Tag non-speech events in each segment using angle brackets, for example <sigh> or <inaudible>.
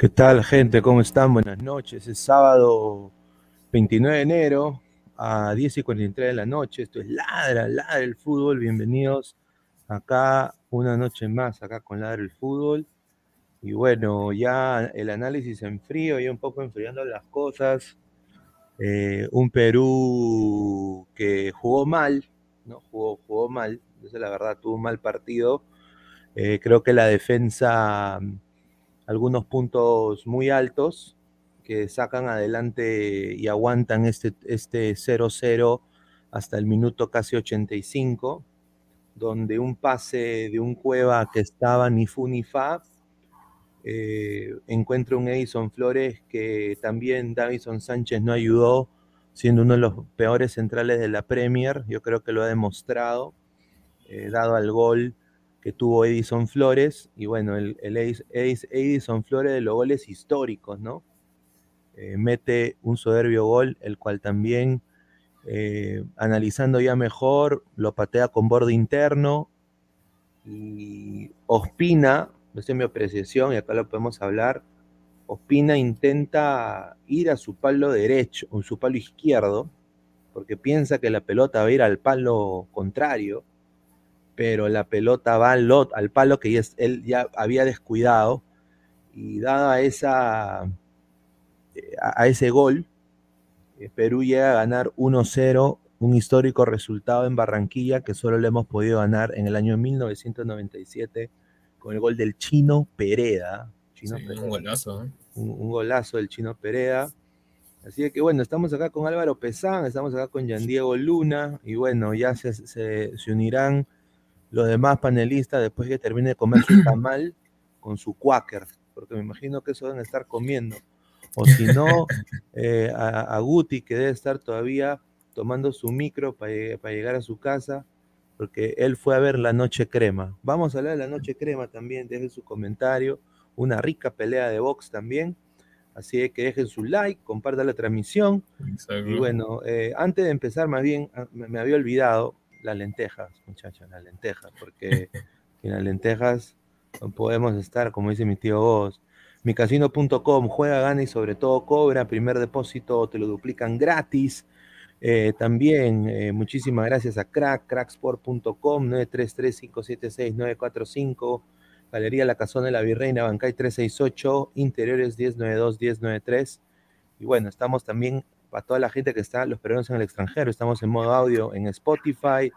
¿Qué tal gente? ¿Cómo están? Buenas noches. Es sábado 29 de enero a 10 y 43 de la noche. Esto es Ladra, Ladra el Fútbol. Bienvenidos acá una noche más, acá con Ladra el Fútbol. Y bueno, ya el análisis en frío, ya un poco enfriando las cosas. Eh, un Perú que jugó mal, ¿no? Jugó, jugó mal, esa es la verdad, tuvo un mal partido. Eh, creo que la defensa algunos puntos muy altos que sacan adelante y aguantan este, este 0-0 hasta el minuto casi 85, donde un pase de un Cueva que estaba ni fu ni fa, eh, encuentra un Edison Flores que también Davison Sánchez no ayudó, siendo uno de los peores centrales de la Premier, yo creo que lo ha demostrado, eh, dado al gol que tuvo Edison Flores, y bueno, el, Edison Flores de los goles históricos, ¿no? Eh, mete un soberbio gol, el cual también eh, analizando ya mejor, lo patea con borde interno y Ospina, esta es mi apreciación y acá lo podemos hablar, Ospina intenta ir a su palo derecho o su palo izquierdo, porque piensa que la pelota va a ir al palo contrario, pero la pelota va al, lot, al palo que él ya había descuidado, y dada esa, eh, a, ese gol, eh, Perú llega a ganar 1-0, un histórico resultado en Barranquilla que solo le hemos podido ganar en el año 1997 con el gol del Chino Pereda. Un golazo. ¿eh? un, golazo del Chino Pereda. Así que bueno, estamos acá con Álvaro Pesán, estamos acá con Yan Diego Luna y bueno, ya se, se, unirán los demás panelistas después que termine de comer su <clears throat> tamal con su quaker, porque me imagino que eso deben estar comiendo. O si no, <laughs> eh, a, Guti, que debe estar todavía tomando su micro para, para llegar a su casa, porque él fue a ver La Noche Crema. Vamos a hablar de La Noche Crema también, deje su comentario una rica pelea de box también. Así que dejen su like, compartan la transmisión. Y bueno, eh, antes de empezar, más bien, ah, me, había olvidado las lentejas, muchachos, las lentejas, porque <laughs> sin las lentejas podemos estar, como dice mi tío Vos. Micasino.com, juega, gana y sobre todo cobra. Primer depósito te lo duplican gratis. Eh, también eh, muchísimas gracias a Crack, cracksport.com, 933-576-945. Galería La Casona de la Virreina, Bancay 368, Interiores 1092-1093. Y bueno, estamos también para toda la gente que está, los peruanos en el extranjero, estamos en modo audio en Spotify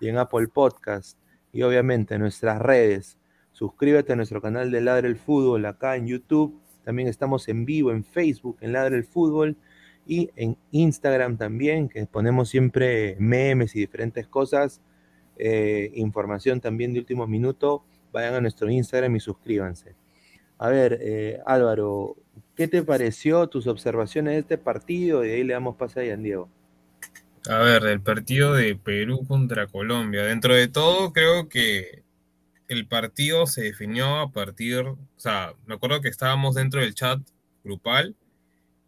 y en Apple Podcast. Y obviamente en nuestras redes. Suscríbete a nuestro canal de Ladre el Fútbol acá en YouTube. También estamos en vivo en Facebook, en Ladre el Fútbol. Y en Instagram también, que ponemos siempre memes y diferentes cosas. Eh, información también de último minuto vayan a nuestro Instagram y suscríbanse. A ver, eh, Álvaro, ¿qué te pareció tus observaciones de este partido? Y ahí le damos paso a Ian Diego. A ver, el partido de Perú contra Colombia. Dentro de todo, creo que el partido se definió a partir, o sea, me acuerdo que estábamos dentro del chat grupal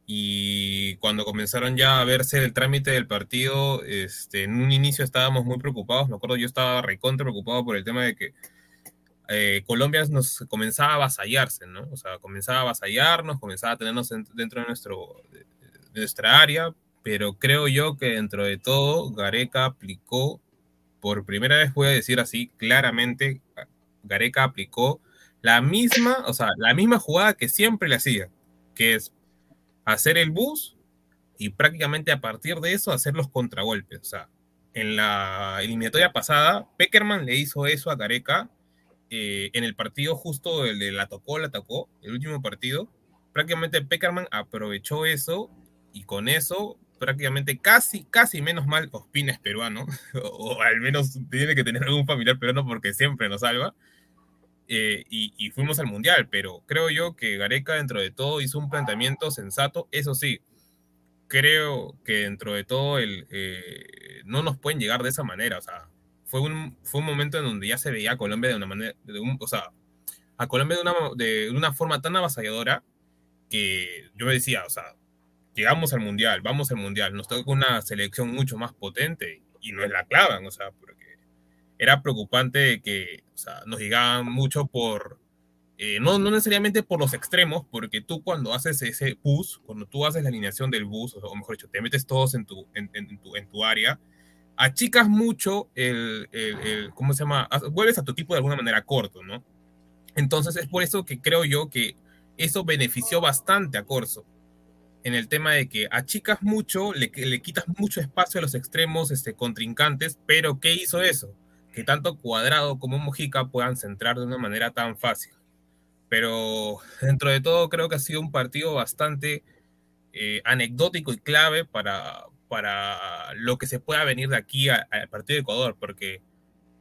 y cuando comenzaron ya a verse el trámite del partido, este, en un inicio estábamos muy preocupados. Me acuerdo yo estaba recontra preocupado por el tema de que eh, Colombia nos comenzaba a avasallarse, ¿no? O sea, comenzaba a avasallarnos, comenzaba a tenernos dentro de, nuestro, nuestra área, pero creo yo que dentro de todo, Gareca aplicó, por primera vez voy a decir así claramente, Gareca aplicó la misma, o sea, la misma jugada que siempre le hacía, que es hacer el bus y prácticamente a partir de eso hacer los contragolpes. O sea, en la eliminatoria pasada, Peckerman le hizo eso a Gareca eh, en el partido justo el de la tocó, la atacó, el último partido, prácticamente Peckerman aprovechó eso y con eso prácticamente casi, casi menos mal Ospina es peruano, <laughs> o, al menos tiene que tener algún familiar peruano porque siempre nos salva. Eh, y, fuimos al mundial, pero creo yo que Gareca dentro de todo hizo un planteamiento sensato, eso sí, creo que dentro de todo el, eh, no nos pueden llegar de esa manera, o sea, fue un, fue un momento en donde ya se veía a Colombia de una manera, de un, o sea, a Colombia de una, de una forma tan avasalladora que yo me decía, o sea, llegamos al Mundial, vamos al Mundial, nos toca una selección mucho más potente y no es la clavan, o sea, porque era preocupante que o sea, nos llegaban mucho por, eh, no, no necesariamente por los extremos, porque tú cuando haces ese bus, cuando tú haces la alineación del bus, o mejor dicho, te metes todos en tu, en, en tu, en tu área, achicas mucho el, ¿cómo se llama? Vuelves a tu equipo de alguna manera corto, ¿no? Entonces es por eso que creo yo que eso benefició bastante a Corso en el tema de que achicas mucho, le, le quitas mucho espacio a los extremos este, contrincantes, pero ¿qué hizo eso? Que tanto Cuadrado como Mojica puedan centrar de una manera tan fácil. Pero dentro de todo creo que ha sido un partido bastante eh, anecdótico y clave para, para lo que se pueda venir de aquí al partido de Ecuador, porque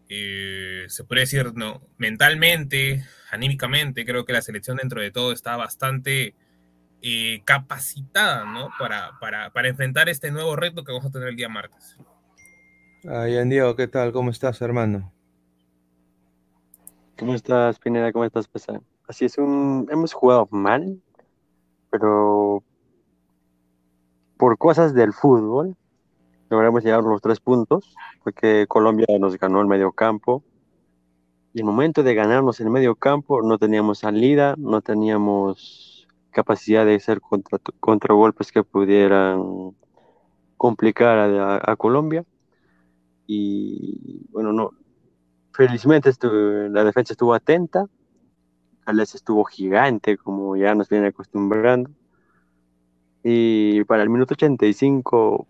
eh, se puede decir, no, mentalmente, anímicamente, creo que la selección dentro de todo está bastante eh, capacitada, ¿no? Para, para, para, enfrentar este nuevo reto que vamos a tener el día martes. Ay, Diego, ¿qué tal? ¿Cómo estás, hermano? ¿Cómo estás, Pineda? ¿Cómo estás, Pesa? Así es, un... hemos jugado mal, pero por cosas del fútbol, logramos llegar a los tres puntos, porque Colombia nos ganó el medio campo. Y el momento de ganarnos el medio campo, no teníamos salida, no teníamos capacidad de hacer contra, contragolpes que pudieran complicar a, Colombia. Y bueno, no, felizmente la defensa estuvo atenta, Gales estuvo gigante, como ya nos viene acostumbrando. Y para el minuto 85,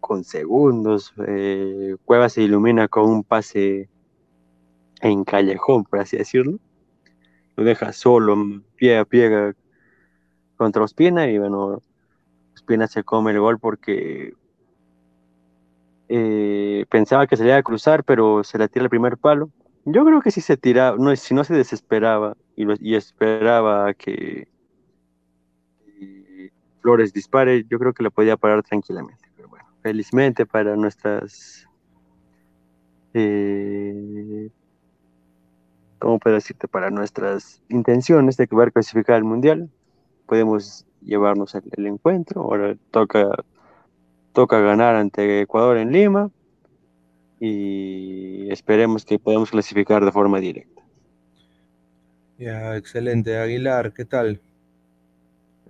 con segundos, eh, Cueva se ilumina con un pase en callejón, por así decirlo. Lo deja solo, pie a pie contra Ospina y bueno, Ospina se come el gol porque eh, pensaba que se le iba a cruzar, pero se le tira el primer palo. Yo creo que si se tiraba, no, si no se desesperaba y, esperaba que Flores dispare, yo creo que lo podía parar tranquilamente. Pero bueno, felizmente para nuestras eh, ¿cómo puedo decirte? Para nuestras intenciones de a clasificar al Mundial, podemos llevarnos el, encuentro. Ahora toca, toca ganar ante Ecuador en Lima y esperemos que podamos clasificar de forma directa. Ya, excelente. Aguilar, ¿qué tal?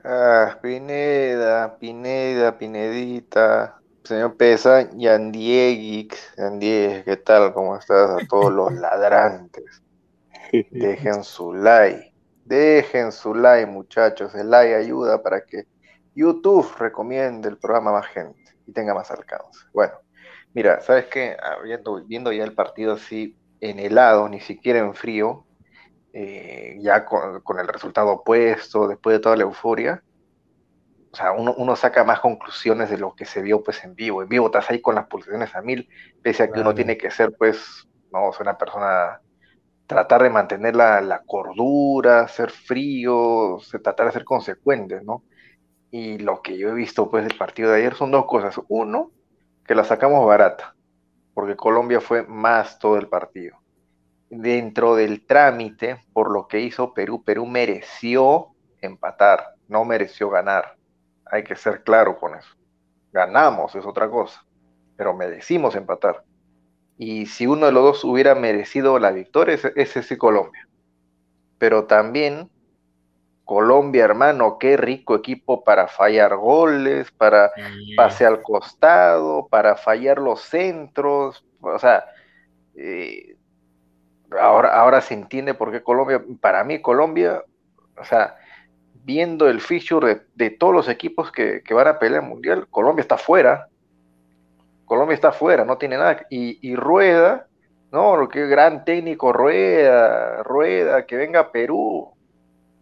Ah, Pineda, Pineda, Pinedita, señor Pesa, Yandieguix, Yandieguix, ¿qué tal? ¿Cómo estás? A todos los <laughs> ladrantes. Dejen su like. Dejen su like, muchachos. El like ayuda para que YouTube recomiende el programa a más gente y tenga más alcance. Bueno, mira, ¿sabes qué? Ah, viendo, viendo ya el partido así en helado, ni siquiera en frío, eh, ya con, el resultado opuesto, después de toda la euforia, o sea, uno, uno, saca más conclusiones de lo que se vio pues en vivo. En vivo estás ahí con las pulsaciones a mil, pese a que uno tiene que ser pues, no, una persona tratar de mantener la, cordura, ser frío, tratar de ser consecuentes, ¿no? Y lo que yo he visto pues del partido de ayer son dos cosas. Uno, que la sacamos barata, porque Colombia fue más todo el partido. Dentro del trámite, por lo que hizo Perú, Perú mereció empatar, no mereció ganar. Hay que ser claro con eso. Ganamos, es otra cosa, pero merecimos empatar. Y si uno de los dos hubiera merecido la victoria, ese es Colombia. Pero también Colombia, hermano, qué rico equipo para fallar goles, para pase al costado, para fallar los centros. O sea, eh, ahora, ahora se entiende por qué Colombia, para mí Colombia, o sea, viendo el feature de, todos los equipos que, van a pelear el Mundial, Colombia está fuera. Colombia está fuera, no tiene nada. Y, Rueda, no, lo que gran técnico Rueda, Rueda, que venga a Perú.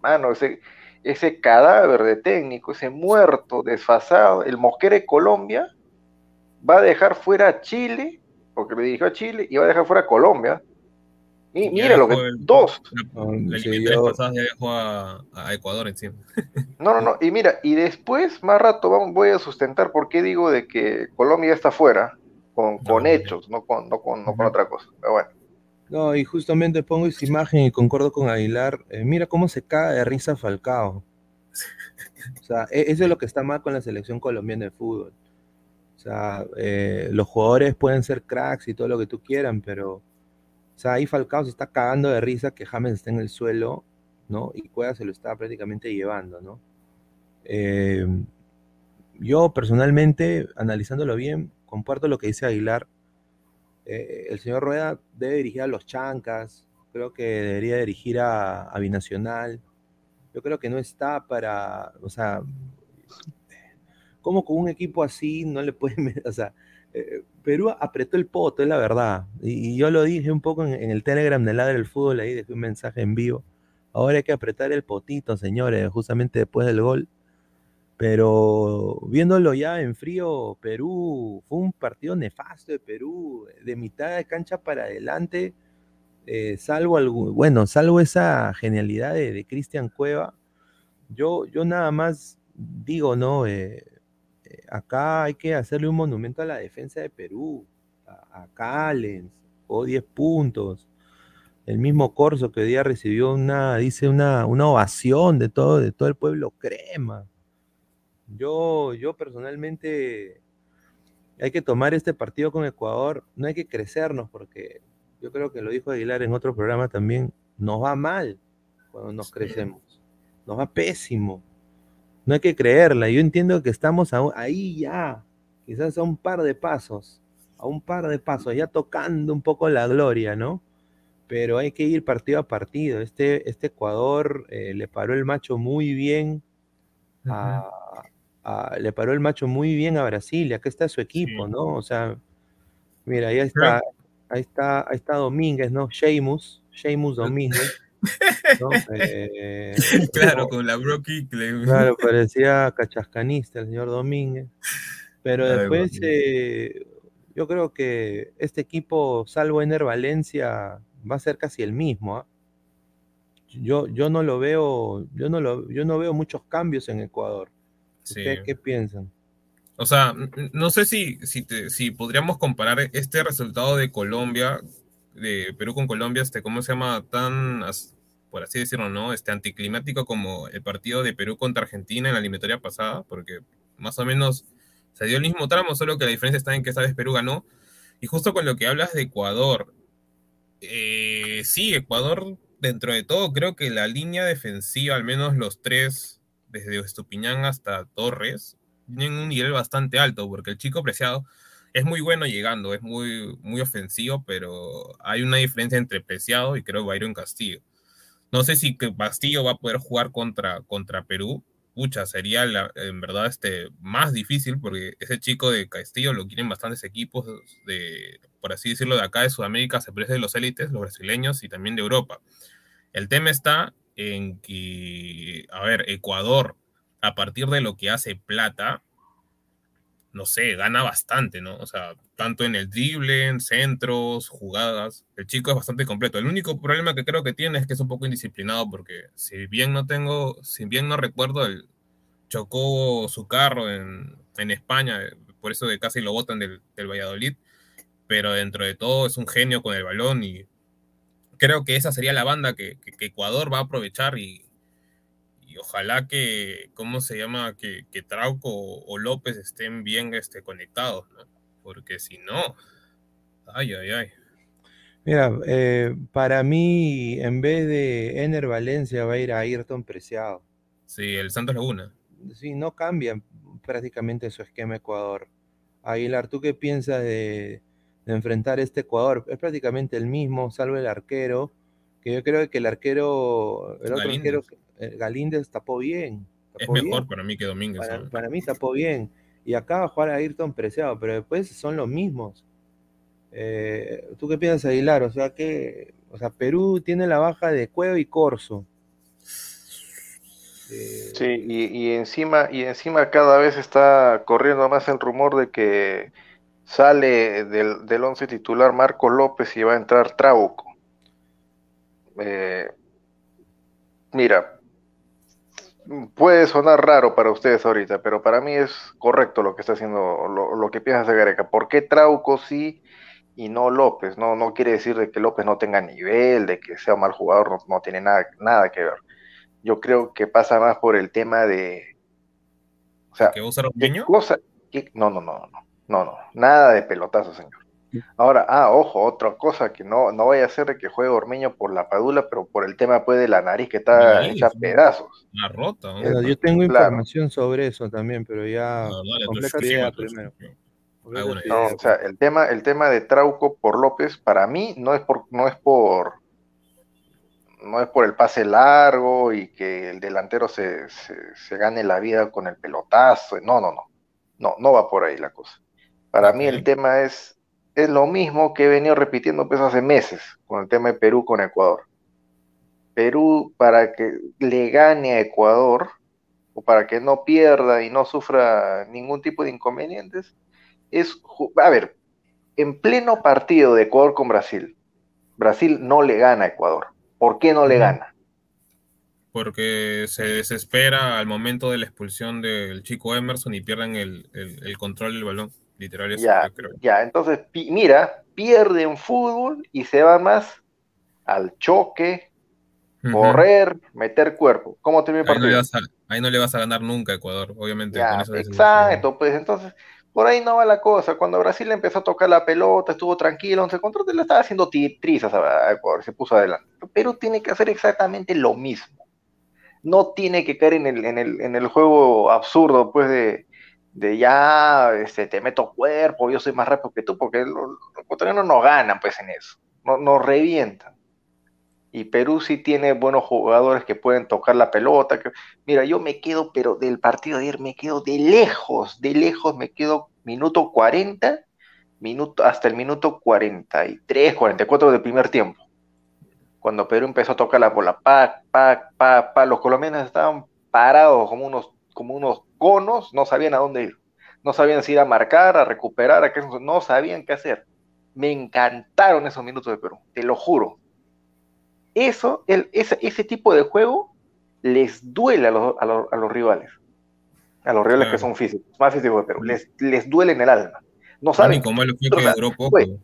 Mano, ese, ese cadáver de técnico, ese muerto, desfasado, el Mosquera Colombia, va a dejar fuera a Chile, porque le dirigió a Chile, y va a dejar fuera a Colombia. Y, mira lo que. dos. La, ya dejó a, Ecuador encima. <laughs> No, no, no. Y mira, y después, más rato, vamos, voy a sustentar por qué digo de que Colombia está fuera, con, con hechos, no con, no, con, no con otra cosa. Pero bueno. No, y justamente pongo esa imagen y concuerdo con Aguilar. Eh, mira cómo se cae de risa Falcao. O sea, e, eso es lo que está mal con la selección colombiana de fútbol. O sea, eh, los jugadores pueden ser cracks y todo lo que tú quieran, pero o sea, ahí Falcao se está cagando de risa que James está en el suelo, ¿no? Y Cueva se lo está prácticamente llevando, ¿no? Em, yo personalmente, analizándolo bien, comparto lo que dice Aguilar. Eh, el señor Rueda debe dirigir a los Chancas, creo que debería dirigir a, Binacional. Yo creo que no está para, o sea, ¿cómo con un equipo así no le pueden, <laughs> o sea, eh, Perú apretó el poto, es la verdad. Y, yo lo dije un poco en, el Telegram de Ladre del Fútbol, ahí dejé un mensaje en vivo. Ahora hay que apretar el potito, señores, justamente después del gol. Pero viéndolo ya en frío, Perú fue un partido nefasto de Perú, de mitad de cancha para adelante, eh, salvo algo, bueno, salvo esa genialidad de, Cristian Cueva. Yo, yo nada más digo, ¿no? Eh, acá hay que hacerle un monumento a la defensa de Perú, a, Callens, o 10 puntos. El mismo Corso que hoy día recibió una, dice, una, una ovación de todo, de todo el pueblo crema. Yo, yo personalmente hay que tomar este partido con Ecuador, no hay que crecernos porque yo creo que lo dijo Aguilar en otro programa también, nos va mal cuando nos crecemos, nos va pésimo. No hay que creerla, yo entiendo que estamos ahí ya, quizás a un par de pasos, a un par de pasos, ya tocando un poco la gloria, ¿no? Pero hay que ir partido a partido. Este, este Ecuador eh, le paró el macho muy bien a, le paró el macho muy bien a Brasil, acá está su equipo, ¿no? O sea, mira, ahí está, ahí está, ahí está Domínguez, ¿no? Sheamus, Sheamus Domínguez. Eh, <laughs> claro, con la Bro Claro, parecía cachascanista el señor Domínguez. Pero después, eh, yo creo que este equipo, salvo Ener Valencia, va a ser casi el mismo. ¿ah? Yo, yo no lo veo, yo no lo, yo no veo muchos cambios en Ecuador. ¿Qué piensan? O sea, no sé si, si, podríamos comparar este resultado de Colombia, de Perú con Colombia, este, ¿cómo se llama? Tan, por así decirlo, ¿no? Este anticlimático como el partido de Perú contra Argentina en la eliminatoria pasada, porque más o menos se dio el mismo tramo, solo que la diferencia está en que esta vez Perú ganó. Y justo con lo que hablas de Ecuador, eh, sí, Ecuador, dentro de todo, creo que la línea defensiva, al menos los tres desde Estupiñán hasta Torres, tienen un nivel bastante alto, porque el chico Preciado es muy bueno llegando, es muy, muy ofensivo, pero hay una diferencia entre Preciado y creo Byron Castillo. No sé si Castillo va a poder jugar contra, contra Perú. Pucha, sería en verdad este, más difícil porque ese chico de Castillo lo quieren bastantes equipos de, por así decirlo, de acá de Sudamérica, se parece de los élites, los brasileños y también de Europa. El tema está en que, a ver, Ecuador, a partir de lo que hace plata, no sé, gana bastante, ¿no? O sea, tanto en el drible, en centros, jugadas. El chico es bastante completo. El único problema que creo que tiene es que es un poco indisciplinado, porque si bien no tengo, si bien no recuerdo, el, chocó su carro en, España, por eso de casi lo botan del, del Valladolid, pero dentro de todo es un genio con el balón y creo que esa sería la banda que, Ecuador va a aprovechar y, ojalá que, ¿cómo se llama? Que, Trauco o, López estén bien este, conectados, ¿no? Porque si no, ay, ay, ay. Mira, eh, para mí, en vez de Ener Valencia, va a ir a Ayrton Preciado. Sí, el Santos Laguna. Sí, no cambia prácticamente su esquema Ecuador. Aguilar, ¿tú qué piensas de, de enfrentar este Ecuador. Es prácticamente el mismo, salvo el arquero, que yo creo que el arquero, el otro arquero, eh, Galíndez tapó bien. es mejor para mí que Domínguez. Para, mí tapó bien. Y acá va a jugar Ayrton Preciado, pero después son los mismos. Eh, ¿Tú qué piensas, Aguilar? O sea, que o sea, Perú tiene la baja de Cueva y Corso. sí, y, encima, y encima cada vez está corriendo más el rumor de que Sale del, del once titular Marco López y va a entrar Trauco. Eh, mira, puede sonar raro para ustedes ahorita, pero para mí es correcto lo que está haciendo, lo, que piensa Gareca. ¿Por qué Trauco sí y no López? No, no quiere decir de que López no tenga nivel, de que sea un mal jugador, no, tiene nada, nada que ver. Yo creo que pasa más por el tema de. O sea, ¿Que usa cosa, no, no, no, no. No, no, nada de pelotazo, señor. Ahora, ah, ojo, otra cosa que no, no vaya a ser de que juegue Ormeño por la padula, pero por el tema pues de la nariz que está hecha pedazos. La rota. yo tengo información sobre eso también, pero ya no, primero. Ah, o sea, el tema, el tema de Trauco por López, para mí, no es por, no es por, no es por el pase largo y que el delantero se, se, se gane la vida con el pelotazo. No, no, no. No, no va por ahí la cosa. Para mí el tema es, es lo mismo que he venido repitiendo pues hace meses con el tema de Perú con Ecuador. Perú, para que le gane a Ecuador, o para que no pierda y no sufra ningún tipo de inconvenientes, es, a ver, en pleno partido de Ecuador con Brasil, Brasil no le gana a Ecuador. ¿Por qué no le gana? Porque se desespera al momento de la expulsión del chico Emerson y pierden el, el control del balón. Literal, ya, ya, entonces, mira, pierde en fútbol y se va más al choque, correr, meter cuerpo. ¿Cómo termina el partido? Ahí no, le vas a ganar nunca a Ecuador, obviamente. exacto, pues entonces, Por ahí no va la cosa. Cuando Brasil empezó a tocar la pelota, estuvo tranquilo, se control, le estaba haciendo trizas a Ecuador, se puso adelante. Perú tiene que hacer exactamente lo mismo. No tiene que caer en el, en el, en el juego absurdo, pues, de, de ya este, te meto cuerpo, yo soy más rápido que tú, porque los, ecuatorianos no ganan, pues, en eso. No, nos revientan y Perú sí tiene buenos jugadores que pueden tocar la pelota. Que, mira, yo me quedo, pero del partido de ayer me quedo de lejos, de lejos me quedo minuto 40, minuto, hasta el minuto 43, 44 del primer tiempo. Cuando Perú empezó a tocar la bola, pa, pa, pa, pa, los colombianos estaban parados como unos, como unos conos, no sabían a dónde ir. No sabían si ir a marcar, a recuperar, a qué, no sabían qué hacer. Me encantaron esos minutos de Perú, te lo juro eso, el, ese, ese, tipo de juego les duele a los, a los, a los rivales. A los rivales que son físicos, más físicos de Perú. Les, les duele en el alma. No saben. Como lo que duró poco. Oye,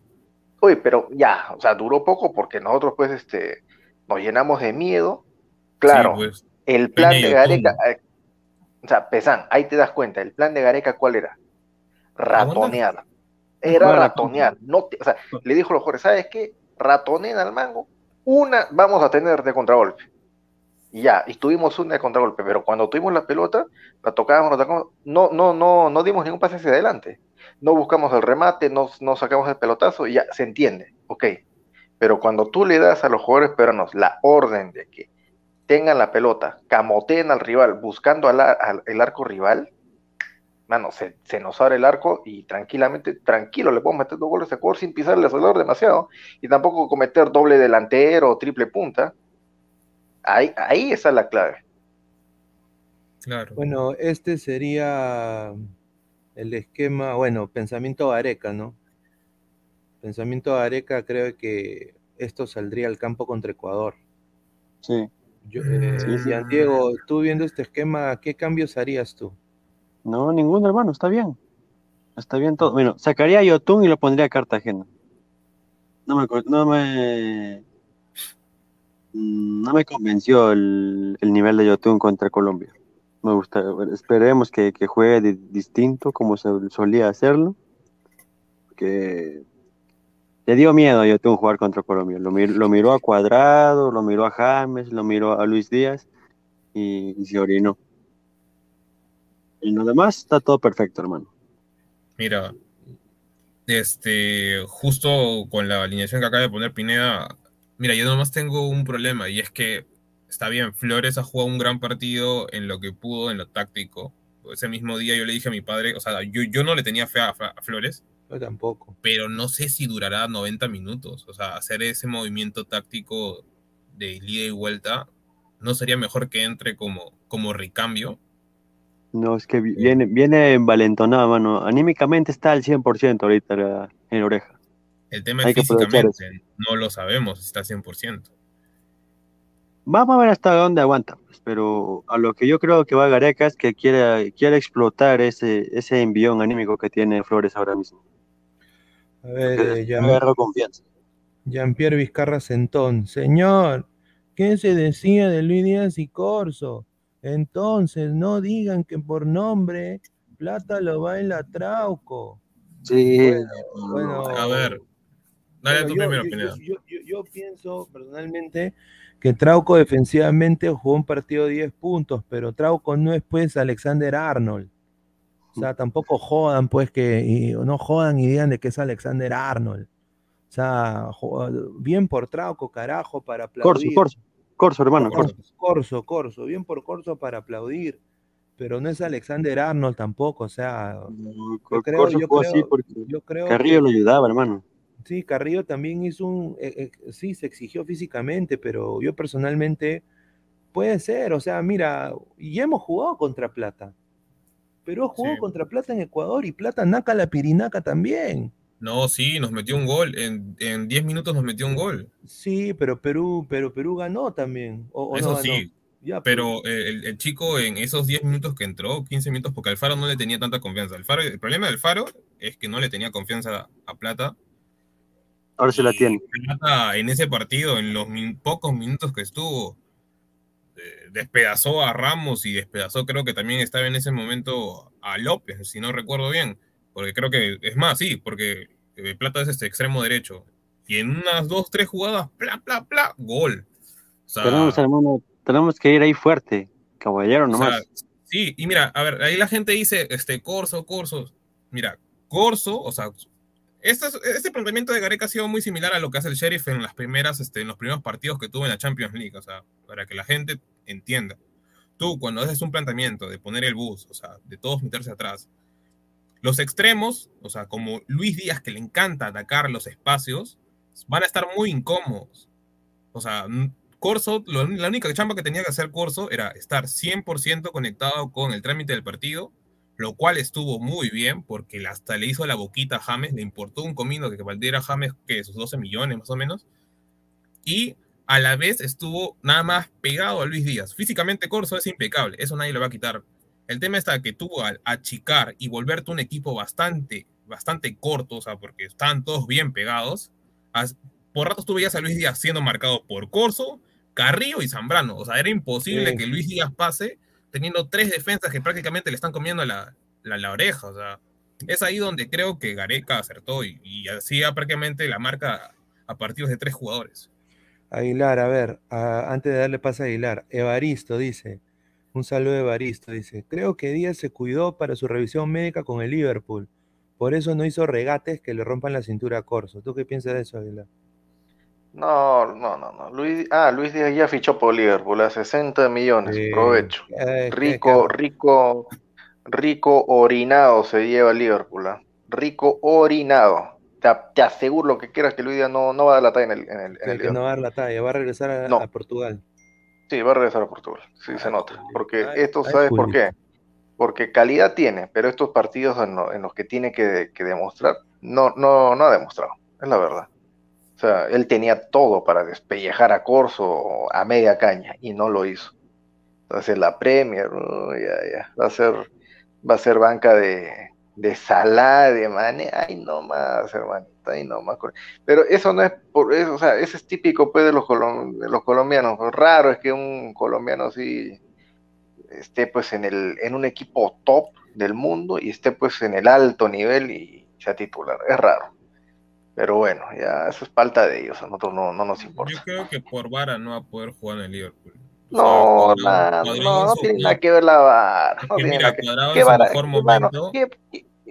oye, pero ya, o sea, duró poco porque nosotros, pues, este, nos llenamos de miedo. Claro, sí, pues, el plan de Gareca. O sea, Pesan, ahí te das cuenta, el plan de Gareca, ¿cuál era? Ratonear. Era ratonear. No te, o sea, le dijo a los jugadores, ¿sabes qué? Ratoneen al mango una vamos a tener de contragolpe. Y ya, y tuvimos una de contragolpe, pero cuando tuvimos la pelota, la tocábamos, la tocábamos, no, no, no, no dimos ningún pase hacia adelante. No buscamos el remate, no, no sacamos el pelotazo y ya se entiende, ok. Pero cuando tú le das a los jugadores peruanos la orden de que tengan la pelota, camoteen al rival, buscando al, al el arco rival, mano, se, se, nos abre el arco y tranquilamente, tranquilo, le podemos meter dos goles a Ecuador sin pisarle el acelerador demasiado y tampoco cometer doble delantero o triple punta. Ahí, ahí está la clave. Claro. Bueno, este sería el esquema, bueno, pensamiento Areca, ¿no? Pensamiento Areca, creo que esto saldría al campo contra Ecuador. Sí. Yo, eh, sí, Diego, tú viendo este esquema, ¿qué cambios harías tú? No, ninguno, hermano, está bien. Está bien todo. Bueno, sacaría a Yotun y lo pondría a Cartagena. No me, no me, no me convenció el, el nivel de Yotun contra Colombia. Me gusta, esperemos que, que juegue distinto como se solía hacerlo. Que le dio miedo a Yotun jugar contra Colombia. Lo, mir, lo, miró a Cuadrado, lo miró a James, lo miró a Luis Díaz y, y se orinó. Y lo demás está todo perfecto, hermano. Mira, este, justo con la alineación que acaba de poner Pineda, mira, yo nomás tengo un problema y es que está bien, Flores ha jugado un gran partido en lo que pudo, en lo táctico. Ese mismo día yo le dije a mi padre, o sea, yo, no le tenía fe a Flores. Yo tampoco. Pero no sé si durará 90 minutos. O sea, hacer ese movimiento táctico de ida y vuelta, ¿no sería mejor que entre como, como recambio? No, es que viene, viene envalentonado, mano. Anímicamente está al 100% ahorita en oreja. El tema es físicamente, no lo sabemos si está al 100%. Vamos a ver hasta dónde aguanta, pues, pero a lo que yo creo que va Gareca es que quiere, quiere explotar ese, ese envión anímico que tiene Flores ahora mismo. A ver, ya me agarró confianza. Jean-Pierre Vizcarra Sentón. Señor, ¿qué se decía de Luis Díaz y Corso? Entonces, no digan que por nombre Plata lo baila Trauco. Sí. Bueno, a ver, dale tu primera opinión. Yo, yo, yo, pienso personalmente que Trauco defensivamente jugó un partido de 10 puntos, pero Trauco no es pues Alexander Arnold. O sea, tampoco jodan pues que, y, no jodan y digan de que es Alexander Arnold. O sea, bien por Trauco, carajo, para aplaudir. Corso, corso. Corso, hermano. Corso, Corso, Corso, bien por Corso para aplaudir, pero no es Alexander Arnold tampoco, o sea, no, yo, creo, yo, creo, yo, creo, Carrillo lo ayudaba, hermano. Sí, Carrillo también hizo un, eh, eh, sí, se exigió físicamente, pero yo personalmente, puede ser, o sea, mira, y hemos jugado contra Plata. Pero jugó sí. contra Plata en Ecuador y Plata naca la pirinaca también. No, sí, nos metió un gol. En 10 minutos nos metió un gol. Sí, pero Perú, pero Perú ganó también. O, o Eso no sí. Ya, pero pues. el, el, chico en esos 10 minutos que entró, 15 minutos, porque Alfaro no le tenía tanta confianza. Alfaro, el problema del Alfaro es que no le tenía confianza a Plata. Ahora se la tiene. Plata en ese partido, en los min, pocos minutos que estuvo, eh, despedazó a Ramos y despedazó, creo que también estaba en ese momento a López, si no recuerdo bien Porque creo que, es más, sí, porque eh, Plata es este extremo derecho. Y en unas dos, tres jugadas, pla, pla, pla, gol. O sea, tenemos, hermano, tenemos que ir ahí fuerte, caballero o sea, nomás. sí, y mira, a ver, ahí la gente dice, este, Corso, Corso. Mira, Corso, o sea, este, este planteamiento de Gareca ha sido muy similar a lo que hace el Sheriff en las primeras, este, en los primeros partidos que tuvo en la Champions League, o sea, para que la gente entienda. Tú, cuando haces un planteamiento de poner el bus, o sea, de todos meterse atrás, los extremos, o sea, como Luis Díaz, que le encanta atacar los espacios, van a estar muy incómodos. O sea, Corso, lo- la única chamba que tenía que hacer Corso era estar 100% conectado con el trámite del partido, lo cual estuvo muy bien, porque hasta le hizo la boquita a James, le importó un comino que valiera James, que sus 12 millones más o menos, y a la vez estuvo nada más pegado a Luis Díaz. Físicamente Corso es impecable, eso nadie lo va a quitar. El tema está que tú al achicar y volverte un equipo bastante, bastante corto, o sea, porque estaban todos bien pegados, por ratos tú veías a Luis Díaz siendo marcado por Corso, Carrillo y Zambrano. O sea, era imposible Sí. que Luis Díaz pase teniendo tres defensas que prácticamente le están comiendo la, la, oreja. O sea, es ahí donde creo que Gareca acertó y, y hacía prácticamente la marca a partidos de tres jugadores. Aguilar, a ver, antes de darle paso a Aguilar, Evaristo dice, un saludo de Evaristo, dice, creo que Díaz se cuidó para su revisión médica con el Liverpool, por eso no hizo regates que le rompan la cintura a Corso. ¿Tú qué piensas de eso, Aguilar? No, no, no, no. Luis, ah, Luis Díaz ya fichó por Liverpool a 60 millones. Provecho. Rico, rico, rico orinado se lleva Liverpool. ¿ah? Rico orinado. Te, te aseguro lo que quieras que Luis Díaz no, no va a dar la talla en el, en el, en que- el que no va a dar la talla, va a regresar a, No. a Portugal. Sí, va a regresar a Portugal. Sí, se Ay, nota. Porque Ay, esto, ay, ¿sabes por qué? Porque calidad tiene, pero estos partidos en, lo- en los que tiene que, que demostrar, no, no, no ha demostrado. Es la verdad. O sea, él tenía todo para despellejar a Corso a media caña y no lo hizo. Entonces la Premier, ya, ya, va a ser, va a ser banca de, de Salah, de Mane, ay no más, hermanito, ay no más. Pero eso no es por eso, o sea, es típico pues de los, colom- de los colombianos. Raro es que un colombiano así esté pues en el, en un equipo top del mundo y esté pues en el alto nivel y sea titular. Es raro. Pero bueno, ya eso es falta de ellos, a nosotros no, no nos Yo importa. creo que por Vara no va a poder jugar en el Liverpool. No, nada, no, no tiene nada que ver la VAR. Es No tiene nada que Cuadrado ¿Qué en su vara-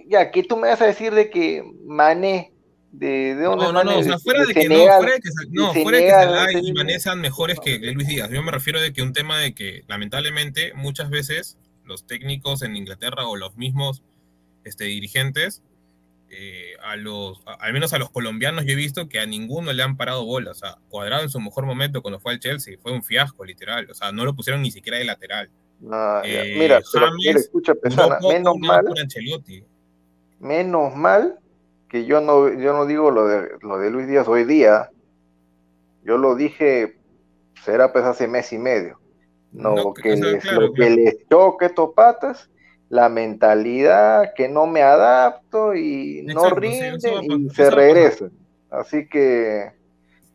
ya, que tú me vas a decir de que Mané, de, de dónde No, no, no, o sea, fuera de que no, fuera de que, no, fuera de que Senegal, Salah no y Mané sean mejores que que Luis Díaz. Yo me refiero de que un tema de que lamentablemente muchas veces los técnicos en Inglaterra o los mismos este, dirigentes, eh, a los, a- al menos a los colombianos yo he visto que a ninguno le han parado bola. O sea, Cuadrado en su mejor momento cuando fue al Chelsea fue un fiasco literal. O sea, no lo pusieron ni siquiera de lateral. No, ya. Eh, Mira, pero, mira, escucha, Pesana, poco menos mal, menos mal que yo no, yo no digo lo de, lo de Luis Díaz hoy día. Yo lo dije, será pues hace mes y medio. No, No, que o sea, les, claro, lo que les choque estos patas, la mentalidad, que no me adapto y no Exacto, sí, rinden va y se regresan. Así que,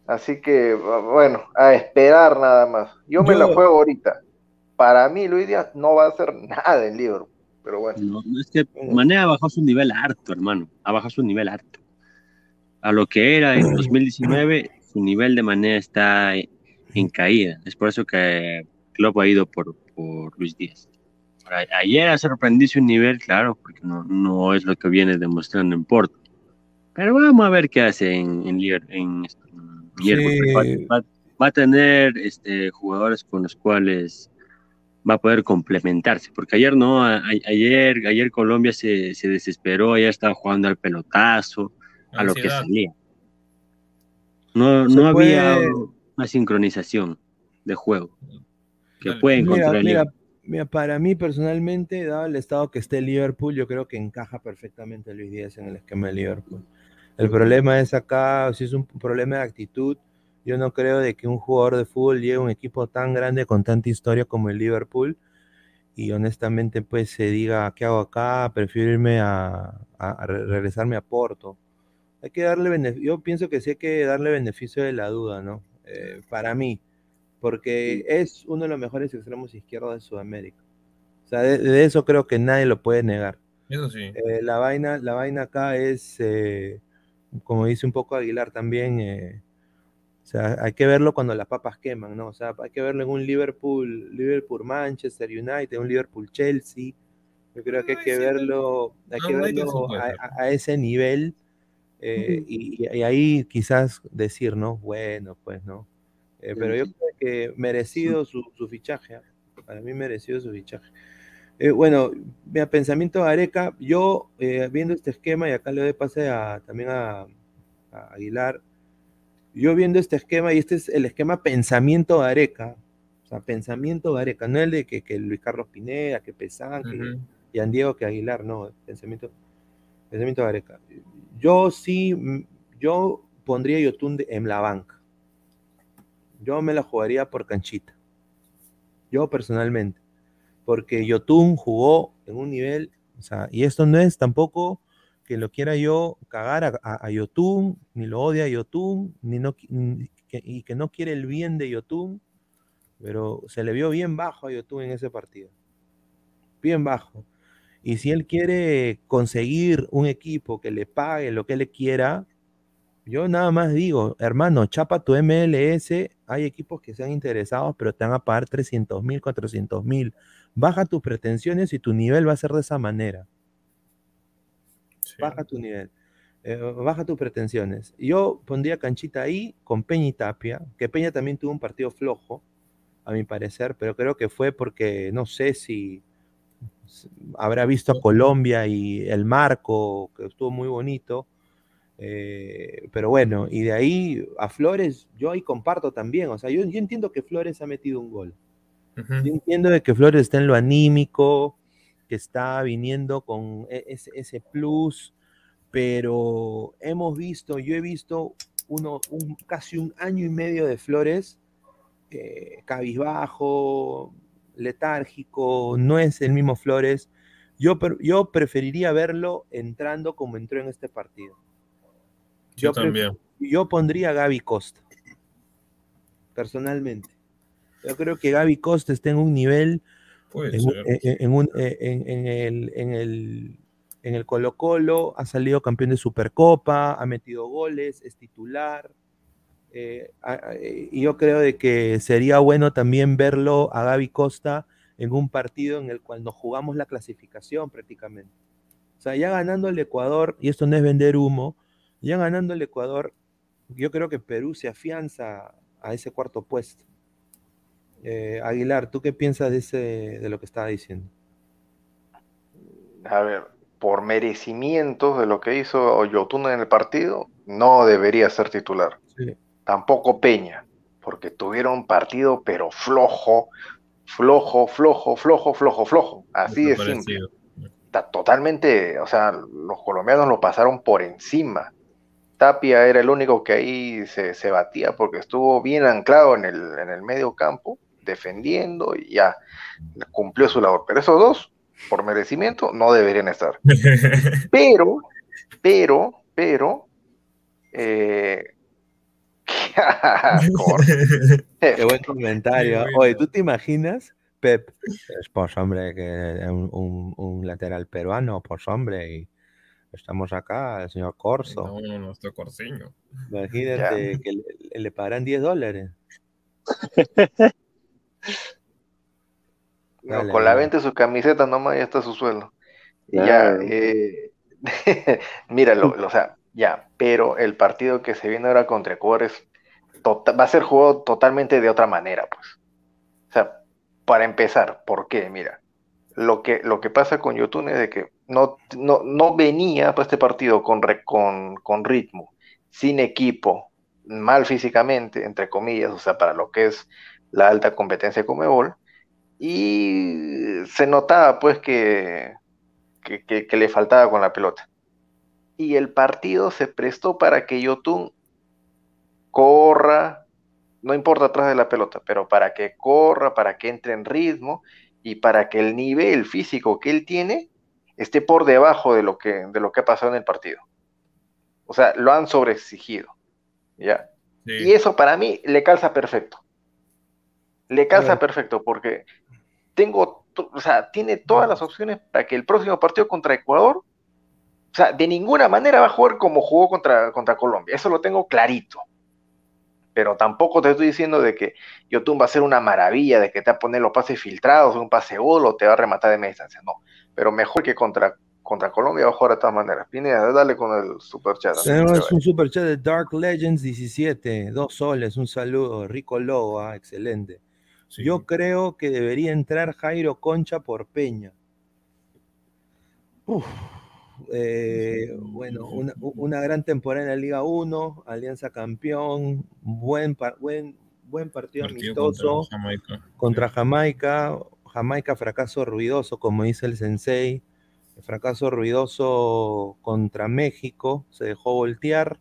así que, bueno, a esperar nada más. Yo me la juego ahorita. Para mí, Luis Díaz no va a hacer nada en Liverpool, pero bueno. No, no, es que Mané ha bajado su nivel harto, hermano. Ha bajado su nivel harto. A lo que era en 2019, su nivel de Mané está en caída. Es por eso que Klopp ha ido por, por Luis Díaz. Ayer ha sorprendido su nivel, claro, porque no, no es lo que viene demostrando en Porto. Pero vamos a ver qué hace en, en, en, en. Sí. Va, va- va a tener este, jugadores con los cuales va a poder complementarse, porque ayer no, a- ayer, ayer Colombia se, se desesperó, ayer estaba jugando al pelotazo, a lo que salía. No, no había puede- una sincronización de juego que Dale. puede Mira, encontrar el mira, Liverpool. Mira, para mí personalmente, dado el estado que esté Liverpool, yo creo que encaja perfectamente Luis Díaz en el esquema de Liverpool. El problema es acá, si es un problema de actitud, yo no creo de que un jugador de fútbol llegue a un equipo tan grande con tanta historia como el Liverpool y honestamente pues se diga, ¿qué hago acá? Prefiero irme a, a- a re- regresarme a Porto. Hay que darle beneficio, yo pienso que sí hay que darle beneficio de la duda, ¿no? Eh, para mí, porque es uno de los mejores extremos izquierdos de Sudamérica. O sea, de, de eso creo que nadie lo puede negar. Eso sí. Eh, la, vaina, la vaina acá es, eh, como dice un poco Aguilar también, eh, o sea, hay que verlo cuando las papas queman, ¿no? O sea, hay que verlo en un Liverpool, Liverpool Manchester United, un Liverpool Chelsea. Yo creo que hay que verlo, hay que verlo a, ese nivel y, ahí quizás decir, ¿no? Bueno, pues, ¿no? pero yo creo que merecido su, su fichaje, ¿ah? para mí merecido su fichaje. Eh, bueno, mira, pensamiento de Areca, yo eh, viendo este esquema, y acá le doy pase a, también a, Aguilar, yo viendo este esquema, y este es el esquema pensamiento de Areca, o sea, pensamiento de Areca, no el de que, Luis Carlos Pineda, que Pesán, que Yan Diego, que Aguilar, no, pensamiento, pensamiento de Areca. Yo sí, yo pondría Yotun en la banca. Yo me la jugaría por canchita. Yo personalmente porque Yotun jugó en un nivel, o sea, y esto no es tampoco que lo quiera yo cagar a, Yotun, ni lo odia a Yotun, ni no, y que no quiere el bien de Yotun, pero se le vio bien bajo a Yotun en ese partido. Bien bajo. Y si él quiere conseguir un equipo que le pague lo que le quiera, yo nada más digo, hermano, chapa tu MLS, hay equipos que sean interesados, pero te van a pagar 300 mil, 400 mil baja tus pretensiones y tu nivel va a ser de esa manera. Baja tu nivel. Eh, baja tus pretensiones. Yo pondría canchita ahí con Peña y Tapia, que Peña también tuvo un partido flojo, a mi parecer, pero creo que fue porque no sé si habrá visto a Colombia y el marco, que estuvo muy bonito. Eh, pero bueno, y de ahí a Flores, yo ahí comparto también. O sea, yo, yo entiendo que Flores ha metido un gol. Yo entiendo de que Flores está en lo anímico, que está viniendo con e, ese, plus, pero hemos visto, yo he visto uno, casi un año y medio de Flores eh, cabizbajo, letárgico, no es el mismo Flores. Yo, yo preferiría verlo entrando como entró en este partido. Yo, también. Yo pondría a Gaby Costa, personalmente. Yo creo que Gaby Costa está en un nivel en, el, en, el, en el Colo Colo, ha salido campeón de Supercopa, ha metido goles, es titular. Eh, y yo creo de que sería bueno también verlo a Gaby Costa en un partido en el cual nos jugamos la clasificación prácticamente. O sea, ya ganando el Ecuador, y esto no es vender humo, ya ganando el Ecuador, yo creo que Perú se afianza a ese cuarto puesto. Eh, Aguilar, ¿tú qué piensas de, ese, de lo que estaba diciendo? A ver, por merecimientos de lo que hizo Yotun en el partido, no debería ser titular. Tampoco Peña, porque tuvieron un partido pero flojo, flojo, flojo, flojo, flojo, flojo. Así de simple. Está totalmente, o sea, los colombianos lo pasaron por encima. Tapia era el único que ahí se, se batía porque estuvo bien anclado en el, en el medio campo defendiendo y ya cumplió su labor. Pero esos dos, por merecimiento, no deberían estar. <laughs> Pero, pero, pero, eh... <laughs> Qué buen comentario. Oye, ¿tú te imaginas, Pep? Pues hombre, que un, un, lateral peruano, pues hombre, y estamos acá, el señor Corso. No, no, estoy Corsiño. Imagínate que le, le pagarán 10 dólares. <laughs> con la venta de su camiseta nomás ya está su sueldo. Y ya, eh, <laughs> míralo, o sea, ya, pero el partido que se viene ahora contra Ecuador tota, va a ser jugado totalmente de otra manera, pues. O sea, para empezar, ¿por qué? Mira, lo que, lo que pasa con Yotun es de que no, no, no venía para este partido con, con, con ritmo, sin equipo, mal físicamente, entre comillas, o sea, para lo que es la alta competencia de Comebol, y se notaba pues que, que, le faltaba con la pelota. Y el partido se prestó para que Yotun corra, no importa atrás de la pelota, pero para que corra, para que entre en ritmo y para que el nivel físico que él tiene esté por debajo de lo que, de lo que ha pasado en el partido. O sea, lo han sobreexigido. ¿ya? Y eso para mí le calza perfecto le calza perfecto porque tengo o sea, tiene todas las opciones para que el próximo partido contra Ecuador, o sea, de ninguna manera va a jugar como jugó contra, contra Colombia. Eso lo tengo clarito. Pero tampoco te estoy diciendo de que Yotun va a ser una maravilla, de que te va a poner los pases filtrados, un pase gol o te va a rematar de media distancia. No. Pero mejor que contra contra Colombia va a jugar de todas maneras. Pineda, dale con el super chat. Tenemos un super chat de Dark Legends 17, dos soles, un saludo, Rico Lobo, ah, excelente. Yo creo que debería entrar Jairo Concha por Peña. Eh, bueno, una, gran temporada en la Liga 1, Alianza campeón, buen, buen, buen partido, amistoso contra Jamaica. Jamaica, fracaso ruidoso, como dice el Sensei. El fracaso ruidoso contra México, se dejó voltear.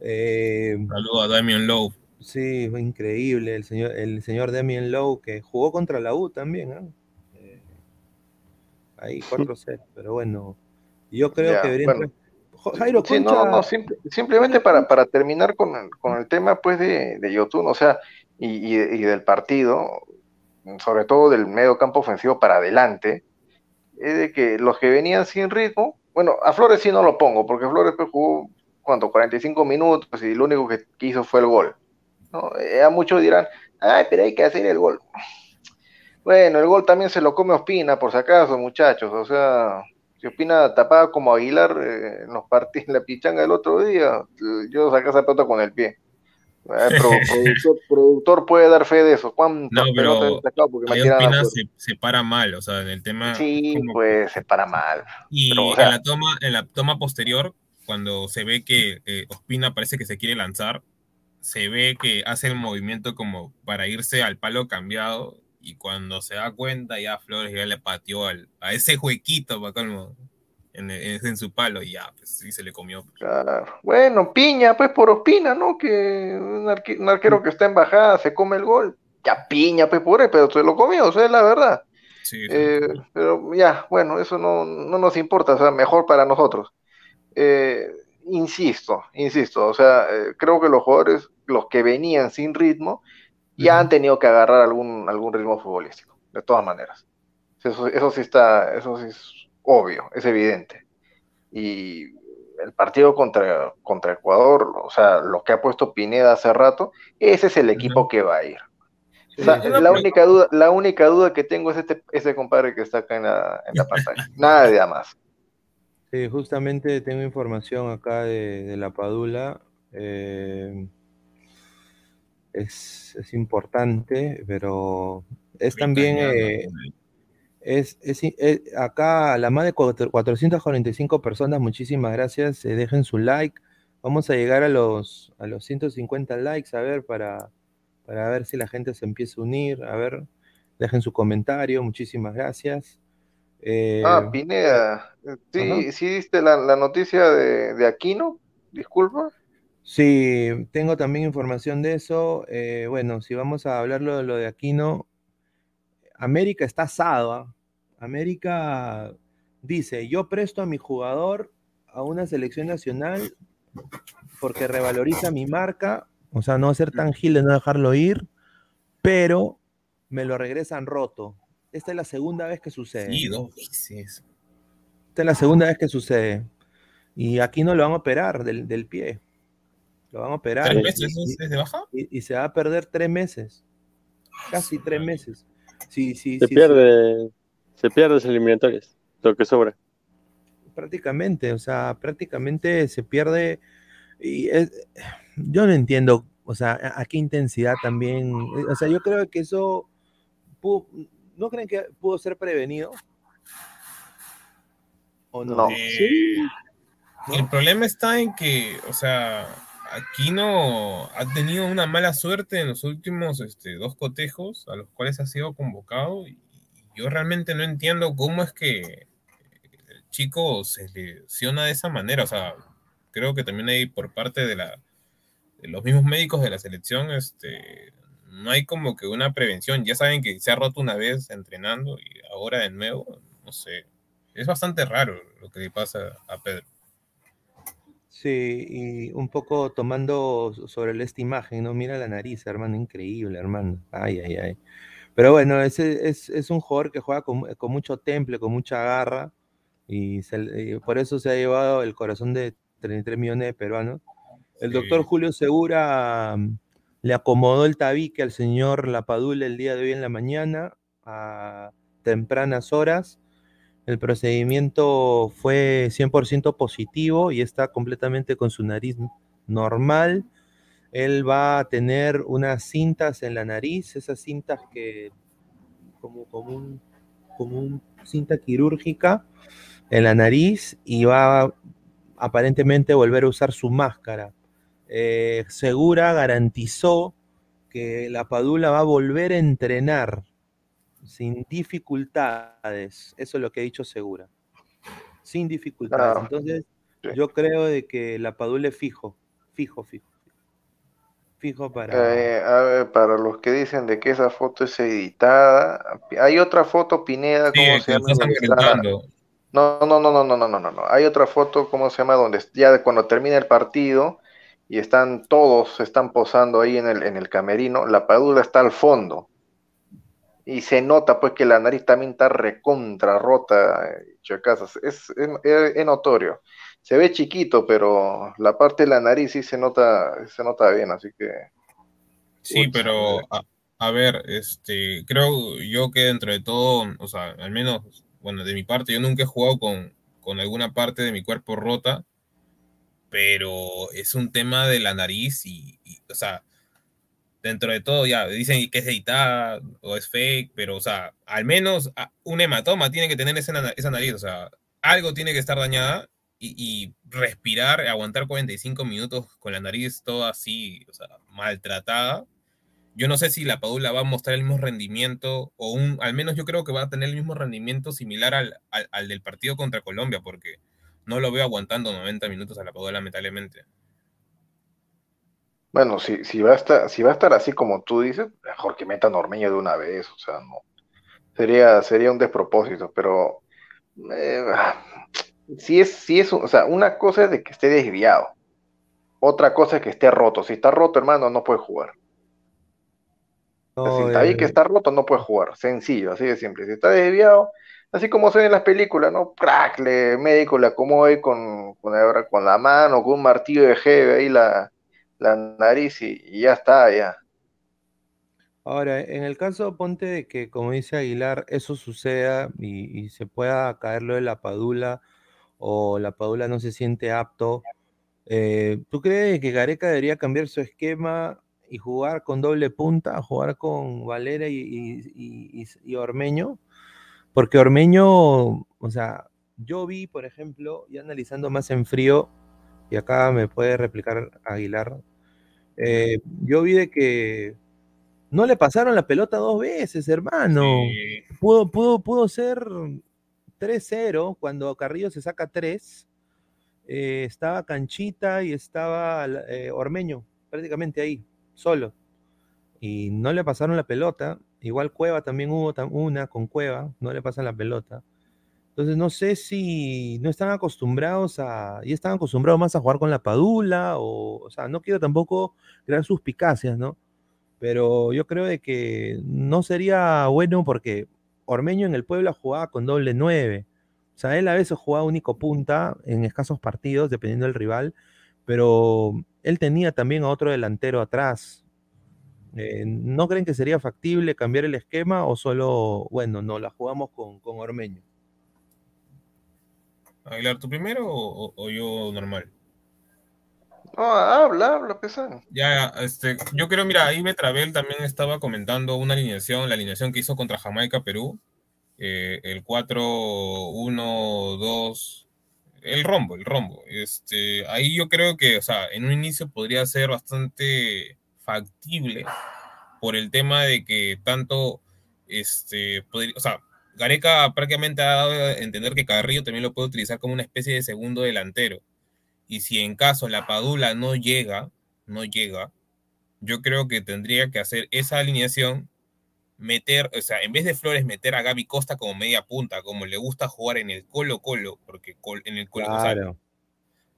Eh, Saludos a Damien Lowe. Sí, fue increíble el señor, el señor Damien Lowe que jugó contra la U también. ¿ah? Eh, ahí 4-0, pero bueno, yo creo que debería... Jairo sí, no, no, simplemente para, para terminar con el, con el tema pues de, de Yotun, o sea, y, y, del partido, sobre todo del medio campo ofensivo para adelante, es de que los que venían sin ritmo, bueno, a Flores sí no lo pongo, porque Flores pues, jugó, ¿cuánto? 45 minutos y lo único que hizo fue el gol. ¿no? Eh, a muchos dirán, ay, pero hay que hacer el gol. Bueno, el gol también se lo come Ospina, por si acaso, muchachos. O sea, si Ospina tapaba como Aguilar eh, en los partidos, en la pichanga del otro día, yo saqué esa pelota con el pie. Eh, <laughs> productor, puede dar fe de eso. No, pero se, para mal, o sea, en el tema. Sí, pues se para mal. Y en, la toma, en la toma posterior, cuando se ve que Ospina parece que se quiere lanzar, se ve que hace el movimiento como para irse al palo cambiado y cuando se da cuenta ya Flores ya le pateó al, a ese huequito para en, en, su palo y ya, pues sí se le comió. Claro. Bueno, piña, pues por Ospina, ¿no? Que un, arquero que está en bajada se come el gol. Ya piña, pues él, pero se lo comió, o sea, es la verdad. Sí, eh, pero ya, bueno, eso no, no, nos importa, o sea, mejor para nosotros. Eh, insisto, insisto, o sea, eh, creo que los jugadores, los que venían sin ritmo, ya han tenido que agarrar algún, algún ritmo futbolístico, de todas maneras. Eso, eso sí está, eso sí es obvio, es evidente. Y el partido contra, contra Ecuador, o sea, lo que ha puesto Pineda hace rato, ese es el equipo que va a ir. la, única duda, la única duda que tengo es este, ese compadre que está acá en la, en la pantalla. <laughs> Nada de más. Sí, justamente tengo información acá de, la Padula. Eh, es, importante, pero es también. Eh, es, eh, acá la más de 445 personas, muchísimas gracias. dejen su like. Vamos a llegar a los, a los 150 likes, a ver, para, para ver si la gente se empieza a unir. A ver, dejen su comentario, muchísimas gracias. Eh, ah, Pineda, ¿sí, ¿sí diste la, noticia de, Aquino? Disculpa. Sí, tengo también información de eso. Eh, bueno, si vamos a hablarlo de lo de Aquino, América está asado. ¿ah? América dice, yo presto a mi jugador a una selección nacional porque revaloriza mi marca, o sea, no ser tan gil de no dejarlo ir, pero me lo regresan roto. Esta es la segunda vez que sucede. Sí, dos veces. Esta es la segunda vez que sucede. Y aquí no lo van a operar del, pie. Lo van a operar. ¿Tres meses y, de baja? Y, se va a perder tres meses. Casi tres meses. Sí, sí, se pierde, se pierde los eliminatorios, lo que sobra. Prácticamente, o sea, prácticamente se pierde. Y yo no entiendo, o sea, a, qué intensidad también. O sea, yo creo que eso ¿No creen que pudo ser prevenido? ¿O no? Eh, el problema está en que, o sea, Aquino ha tenido una mala suerte en los últimos este, dos cotejos a los cuales ha sido convocado y yo realmente no entiendo cómo es que el chico se lesiona de esa manera. O sea, creo que también hay por parte de, la, los mismos médicos de la selección este, no hay como que una prevención. Ya saben que se ha roto una vez entrenando y ahora de nuevo, no sé. Es bastante raro lo que le pasa a Pedro. Sí, y un poco tomando sobre esta imagen, ¿no? Mira la nariz, hermano, increíble, hermano. Ay, ay, ay. Pero bueno, ese es, es un jugador que juega con, con mucho temple, con mucha garra, y, se- y por eso se ha llevado el corazón de 33 millones de peruanos. El Sí. doctor Julio Segura mm, le acomodó el tabique al señor Lapadula el día de hoy en la mañana a tempranas horas. El procedimiento fue 100% positivo y está completamente con su nariz normal. Él va a tener unas cintas en la nariz, esas cintas que como, como un, como un cinta quirúrgica en la nariz y va a aparentemente volver a usar su máscara. Eh, Segura garantizó que la Padula va a volver a entrenar sin dificultades. Eso es lo que ha dicho Segura. Sin dificultades. Entonces, yo creo de que la Padula es fijo, fijo, fijo fijo para... Ver, para los que dicen de que esa foto es editada, hay otra foto, Pineda, ¿cómo se llama? Está... No, no, no, no, no, no, no, no, Hay otra foto, ¿cómo se llama? Donde ya cuando termina el partido y están todos, están posando ahí en el, en el camerino, la padula está al fondo. Y se nota pues que la nariz también está recontra rota, eh, es, es, es notorio. Se ve chiquito, pero la parte de la nariz sí se nota, se nota bien, así que Sí, pero a, a ver, este, creo yo que dentro de todo, o sea, al menos, bueno, de mi parte, yo nunca he jugado con, con alguna parte de mi cuerpo rota, pero es un tema de la nariz y, y, o sea, dentro de todo ya dicen que es editada o es fake, pero, o sea, al menos a- un hematoma tiene que tener esa, esa nariz, o sea, algo tiene que estar dañada y, respirar, aguantar 45 minutos con la nariz toda así, o sea, maltratada. Yo no sé si la Padula va a mostrar el mismo rendimiento, o un, al menos yo creo que va a tener el mismo rendimiento similar al, al, del partido contra Colombia, porque no lo veo aguantando 90 minutos a la Padula, lamentablemente. Bueno, si, si va a estar, si va a estar así como tú dices, mejor que metan a Ormeño de una vez, o sea, no. Sería, sería un despropósito, pero eh, si es, si es, o sea, una cosa es de que esté desviado, otra cosa es que esté roto. Si está roto, hermano, no puede jugar. O sea, No, si está ahí eh, que está roto, no puede jugar. Sencillo, así de simple. Si está desviado, así como se en las películas, ¿no? Crack, le, médico le acomoda ahí con, con, la- con la mano, con un martillo de jeve ahí la, la nariz y, y ya está, ya. Ahora, en el caso, ponte de que, como dice Aguilar, eso suceda y, y se pueda caer lo de la Padula o la Padula no se siente apto, eh, ¿tú crees que Gareca debería cambiar su esquema y jugar con doble punta, jugar con Valera y, y- y- y- y Ormeño? Porque Ormeño, o sea, yo vi, por ejemplo, y analizando más en frío, y acá me puede replicar Aguilar, eh, yo vi de que no le pasaron la pelota dos veces, hermano. Sí, Pudo, pudo, pudo ser 3-0 cuando Carrillo se saca 3. eh, estaba Canchita y estaba eh, Ormeño, prácticamente ahí, solo. Y no le pasaron la pelota. Igual Cueva también hubo una con Cueva, no le pasan la pelota. Entonces no sé si no están acostumbrados a, y están acostumbrados más a jugar con la Padula, o, o sea, no quiero tampoco crear suspicacias, ¿no? Pero yo creo de que no sería bueno porque Ormeño en el Puebla jugaba con doble 9. O sea, él a veces jugaba único punta en escasos partidos, dependiendo del rival, pero él tenía también a otro delantero atrás. Eh, ¿No creen que sería factible cambiar el esquema o solo, bueno, no, la jugamos con, con Ormeño? Aguilar, ¿tú primero o yo normal? No, habla, habla, pesado. Ya, este, yo creo, mira, ahí Betravel también estaba comentando una alineación, la alineación que hizo contra Jamaica, Perú, eh, el 4-1-2, el rombo, el rombo. Este, ahí yo creo que, o sea, en un inicio podría ser bastante factible por el tema de que tanto, este, podría- o sea, Gareca prácticamente ha dado a entender que Carrillo también lo puede utilizar como una especie de segundo delantero. Y si en caso la Padula no llega, no llega, yo creo que tendría que hacer esa alineación, meter, o sea, en vez de Flores, meter a Gaby Costa como media punta, como le gusta jugar en el Colo Colo, porque col- en el Colo, o sea, Claro.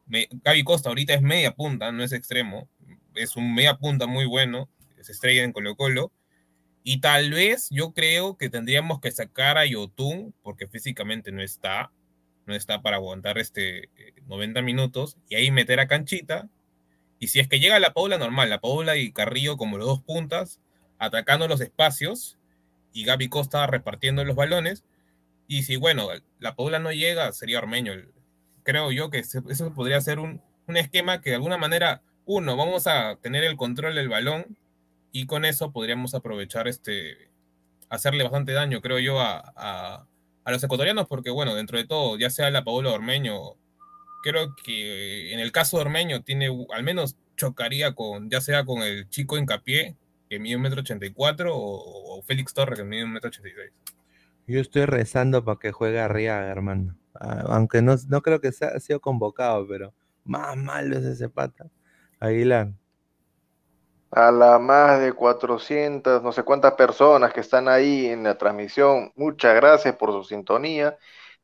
me- Gaby Costa ahorita es media punta, no es extremo, es un media punta muy bueno, es estrella en Colo Colo, Y tal vez yo creo que tendríamos que sacar a Yotun, porque físicamente no está, no está para aguantar este 90 minutos, y ahí meter a Canchita. Y si es que llega la Paula normal, la Paula y Carrillo como los dos puntas, atacando los espacios, y Gaby Costa repartiendo los balones. Y si, bueno, la Paula no llega, sería Ormeño. Creo yo que eso podría ser un, un esquema que de alguna manera, uno, vamos a tener el control del balón y con eso podríamos aprovechar este, hacerle bastante daño, creo yo, a, los ecuatorianos, porque bueno, dentro de todo, ya sea la Paola Ormeño, creo que en el caso de Ormeño tiene, al menos chocaría con, ya sea con el chico Incapié, que mide un metro ochenta y cuatro, o Félix Torres, que mide un metro ochenta y seis. Yo estoy rezando para que juegue Arriaga, hermano. Ah, aunque no, no creo que sea, convocado, pero más malo es ese pata. Aguilar a las más de 400, no sé cuántas personas que están ahí en la transmisión. Muchas gracias por su sintonía.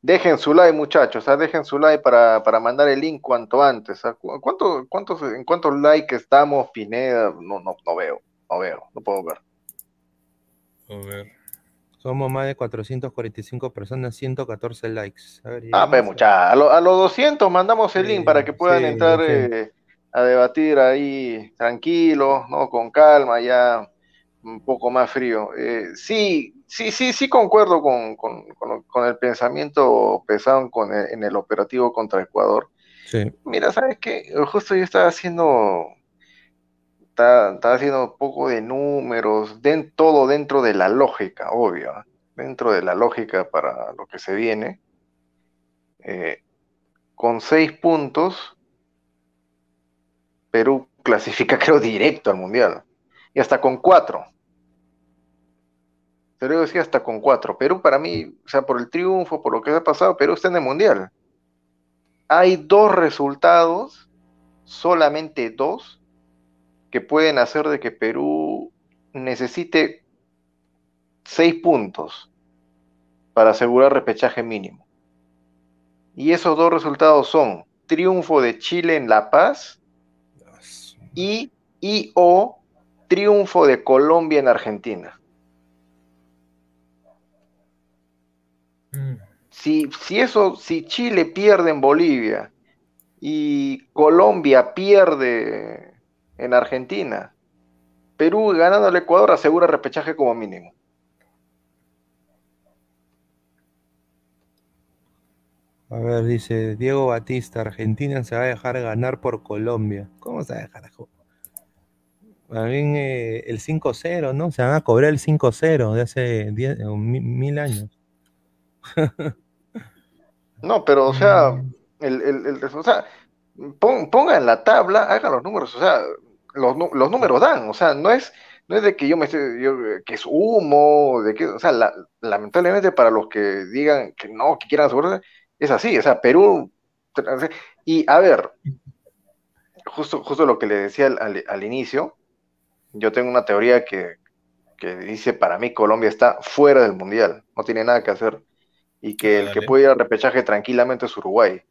Dejen su like, muchachos, ¿ah? dejen su like para, mandar el link cuanto antes. ¿ah? ¿Cuánto, cuántos, ¿En cuántos likes estamos, Pineda? No, no, no veo, no veo, no puedo ver. A ver. Somos más de 445 personas, 114 likes. ah, pues muchachos, a, los 200 mandamos el link para que puedan entrar eh, a debatir ahí tranquilo, ¿no? Con calma, ya un poco más frío. Eh, sí, sí, sí, sí concuerdo con, el pensamiento pesado con en el operativo contra Ecuador. Sí. Mira, ¿sabes qué? Justo yo estaba haciendo, estaba, haciendo un poco de números, den, todo dentro de la lógica, obvio, ¿eh? dentro de la lógica para lo que se viene. Eh, con seis puntos, Perú clasifica, <laughs> creo, directo al Mundial. Y hasta con cuatro. Pero decía hasta con cuatro. Perú para mí, o sea, por el triunfo, por lo que ha pasado, Perú está en el Mundial. Hay dos resultados, solamente dos, que pueden hacer de que Perú necesite seis puntos para asegurar repechaje mínimo. Y esos dos resultados son triunfo de Chile en La Paz y, o triunfo de Colombia en Argentina. Mm. Si, si eso, si Chile pierde en Bolivia y Colombia pierde en Argentina, Perú ganando al Ecuador asegura repechaje como mínimo. A ver, dice Diego Batista, Argentina se va a dejar ganar por Colombia. ¿Cómo se va a dejar? También eh, el 5-0, ¿no? Se van a cobrar el 5-0 de hace mil años. no, pero o sea, mm. el, el, o sea, ponga en la tabla, hagan los números, o sea, los, los números dan, o sea, no es, no es de que yo me esté, que es humo, de que, o sea, lamentablemente para los que digan que no, que quieran asegurarse, es así, o sea, Perú. Y a ver, justo, justo lo que le decía al, inicio, yo tengo una teoría que, dice para mí Colombia está fuera del mundial, no tiene nada que hacer. Y que el que puede ir al repechaje tranquilamente es Uruguay.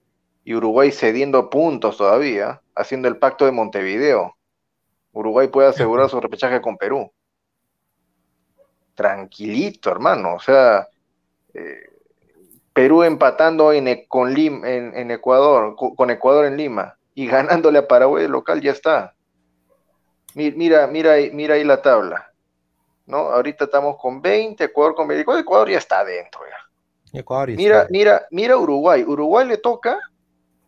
Y Uruguay cediendo puntos todavía, haciendo el pacto de Montevideo. Uruguay puede asegurar su repechaje con Perú. Tranquilito, hermano. O sea, eh, Perú empatando en, con en, Ecuador, con Ecuador en Lima y <laughs> ganándole a Paraguay local, ya está. Mira, mira, mira ahí la tabla. ¿no? Ahorita estamos con 20, Ecuador con 20. Ecuador ya está adentro ya. mira, mira, mira Uruguay. Uruguay le toca,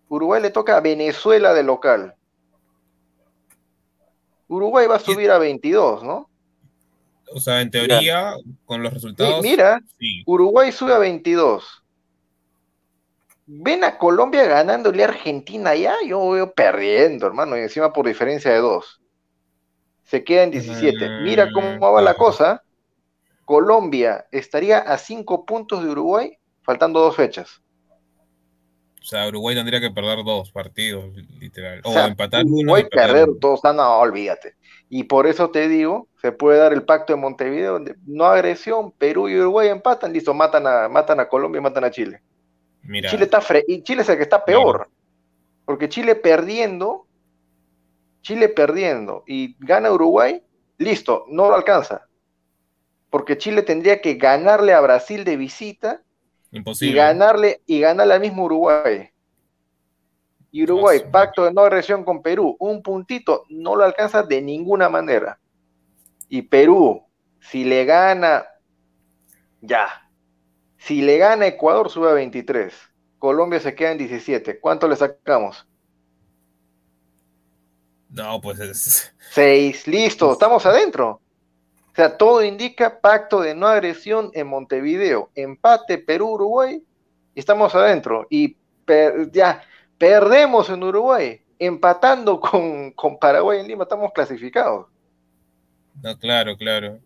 Uruguay le toca a Venezuela de local. Uruguay va a subir a 22, ¿no? O sea, en teoría, con los resultados. Mira, Uruguay sube a 22 ven a Colombia ganándole a Argentina ya, yo veo perdiendo, hermano, y encima por diferencia de dos. Se queda en 17. Mira cómo va la cosa. Colombia estaría a cinco puntos de Uruguay, faltando dos fechas. O sea, Uruguay tendría que perder dos partidos, literal. O, empatar Uruguay uno. perder dos, ah, no, olvídate. Y por eso te digo, se puede dar el pacto de Montevideo, donde no agresión, Perú y Uruguay empatan, listo, matan a, matan a Colombia y matan a Chile. Chile está y Chile es el que está peor. Porque Chile perdiendo, Chile perdiendo y gana Uruguay, listo, no lo alcanza. porque Chile tendría que ganarle a Brasil de visita Imposible. y ganarle y ganarle al mismo Uruguay. Y Uruguay, pacto de no agresión con Perú, un puntito, no lo alcanza de ninguna manera. Y Perú, si le gana, ya. Si le gana Ecuador, sube a 23. Colombia se queda en 17. ¿Cuánto le sacamos? No, pues es. 6. Listo, estamos adentro. O sea, todo indica pacto de no agresión en Montevideo. Empate Perú-Uruguay y estamos adentro. Y per- ya, perdemos en Uruguay. Empatando con, con Paraguay en Lima, estamos clasificados. No, claro, claro.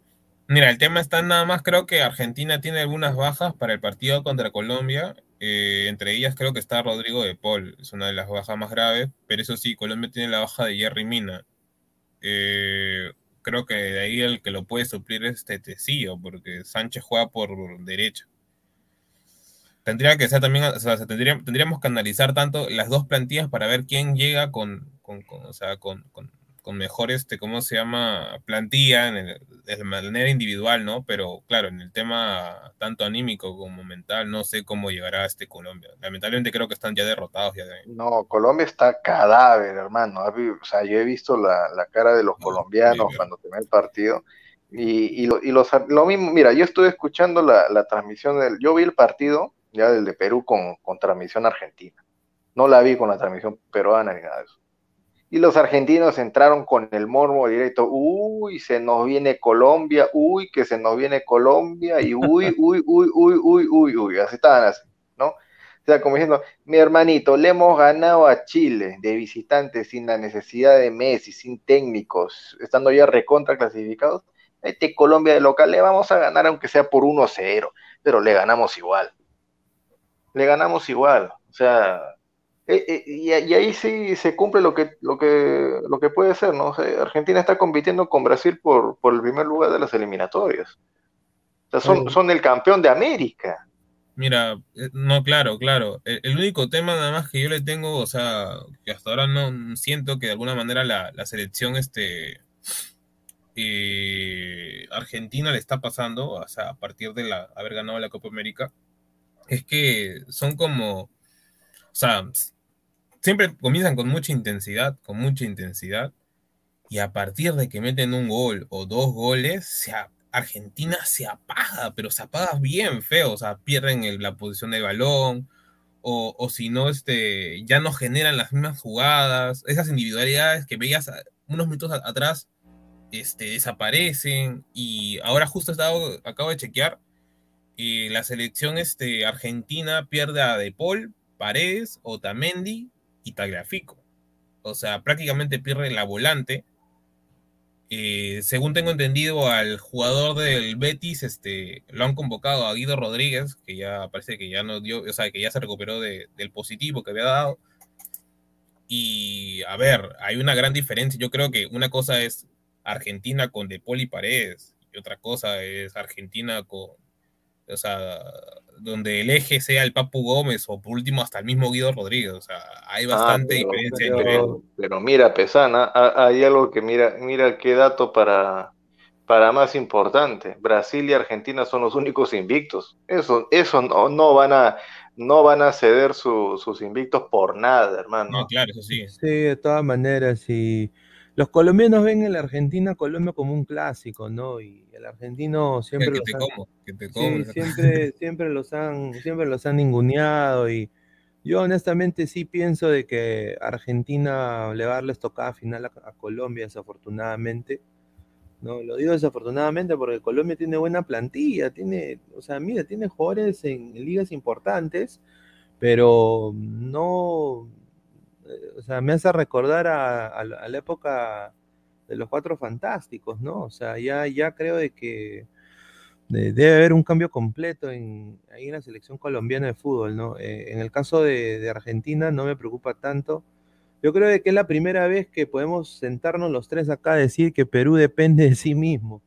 Mira, el tema está nada más, creo que Argentina tiene algunas bajas para el partido contra Colombia. eh, entre ellas creo que está Rodrigo de Paul, es una de las bajas más graves, pero eso sí, Colombia tiene la baja de Jerry Mina. Eh, creo que de ahí el que lo puede suplir es Tetecillo, porque Sánchez juega por derecha. Tendría que ser también, o sea, se tendría- tendríamos que analizar tanto las dos plantillas para ver quién llega con, o sea, con, con mejor, este, ¿cómo se llama? Plantilla en el- de manera individual, ¿no? Pero claro, en el tema tanto anímico como mental, no sé cómo llegará este Colombia. Lamentablemente creo que están ya derrotados. Ya de- No, Colombia está cadáver, hermano. O sea, yo he visto la, la cara de los No, colombianos sí, cuando termina el partido. Y, y, lo, y los, lo mismo, mira, yo estuve escuchando la, la transmisión del. Yo vi el partido ya del de Perú con, con transmisión argentina. No la vi con la transmisión peruana ni nada de eso. Y los argentinos entraron con el mormo directo. Uy, se nos viene Colombia. Uy, que se nos viene Colombia. Y uy, <laughs> uy, uy, uy, uy, uy, uy. Así estaban así, ¿no? O sea, como diciendo, mi hermanito, le hemos ganado a Chile de visitante sin la necesidad de Messi, sin técnicos, estando ya recontra clasificados. Este Colombia de local le vamos a ganar aunque sea por 1-0, pero le ganamos igual. Le ganamos igual. O sea, eh, eh, y, y ahí sí se cumple lo que, lo que, lo que puede ser, ¿no? O sea, Argentina está compitiendo con Brasil por, por el primer lugar de las eliminatorias. O sea, son, son el campeón de América. Mira, eh, no, claro, claro. El, el único tema nada más que yo le tengo, o sea, que hasta ahora no siento que de alguna manera la, la selección este eh, Argentina le está pasando, o sea, a partir de la, haber ganado la Copa América, es que son como, o sea, siempre comienzan con mucha intensidad, con mucha intensidad, y a partir de que meten un gol o dos goles, se Argentina se apaga, pero se apaga bien feo, o sea, pierden el- la posición del balón, o, o si no, este, ya no generan las mismas jugadas, esas individualidades que veías unos minutos a- atrás, este, desaparecen, y ahora justo estado- acabo de chequear, y la selección este, argentina pierde a De Paul, Paredes, Otamendi y Tagliafico. O sea, prácticamente pierde la volante. Eh, según tengo entendido, al jugador del Betis, este, lo han convocado a Guido Rodríguez, que ya parece que ya no dio, o sea, que ya se recuperó de- del positivo que había dado. Y a ver, hay una gran diferencia. Yo creo que una cosa es Argentina con De y Paredes, y otra cosa es Argentina con, o sea, donde el eje sea el Papu Gómez o por último hasta el mismo Guido Rodríguez. O sea, hay bastante Ah, pero- diferencia nivel. Pero, pero mira, Pesana, ha- hay algo que mira, mira qué dato para, para más importante. Brasil y Argentina son los únicos invictos. Eso, eso no, no van a, no van a ceder su- sus invictos por nada, hermano. No, claro, eso sí. Sí, de todas maneras, y los colombianos ven en la Argentina Colombia como un clásico, ¿no? Y el argentino siempre que los te han- como, que te sí, como. siempre, siempre los han, siempre los han ninguneado y yo honestamente sí pienso de que Argentina le va a darles tocada final a, a Colombia, desafortunadamente. No, lo digo desafortunadamente porque Colombia tiene buena plantilla, tiene, o sea, mira, tiene jugadores en ligas importantes, pero no, o sea, me hace recordar a, a la a la época de los Cuatro Fantásticos, ¿no? O sea, ya, ya creo de que de- debe haber un cambio completo en, ahí en la selección colombiana de fútbol, ¿no? Eh, en el caso de, de Argentina no me preocupa tanto. Yo creo de que es la primera vez que podemos sentarnos los tres acá a decir que Perú depende de sí mismo.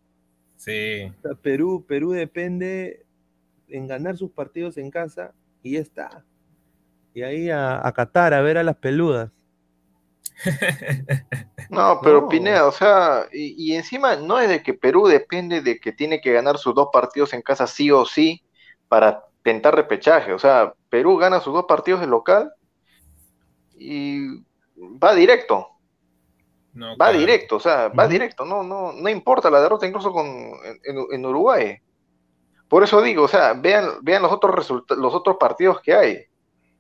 Sí, O sea, Perú, Perú depende en ganar sus partidos en casa y ya está. Y ahí a, a Qatar a ver a las peludas. <laughs> No, pero No. Pineda, o sea, y, y encima no es de que Perú depende de que tiene que ganar sus dos partidos en casa sí o sí para tentar repechaje. O sea, Perú gana sus dos partidos de local y va directo, No, va claro. directo, o sea, va directo, no, no, no importa la derrota incluso con, en, Uruguay. Por eso digo, o sea, vean, vean los otros los otros partidos que hay.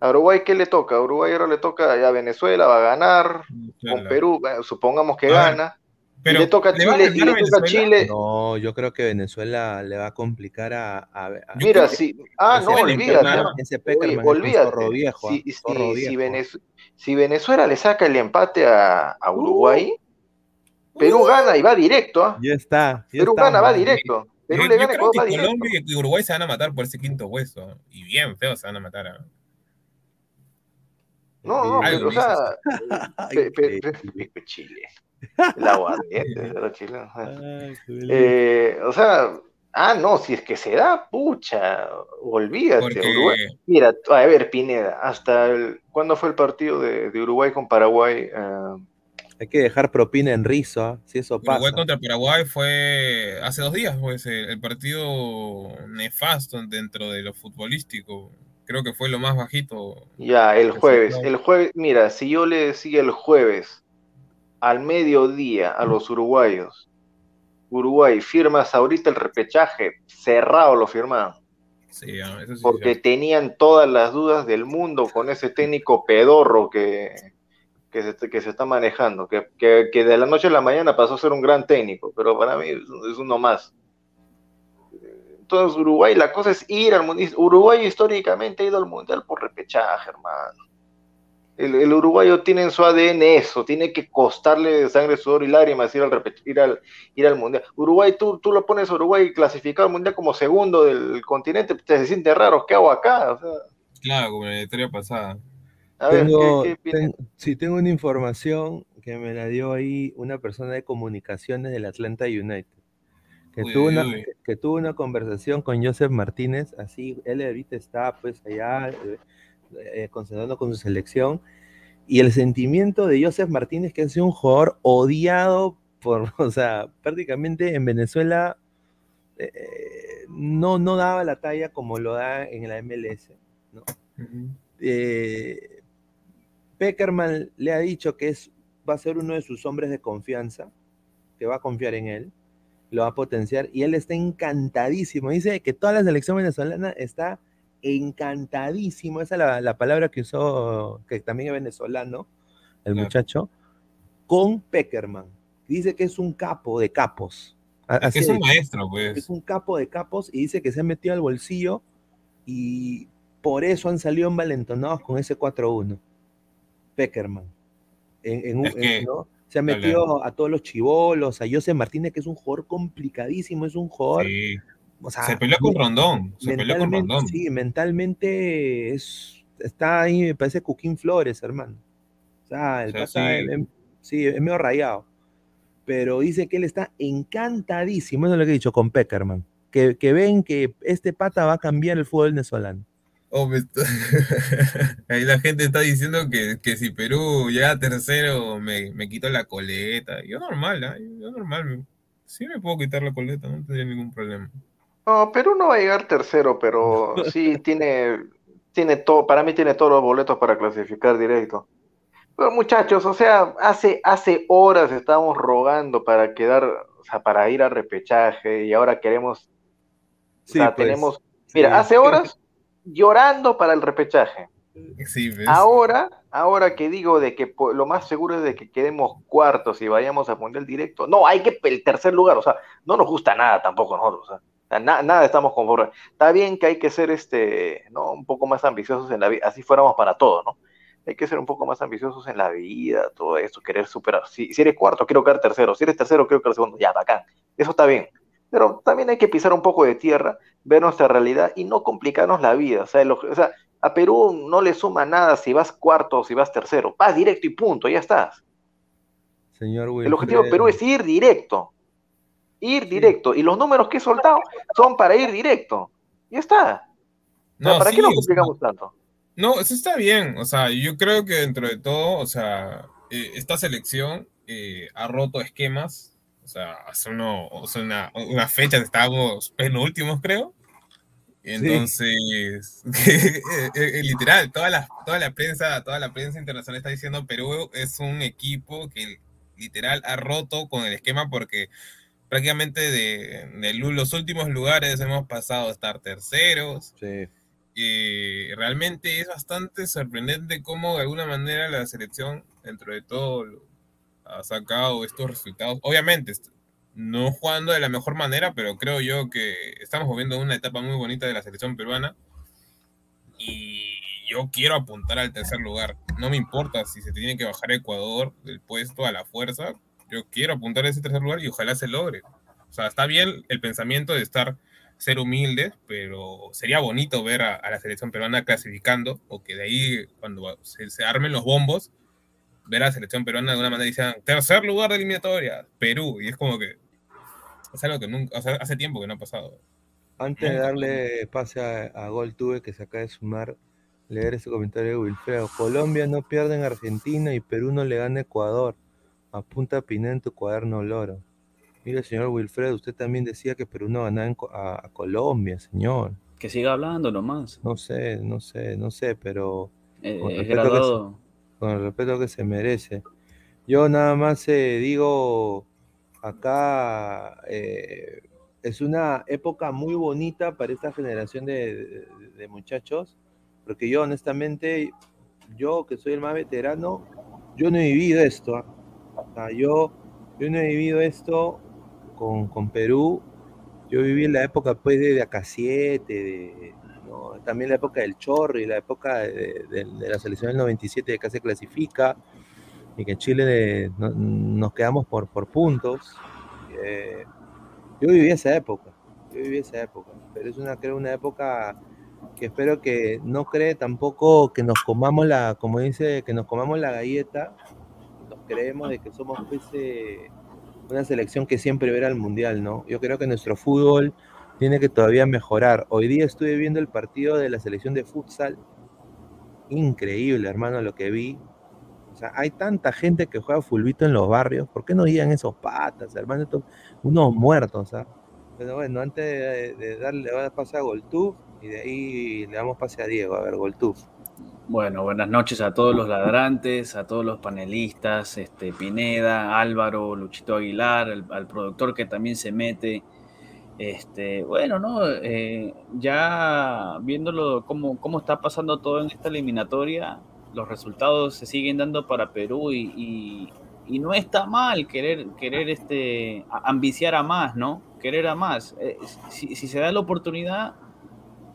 A Uruguay, ¿qué le toca? A Uruguay ahora le toca a Venezuela, va a ganar, Claro. con Perú, eh, supongamos que A ver, gana. Pero y le toca a ¿le va a Chile, y le toca a? Chile. No, yo creo que Venezuela le va a complicar a. a- Mira, que si. Ah, no, olvídate. ese Oye, olvídate. zorro viejo. Si, ¿ah? Zorro si- si viejo. Si Venezuela le saca el empate a, a Uruguay, Perú Uh. gana y va directo. ¿ah? Ya está. ya Perú está, gana, va directo. Perú Yo, le yo gana y creo que va directo. Colombia y Uruguay se van a matar por ese quinto hueso. Y bien feo se van a matar. ¿ah? No, no, pero, o dice sea, pe- <laughs> pe- qué- pe- pe- Chile. El aguardiente de los chilenos. Eh, o sea, ah, no, si es que se da, pucha, olvídate. Porque Uruguay. Mira, a ver, Pineda, hasta el, ¿cuándo fue el partido de, de Uruguay con Paraguay? Ah, Hay que dejar propina en rizo, ¿ah? si eso pasa. Uruguay contra Paraguay fue hace dos días, pues, el, el partido nefasto dentro de lo futbolístico. Creo que fue lo más bajito. Ya, el jueves. El jueves, mira, si yo le decía el jueves al mediodía a los uruguayos, Uruguay, firmas ahorita el repechaje, cerrado lo firmaban, Sí, ah, eso sí. porque tenían todas las dudas del mundo con ese técnico pedorro que, que, se, que se está manejando, que, que, que de la noche a la mañana pasó a ser un gran técnico, pero para mí es uno más. Entonces Uruguay, la cosa es ir al mundial. Uruguay históricamente ha ido al mundial por repechaje, hermano. El, el uruguayo tiene en su ADN eso, tiene que costarle sangre, sudor y lágrimas ir al, ir al, ir al mundial. Uruguay, tú, tú lo pones a Uruguay clasificado al mundial como segundo del continente, te se siente raro, ¿qué hago acá? O sea, Claro, como en la historia pasada. a ver, Tengo, ¿qué, qué ten- sí, tengo una información que me la dio ahí una persona de comunicaciones del Atlanta United, que, Uy, tuvo, uy, una, uy. que tuvo una conversación con Joseph Martínez, así, él ahorita está pues allá eh, eh, concentrando con su selección, y el sentimiento de Joseph Martínez, que ha sido un jugador odiado por, <laughs> o sea, prácticamente en Venezuela eh, no, no daba la talla como lo da en la MLS, ¿no? Eh, Peckerman le ha dicho que es, va a ser uno de sus hombres de confianza, que va a confiar en él, lo va a potenciar y él está encantadísimo. Dice que toda la selección venezolana está encantadísimo. Esa es la, la palabra que usó, que también es venezolano, el Claro. muchacho, con Peckerman. Dice que es un capo de capos. Es que es un maestro, es pues. un capo de capos y dice que se ha metido al bolsillo y por eso han salido envalentonados con ese 4-1. Peckerman. En, en un- Es que- en- ¿no? Se ha metido a todos los chivolos, a José Martínez, que es un jugador complicadísimo, es un jugador. Sí. o sea, Se peleó con Rondón. Se peleó con mentalmente, Rondón. sí, mentalmente es, está ahí, me parece Cuquín Flores, hermano. O sea, el O sea, pata, sí. él- él- sí, es medio rayado. Pero dice que él está encantadísimo, eso es lo que he dicho con Peckerman. Que, que ven que este pata va a cambiar el fútbol venezolano. Oh, me está- <laughs> Ahí la gente está diciendo que, que si Perú llega tercero me, me quito la coleta. Yo normal, ¿ah? Yo normal. Sí me puedo quitar la coleta, no tendría ningún problema. No, Perú no va a llegar tercero, pero <laughs> sí tiene, tiene todo, para mí tiene todos los boletos para clasificar directo. Pero muchachos, o sea, hace, hace horas estamos rogando para quedar, o sea, para ir a repechaje y ahora queremos, o Sí, sea, pues, tenemos, sí. mira, hace horas llorando para el repechaje. Ahora, ahora que digo de que lo más seguro es de que quedemos cuartos y vayamos a mundial directo. No, hay que el tercer lugar, o sea, no nos gusta nada tampoco nosotros, o sea, o sea, na- nada estamos conformes. Está bien que hay que ser este, ¿no? un poco más ambiciosos en la vida, así fuéramos para todo, ¿no? Hay que ser un poco más ambiciosos en la vida, todo eso, querer superar. Si, si eres cuarto, quiero quedar tercero. Si eres tercero, quiero quedar segundo. Ya, bacán. Eso está bien. Pero también hay que pisar un poco de tierra, ver nuestra realidad y no complicarnos la vida. O sea, lo- o sea, a Perú no le suma nada si vas cuarto o si vas tercero. Vas directo y punto, ya estás. Señor El objetivo de Wilfredo. Perú es ir directo. Ir directo. Y los números que he soltado son para ir directo. Ya está. O sea, No, ¿Para sí, qué nos complicamos tanto? No, eso está bien. O sea, yo creo que dentro de todo, o sea, eh, esta selección eh, ha roto esquemas. O sea, hace, uno, una, una fecha estábamos penúltimos, creo. Entonces, <laughs> literal, toda la, toda la prensa, toda la prensa internacional está diciendo Perú es un equipo que literal ha roto con el esquema porque prácticamente de, de los últimos lugares hemos pasado a estar terceros. Sí. Y realmente es bastante sorprendente cómo de alguna manera la selección, dentro de todo, ha sacado estos resultados. Obviamente, no jugando de la mejor manera, pero creo yo que estamos viviendo una etapa muy bonita de la selección peruana. Y yo quiero apuntar al tercer lugar. No me importa si se tiene que bajar Ecuador del puesto a la fuerza. Yo quiero apuntar a ese tercer lugar y ojalá se logre. O sea, está bien el pensamiento de estar ser humildes, pero sería bonito ver a, la selección peruana clasificando o que de ahí, cuando se, armen los bombos, ver a la selección peruana de alguna manera digan tercer lugar de eliminatoria, Perú. Y es como que es algo que nunca, o sea, hace tiempo que no ha pasado. Antes de darle pase a, a Gol Tuve, que se acaba de sumar, leer ese comentario de Wilfredo. Colombia no pierde en Argentina y Perú no le gana a Ecuador. Apunta Pineda en tu cuaderno loro. Mire, señor Wilfredo, usted también decía que Perú no ganaba a, Colombia, señor. Que siga hablando nomás. No sé, no sé, no sé, pero eh, el respeto con, el respeto que se merece. Yo nada más eh, digo, acá eh, es una época muy bonita para esta generación de muchachos porque yo honestamente, yo que soy el más veterano, yo no he vivido esto. ¿ah? O sea, yo, yo no he vivido esto con, con Perú. Yo viví en la época pues de, de AK7, de, también la época del Chorro y la época de, la selección del 97 de que se clasifica y que en Chile nos quedamos por, por puntos. Eh, yo viví esa época, yo viví esa época, pero es una, creo, una época que espero que no cree tampoco que nos comamos la, como dice, que nos comamos la galleta, nos creemos de que somos pues, eh, una selección que siempre verá al mundial, ¿no? Yo creo que nuestro fútbol tiene que todavía mejorar. Hoy día estuve viendo el partido de la selección de futsal, increíble, hermano, lo que vi. O sea, hay tanta gente que juega fulbito en los barrios, ¿por qué no digan esos patas, hermano? unos muertos, ¿ah? Pero bueno, antes de, de darle, a pasar a Goltú, y de ahí le damos pase a Diego, a ver, Goltuf. Bueno, buenas noches a todos los ladrantes, a todos los panelistas, este, Pineda, Álvaro, Luchito Aguilar, al productor que también se mete. Este, bueno, ¿no? Eh, ya viéndolo cómo, está pasando todo en esta eliminatoria, los resultados se siguen dando para Perú y, no está mal querer, querer este, ambiciar a más, ¿no? Querer a más. Eh, si, se da la oportunidad,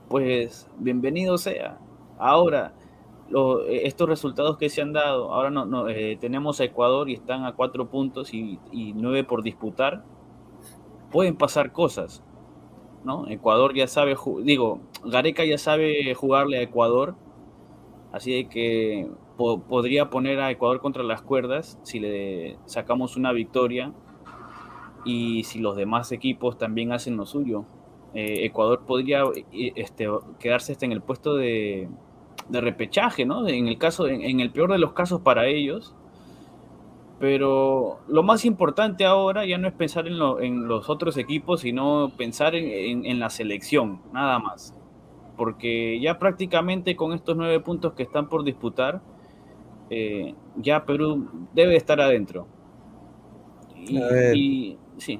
pues bienvenido sea. Ahora, eh, estos resultados que se han dado, ahora no, eh, tenemos a Ecuador y están a cuatro puntos y, nueve por disputar, pueden pasar cosas. ¿no? Ecuador ya sabe, digo, Gareca ya sabe jugarle a Ecuador, así que podría poner a Ecuador contra las cuerdas si le sacamos una victoria y si los demás equipos también hacen lo suyo. Eh, Ecuador podría eh, este, quedarse hasta en el puesto de, repechaje, ¿no? En el caso, en, el peor de los casos para ellos. Pero lo más importante ahora ya no es pensar en, los otros equipos, sino pensar en, la selección, nada más. Porque ya prácticamente con estos nueve puntos que están por disputar, eh, ya Perú debe estar adentro. y sí.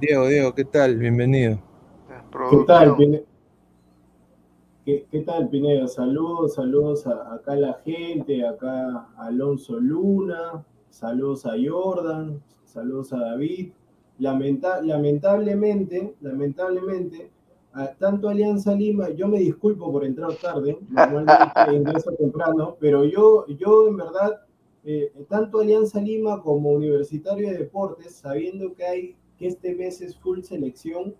Diego, Diego, ¿qué tal? Bienvenido. ¿Qué tal, Pineda? ¿Qué, tal, Pineda? Saludos, saludos a, acá a la gente, acá a Alonso Luna, saludos a Jordan, saludos a David. lamentablemente, lamentablemente, tanto Alianza Lima, yo me disculpo por entrar tarde, normalmente <laughs> ingreso temprano, pero yo, yo en verdad, eh, tanto Alianza Lima como Universitario de Deportes, sabiendo que hay que este mes es full selección,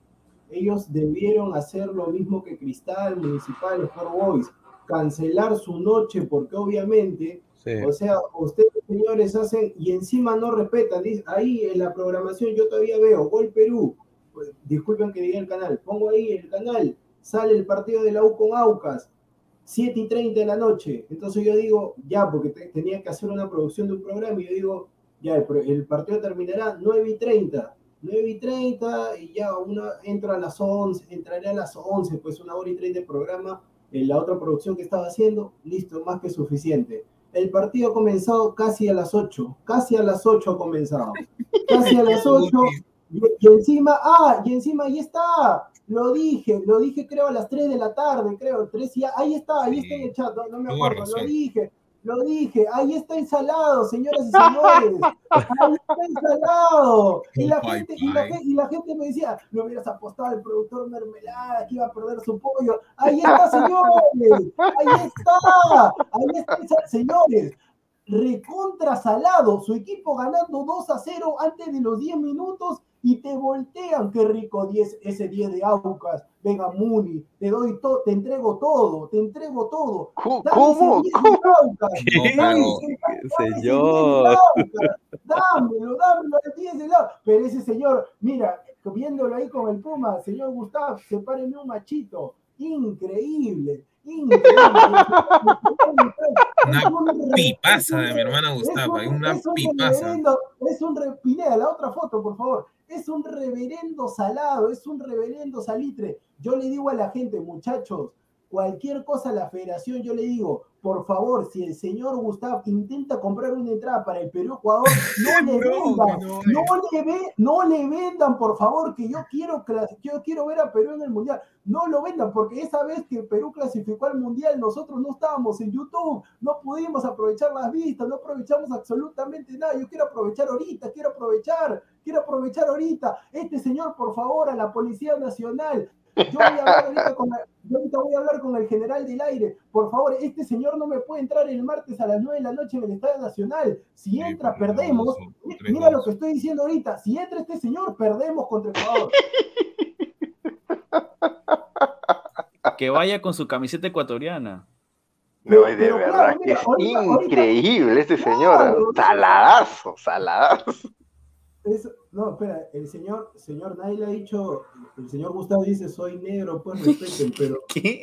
ellos debieron hacer lo mismo que Cristal, Municipal, Sport Boys, cancelar su noche, porque obviamente, o sea, ustedes señores hacen y encima no respetan, ahí en la programación yo todavía veo, Gol Perú, pues, disculpen que diga el canal, pongo ahí el canal, sale el partido de la U con Aucas, 7 y 30 de la noche. Entonces yo digo, ya, porque tenía que hacer una producción de un programa y yo digo, ya, el, partido terminará 9 y 30. 9 y 30 y ya una entra a las 11, entraré a las 11, pues una hora y 30 de programa en la otra producción que estaba haciendo, listo, más que suficiente. El partido ha comenzado casi a las 8, casi a las 8 ha comenzado. Casi a las 8 <laughs> y, y encima, ah, y encima ahí está, lo dije, lo dije creo a las 3 de la tarde, creo, 3 y ahí está, ahí está en el chat, no, me acuerdo, lo dije, lo dije, ahí está ensalado, señoras y señores, ahí está ensalado. Y la, gente, y, la, y la gente me decía, no hubieras apostado al productor mermelada que iba a perder su pollo. Ahí está, señores, ahí está, ahí está, señores recontra salado, su equipo ganando 2 a 0 antes de los 10 minutos y te voltean, qué rico 10, ese 10 de Aucas, venga Muni, te doy todo, te entrego todo, te entrego todo. ¿Cómo? señor. Dámelo, dámelo el 10 de Aucas. Pero ese señor, mira, viéndolo ahí con el Puma, señor Gustavo, sepárenme un machito. Increíble, increíble. una pipaza de mi hermana Gustavo, una pipaza. Es un repinea, la otra foto, por favor es un reverendo salado, es un reverendo salitre. Yo le digo a la gente, muchachos, cualquier cosa a la federación, yo le digo, por favor, si el señor Gustavo intenta comprar una entrada para el Perú-Ecuador, <laughs> no le vendan, no, le no le vendan, por favor, que yo quiero, yo quiero ver a Perú en el Mundial. No lo vendan, porque esa vez que Perú clasificó al Mundial, nosotros no estábamos en YouTube, no pudimos aprovechar las vistas, no aprovechamos absolutamente nada. Yo quiero aprovechar ahorita, quiero aprovechar, quiero aprovechar ahorita. Este señor, por favor, a la Policía Nacional, yo voy, a hablar ahorita con, yo ahorita voy a hablar con el general del aire. Por favor, este señor no me puede entrar el martes a las 9 de la noche en el Estadio Nacional. Si entra, perdemos. Mira lo que estoy diciendo ahorita. Si entra este señor, perdemos contra Ecuador. Que vaya con su camiseta ecuatoriana. No, de verdad que es increíble este señor. saladazo, saladazo. No, espera, el señor, señor Nail ha dicho, el señor Gustavo dice, soy negro, pues respeten, <laughs> pero... ¿Qué?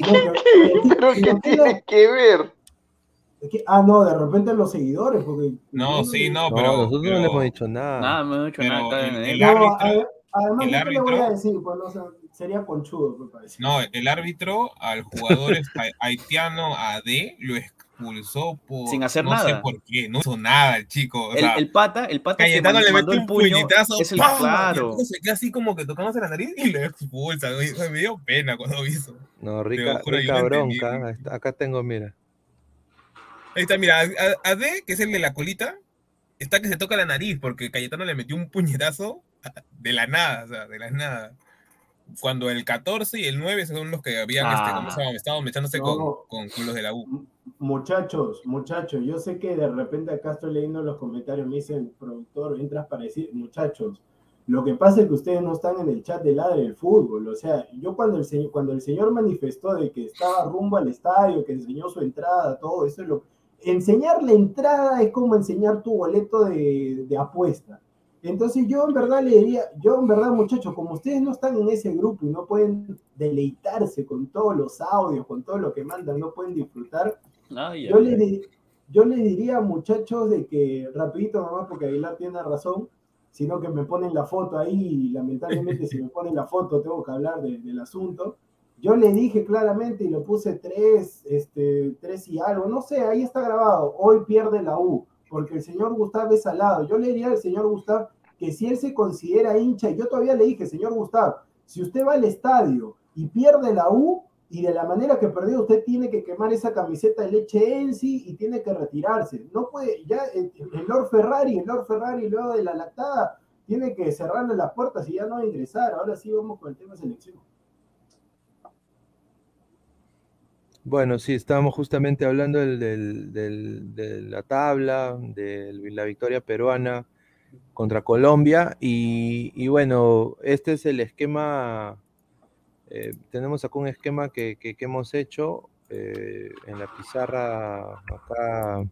¿Pero <laughs> qué tiene que ver? ah, no, de repente los seguidores, porque... No, sí, no, pero... nosotros no le hemos dicho nada. Nada, no hemos dicho nada. El, el, árbitro, además, el árbitro, le voy a decir? Pues, no, sería conchudo, me parece. No, el árbitro al jugador <laughs> haitiano AD lo expulsó por sin hacer no nada. sé por qué, no hizo nada el chico. O el, sea, el, pata, el pata Cayetano le metió un puñetazo, es el ¡pam! claro. Y se queda así como que tocándose la nariz y lo expulsa. Me dio pena cuando hizo. No, rica, juro, rica bronca. Acá tengo, mira. Ahí está, mira, AD, que es el de la colita, está que se toca la nariz porque Cayetano le metió un puñetazo de la nada, o sea, de la nada cuando el 14 y el 9 son los que habían ah. este, estado mechándose no, con, con, con, los de la U. Muchachos, muchachos, yo sé que de repente acá estoy leyendo los comentarios, me dicen, productor, entras para decir, muchachos, lo que pasa es que ustedes no están en el chat de ladre del fútbol, o sea, yo cuando el, señor, cuando el señor manifestó de que estaba rumbo al estadio, que enseñó su entrada, todo eso es lo... Enseñar la entrada es como enseñar tu boleto de, de apuesta. Entonces yo en verdad le diría, yo en verdad muchachos, como ustedes no están en ese grupo y no pueden deleitarse con todos los audios, con todo lo que mandan, no pueden disfrutar, yo, Le, yo le diría muchachos de que, rapidito nomás porque Aguilar tiene razón, sino que me ponen la foto ahí y lamentablemente si me <laughs> ponen la foto tengo que hablar del asunto. Yo le dije claramente y lo puse tres, este, tres y algo, no sé, ahí está grabado, hoy pierde la U porque el señor Gustavo es salado. Yo le diría al señor Gustavo que si él se considera hincha, y yo todavía le dije, señor Gustavo, si usted va al estadio y pierde la U, y de la manera que perdió, usted tiene que quemar esa camiseta de leche en sí y tiene que retirarse. No puede, ya el, el Lord Ferrari, el Lord Ferrari luego de la lactada, tiene que cerrarle las puertas y ya no ingresar. Ahora sí vamos con el tema selección. Bueno, sí, estábamos justamente hablando del, de la tabla, de la victoria peruana contra Colombia y bueno, este es el esquema, eh, tenemos acá un esquema que, que, que hemos hecho eh, en la pizarra acá.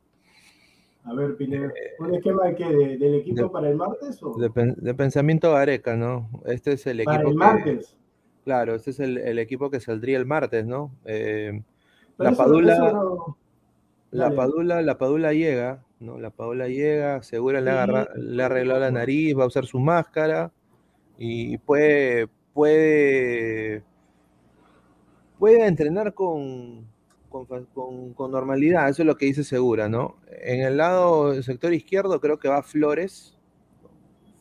A ver, Pineda, ¿un esquema de qué? ¿De, ¿Del equipo de, para el martes? O? De, de, pensamiento Gareca, ¿no? Este es el equipo. Para el martes. Claro, este es el, el, equipo que saldría el martes, ¿no? Eh, la Padula, la Padula, la Padula llega, ¿no? La Padula llega, segura le, agarra, le arregló la nariz, va a usar su máscara y puede, puede, puede entrenar con, con, normalidad, eso es lo que dice Segura, ¿no? En el lado sector izquierdo creo que va Flores,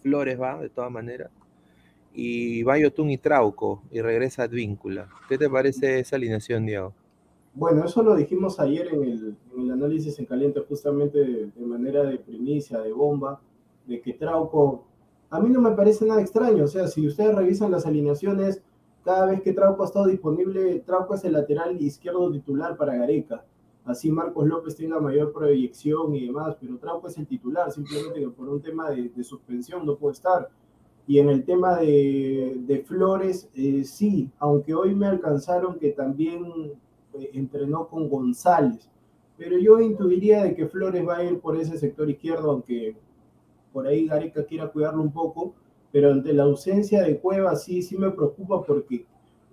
Flores va, de todas maneras, y va Yotun y Trauco, y regresa Advíncula. ¿Qué te parece esa alineación, Diego? Bueno, eso lo dijimos ayer en el, análisis en caliente, justamente de, manera de primicia, de bomba, de que Trauco, a mí no me parece nada extraño, o sea, si ustedes revisan las alineaciones, cada vez que Trauco ha estado disponible, Trauco es el lateral izquierdo titular para Gareca. Así Marcos López tenga mayor proyección y demás, pero Trauco es el titular, simplemente que por un tema de, suspensión no puede estar. Y en el tema de, Flores, eh, sí, aunque hoy me alcanzaron que también eh, entrenó con González, pero yo intuiría de que Flores va a ir por ese sector izquierdo, aunque por ahí Gareca quiera cuidarlo un poco, pero ante la ausencia de Cueva sí, sí me preocupa porque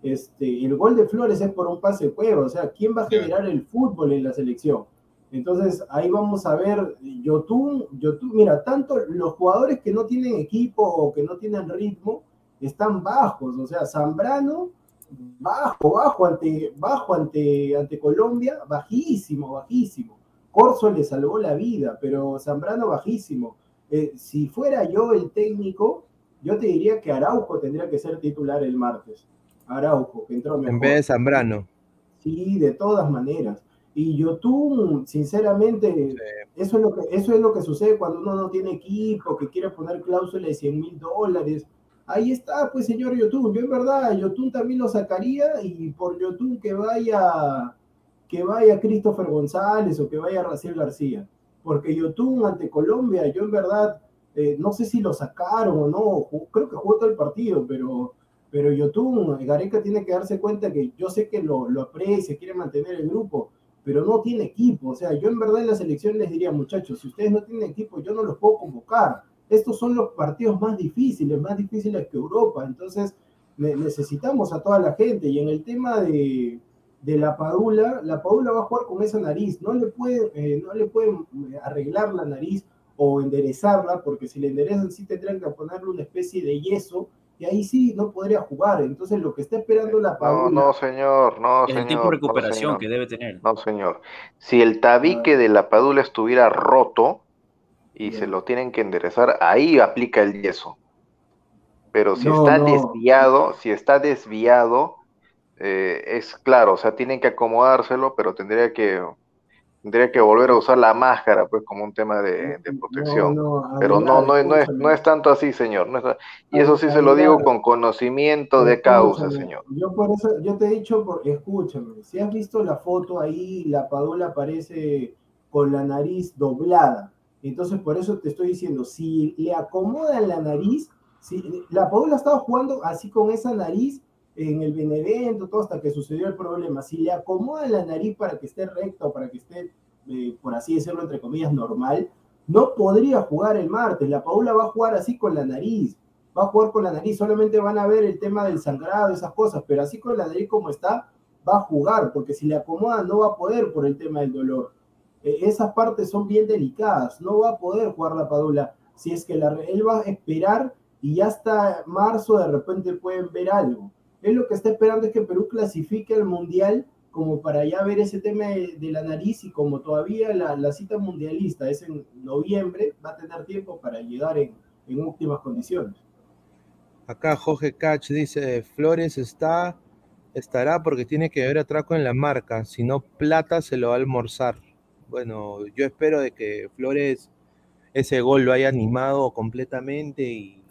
este, el gol de Flores es por un pase de Cueva, o sea, ¿quién va a generar el fútbol en la selección? Entonces ahí vamos a ver, Yotun, Yotun, mira, tanto los jugadores que no tienen equipo o que no tienen ritmo están bajos, o sea, Zambrano bajo, bajo ante, bajo ante, ante Colombia, bajísimo, bajísimo. Corso le salvó la vida, pero Zambrano bajísimo. Eh, si fuera yo el técnico, yo te diría que Araujo tendría que ser titular el martes. Araujo, que entró mejor. En vez de Zambrano. Sí, de todas maneras. Y Yotun, sinceramente, eso, es lo que, eso es lo que sucede cuando uno no tiene equipo, que quiere poner cláusula de 100 mil dólares. Ahí está, pues, señor Yotun. Yo en verdad, Yotun también lo sacaría y por Yotun que vaya, que vaya Christopher González o que vaya Raciel García. Porque Yotun ante Colombia, yo en verdad eh, no sé si lo sacaron o no, creo que jugó todo el partido, pero, pero Yotun, Gareca tiene que darse cuenta que yo sé que lo, lo aprecia, quiere mantener el grupo, pero no tiene equipo. O sea, yo en verdad en la selección les diría, muchachos, si ustedes no tienen equipo, yo no los puedo convocar. Estos son los partidos más difíciles, más difíciles que Europa. Entonces, necesitamos a toda la gente. Y en el tema de, de la Padula, la Padula va a jugar con esa nariz. No le, eh, no le pueden arreglar la nariz o enderezarla, porque si le enderezan sí tendrían que ponerle una especie de yeso y ahí sí no podría jugar. Entonces lo que está esperando la Padula... No, no, señor, no, el tipo de recuperación que debe tener. No, señor. Si el tabique ah. de la Padula estuviera roto y se lo tienen que enderezar, ahí aplica el yeso. Pero si está desviado, si está desviado, eh, es claro, o sea, tienen que acomodárselo, pero tendría que tendría que volver a usar la máscara, pues, como un tema de, protección. Pero no, no, no, es, no es tanto así, señor. y eso sí se lo digo con conocimiento de causa, señor. Yo por eso, yo te he dicho, por, escúchame, si has visto la foto ahí, la Padula aparece con la nariz doblada. Entonces, por eso te estoy diciendo, si le acomodan la nariz, si la Padula estaba jugando así con esa nariz, en el Benevento, todo hasta que sucedió el problema. Si le acomoda la nariz para que esté recta o para que esté, eh, por así decirlo, entre comillas, normal, no podría jugar el martes. La Paula va a jugar así con la nariz. Va a jugar con la nariz. Solamente van a ver el tema del sangrado, esas cosas, pero así con la nariz como está, va a jugar, porque si le acomoda no va a poder por el tema del dolor. Eh, esas partes son bien delicadas. No va a poder jugar la Padula. Si es que él va a esperar y hasta marzo de repente pueden ver algo él lo que está esperando es que Perú clasifique al Mundial como para ya ver ese tema de, la nariz y como todavía la, cita mundialista es en noviembre, va a tener tiempo para llegar en, en óptimas condiciones. Acá Jorge Cach dice, Flores está, estará porque tiene que haber atraco en la marca, si no plata se lo va a almorzar. Bueno, yo espero de que Flores ese gol lo haya animado completamente y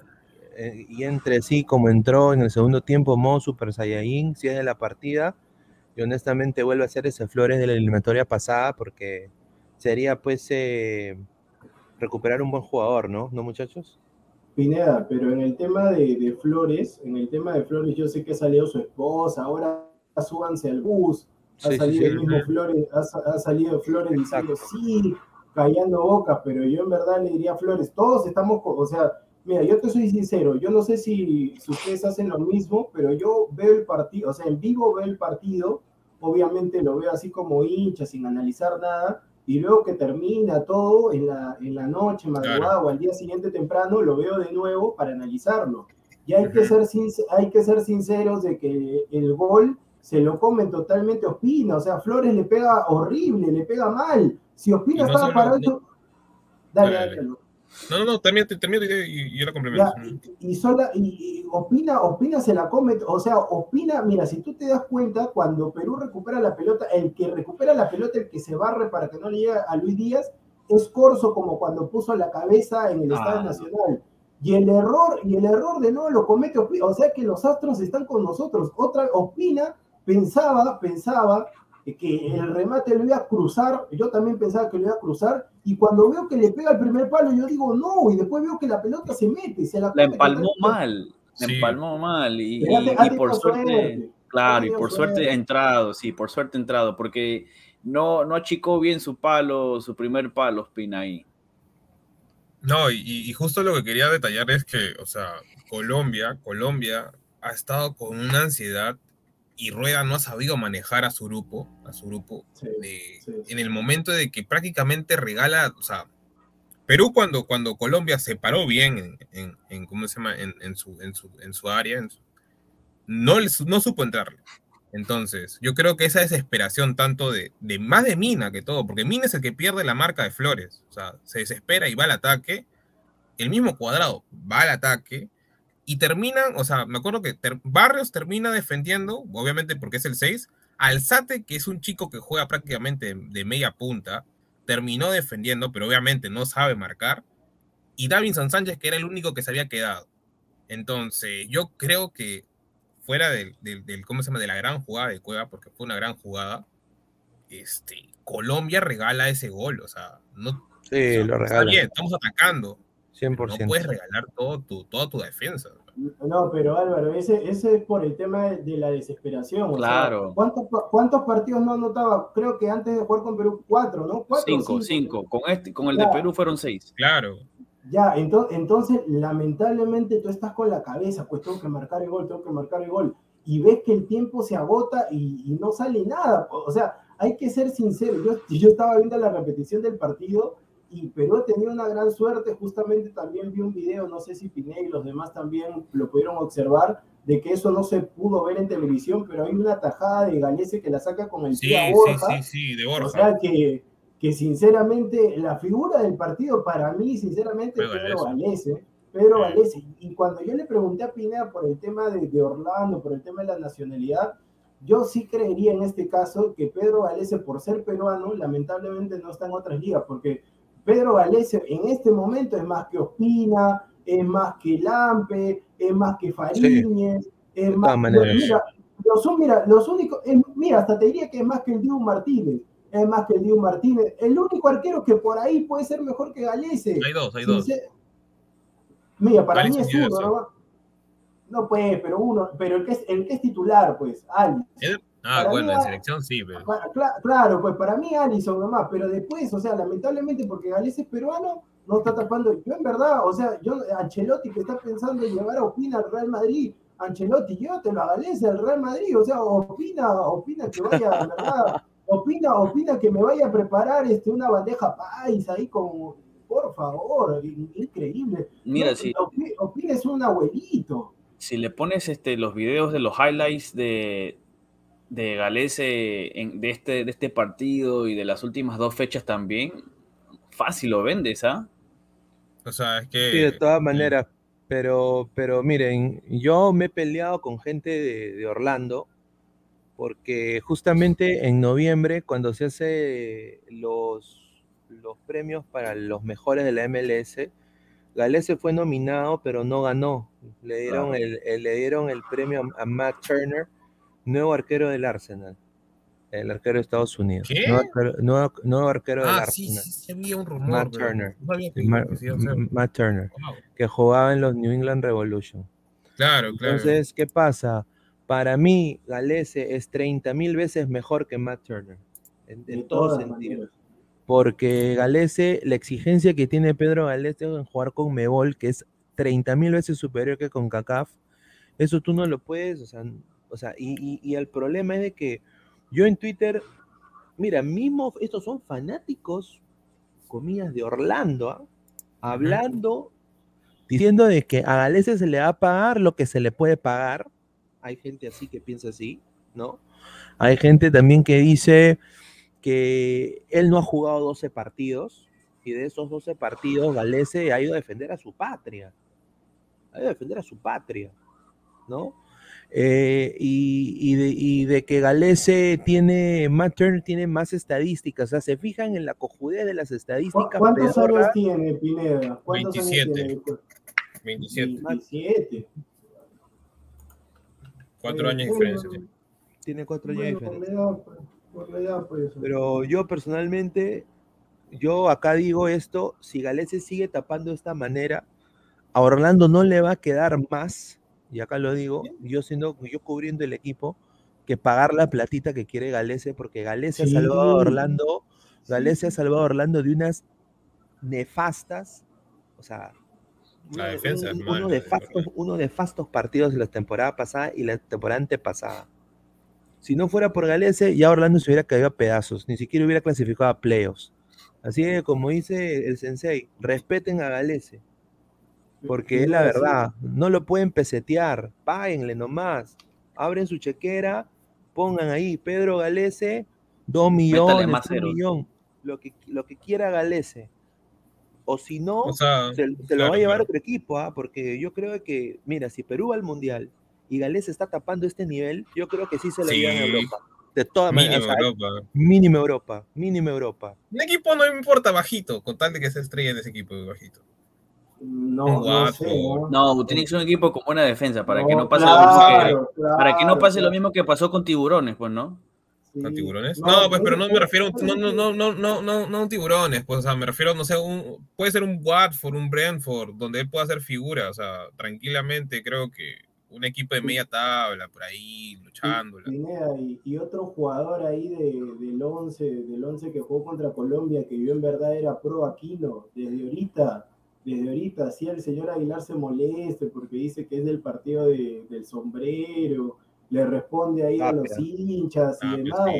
eh, y entre sí como entró en el segundo tiempo modo Super Saiyajin, si es de la partida, y honestamente vuelve a ser ese Flores de la eliminatoria pasada, porque sería pues eh, recuperar un buen jugador, ¿no? ¿No, muchachos? Pineda, pero en el tema de, Flores, en el tema de Flores, yo sé que ha salido su esposa, ahora súbanse al bus, ha salido el mismo Flores, ha, salido Flores diciendo sí, callando bocas, pero yo en verdad le diría a Flores, todos estamos, o sea, Mira, yo te soy sincero, yo no sé si, ustedes hacen lo mismo, pero yo veo el partido, o sea, en vivo veo el partido obviamente lo veo así como hincha, sin analizar nada, y luego que termina todo en la, en la noche, madrugada o al día siguiente temprano, lo veo de nuevo para analizarlo. Y hay, que ser, hay que ser sinceros de que el gol se lo comen totalmente Ospina, o sea, Flores le pega horrible, le pega mal. Si Ospina estaba parado... Dale, dale, dale. No, no, no, también, también y, yo la complemento. y, sola, y, Opina, Opina se la come, o sea, Opina, mira, si tú te das cuenta, cuando Perú recupera la pelota, el que recupera la pelota, el que se barre para que no le llegue a Luis Díaz, es Corso como cuando puso la cabeza en el ah. Nacional. Y el error, y el error de nuevo lo comete o sea que los astros están con nosotros. Otra, Opina pensaba, pensaba que el remate lo iba a cruzar, yo también pensaba que lo iba a cruzar, y cuando veo que le pega el primer palo, yo digo no, y después veo que la pelota se mete, se la, la empalmó mal, la empalmó mal, y, por suerte, claro, y por suerte ha entrado, sí, por suerte ha entrado, porque no, no achicó bien su palo, su primer palo, Spina ahí. No, y, y justo lo que quería detallar es que, o sea, Colombia, Colombia ha estado con una ansiedad y Rueda no ha sabido manejar a su grupo, a su grupo, en el momento de que prácticamente regala, o sea, Perú cuando, cuando Colombia se paró bien en, en, ¿cómo se llama? En, su, en, su, en su área, no, no supo entrarle. Entonces, yo creo que esa desesperación tanto de, de, más de Mina que todo, porque Mina es el que pierde la marca de Flores, o sea, se desespera y va al ataque, el mismo cuadrado va al ataque, y terminan, o sea, me acuerdo que Barrios termina defendiendo, obviamente porque es el 6, Alzate, que es un chico que juega prácticamente de media punta, terminó defendiendo, pero obviamente no sabe marcar, y Davinson Sánchez, que era el único que se había quedado. Entonces, yo creo que fuera del, del, ¿cómo se llama? De la gran jugada de Cueva, porque fue una gran jugada, este, Colombia regala ese gol, o sea, no... Sí, lo regala. bien, estamos atacando, 100%. No puedes regalar todo tu, toda tu defensa. No, pero Álvaro, ese, ese es por el tema de, la desesperación. Claro. ¿cuántos, ¿cuántos, partidos no anotaba? Creo que antes de jugar con Perú, cuatro, ¿no? Cuatro, cinco, cinco. Con, este, con el de Perú fueron seis. Claro. Ya, entonces, entonces, lamentablemente tú estás con la cabeza, pues tengo que marcar el gol, tengo que marcar el gol. Y ves que el tiempo se agota y, y no sale nada. O sea, hay que ser sincero. Yo, yo estaba viendo la repetición del partido y Perú ha tenido una gran suerte, justamente también vi un video, no sé si Pineda y los demás también lo pudieron observar, de que eso no se pudo ver en televisión, pero hay una tajada de Galese que la saca con el sí, Borja. Sí, sí, sí, de Borja. O sea que, que sinceramente la figura del partido para mí, sinceramente, es Pedro Galese. Pedro Galese. Y cuando yo le pregunté a Pineda por el tema de, de Orlando, por el tema de la nacionalidad, yo sí creería en este caso que Pedro Galese, por ser peruano, lamentablemente no está en otras ligas, porque Pedro Galese en este momento es más que Ospina, es más que Lampe, es más que Fariñez, es más mira, los, mira, los únicos, mira, hasta te diría que es más que el Diego Martínez, es más que el Diego Martínez. El único arquero que por ahí puede ser mejor que Galese. Hay dos, hay dos. Mira, para mí es uno, ¿no? No, pues, pero uno, pero el que es, el que es titular, pues, Ali. Ah, bueno, en selección sí, pero... Claro, pues para mí Alisson nomás, pero después, o sea, lamentablemente porque Gales es peruano, no está tapando. Yo en verdad, o sea, yo, Ancelotti que está pensando en llevar a Opina al Real Madrid, Ancelotti, llévatelo a Gales al Real Madrid, o sea, opina, opina que vaya, verdad, opina, opina que me vaya a preparar este, una bandeja país ahí con, por favor, increíble. Mira, sí. Opina es un abuelito. Si le pones este, los videos de los highlights de, de Galese de, este, de este partido y de las últimas dos fechas también, fácil lo vendes, ¿ah? O sea, es que... Sí, de todas maneras, pero, pero miren, yo me he peleado con gente de, Orlando porque justamente en noviembre, cuando se hace los, los premios para los mejores de la MLS, Galese fue nominado, pero no ganó. Le dieron, el, le dieron el premio a Matt Turner nuevo arquero del Arsenal. El arquero de Estados Unidos. ¿Qué? Nuevo, arquero del ah, Arsenal. Sí, sí, había un rumor. Matt Turner. Matt, Turner. Que jugaba en los New England Revolution. Claro, claro. Entonces, ¿qué pasa? Para mí, Galese es 30 mil veces mejor que Matt Turner. En, en todo sentido. Porque Galese, la exigencia que tiene Pedro Galese en jugar con Mebol, que es 30 mil veces superior que con CACAF, eso tú no lo puedes, o sea, o sea, y, el problema es de que Yo en Twitter, mira, mismo, estos son fanáticos, comillas, de Orlando, ¿ah? hablando, diciendo de que a Galese se le va a pagar lo que se le puede pagar. Hay gente así que piensa así, ¿no? Hay gente también que dice que él no ha jugado 12 partidos y de esos 12 partidos Galese ha ido a defender a su patria. Ha ido a defender a su patria, ¿no? Eh, y, de, que Galese tiene, Matt Turner tiene más estadísticas, o sea, se fijan en la cojudez de las estadísticas. ¿Cuántos años tiene Pineda? 27. 27. 27. Cuatro años de diferencia. Tiene cuatro años de diferencia. Pues, Pero yo personalmente, yo acá digo esto, si Galese sigue tapando de esta manera, a Orlando no le va a quedar más y acá lo digo, yo siendo, yo cubriendo el equipo, que pagar la platita que quiere Galese, porque Galese ha salvado a Orlando, Galese ha salvado a Orlando de unas nefastas, o sea, la defensa uno, de fastos, uno de fastos partidos de la temporada pasada y la temporada antepasada. Si no fuera por Galese, ya Orlando se hubiera caído a pedazos, ni siquiera hubiera clasificado a playoffs. Así que, como dice el sensei, respeten a Galese. Porque es la verdad, no lo pueden pesetear, páguenle nomás, abren su chequera, pongan ahí Pedro Galese, dos millones, un millón, lo que, lo que quiera Galese. O si no, se, lo va a llevar otro equipo, ¿ah? porque yo creo que, mira, si Perú va al Mundial y Galese está tapando este nivel, yo creo que sí se lo llevan a Europa. De todas maneras. Europa. Mínimo Europa. Mínimo Europa. Un equipo no importa bajito, con tal de que se estrella en ese equipo bajito. No, no, no, tiene que ser un equipo con buena defensa para que no pase lo mismo que para que no pase lo mismo que pasó con tiburones, pues, ¿no? ¿Con tiburones? No, pues, pero no me refiero, no, no, no, no, no, no, no tiburones, pues, o sea, me refiero, no sé, un, puede ser un Watford, un Brentford, donde él pueda hacer figura, o sea, tranquilamente creo que un equipo de media tabla, por ahí, luchando. Y, y, otro jugador ahí de, del 11, del 11 que jugó contra Colombia, que yo en verdad era pro Aquino, desde ahorita, desde ahorita, si el señor Aguilar se moleste porque dice que es del partido del sombrero, le responde ahí a los hinchas y demás.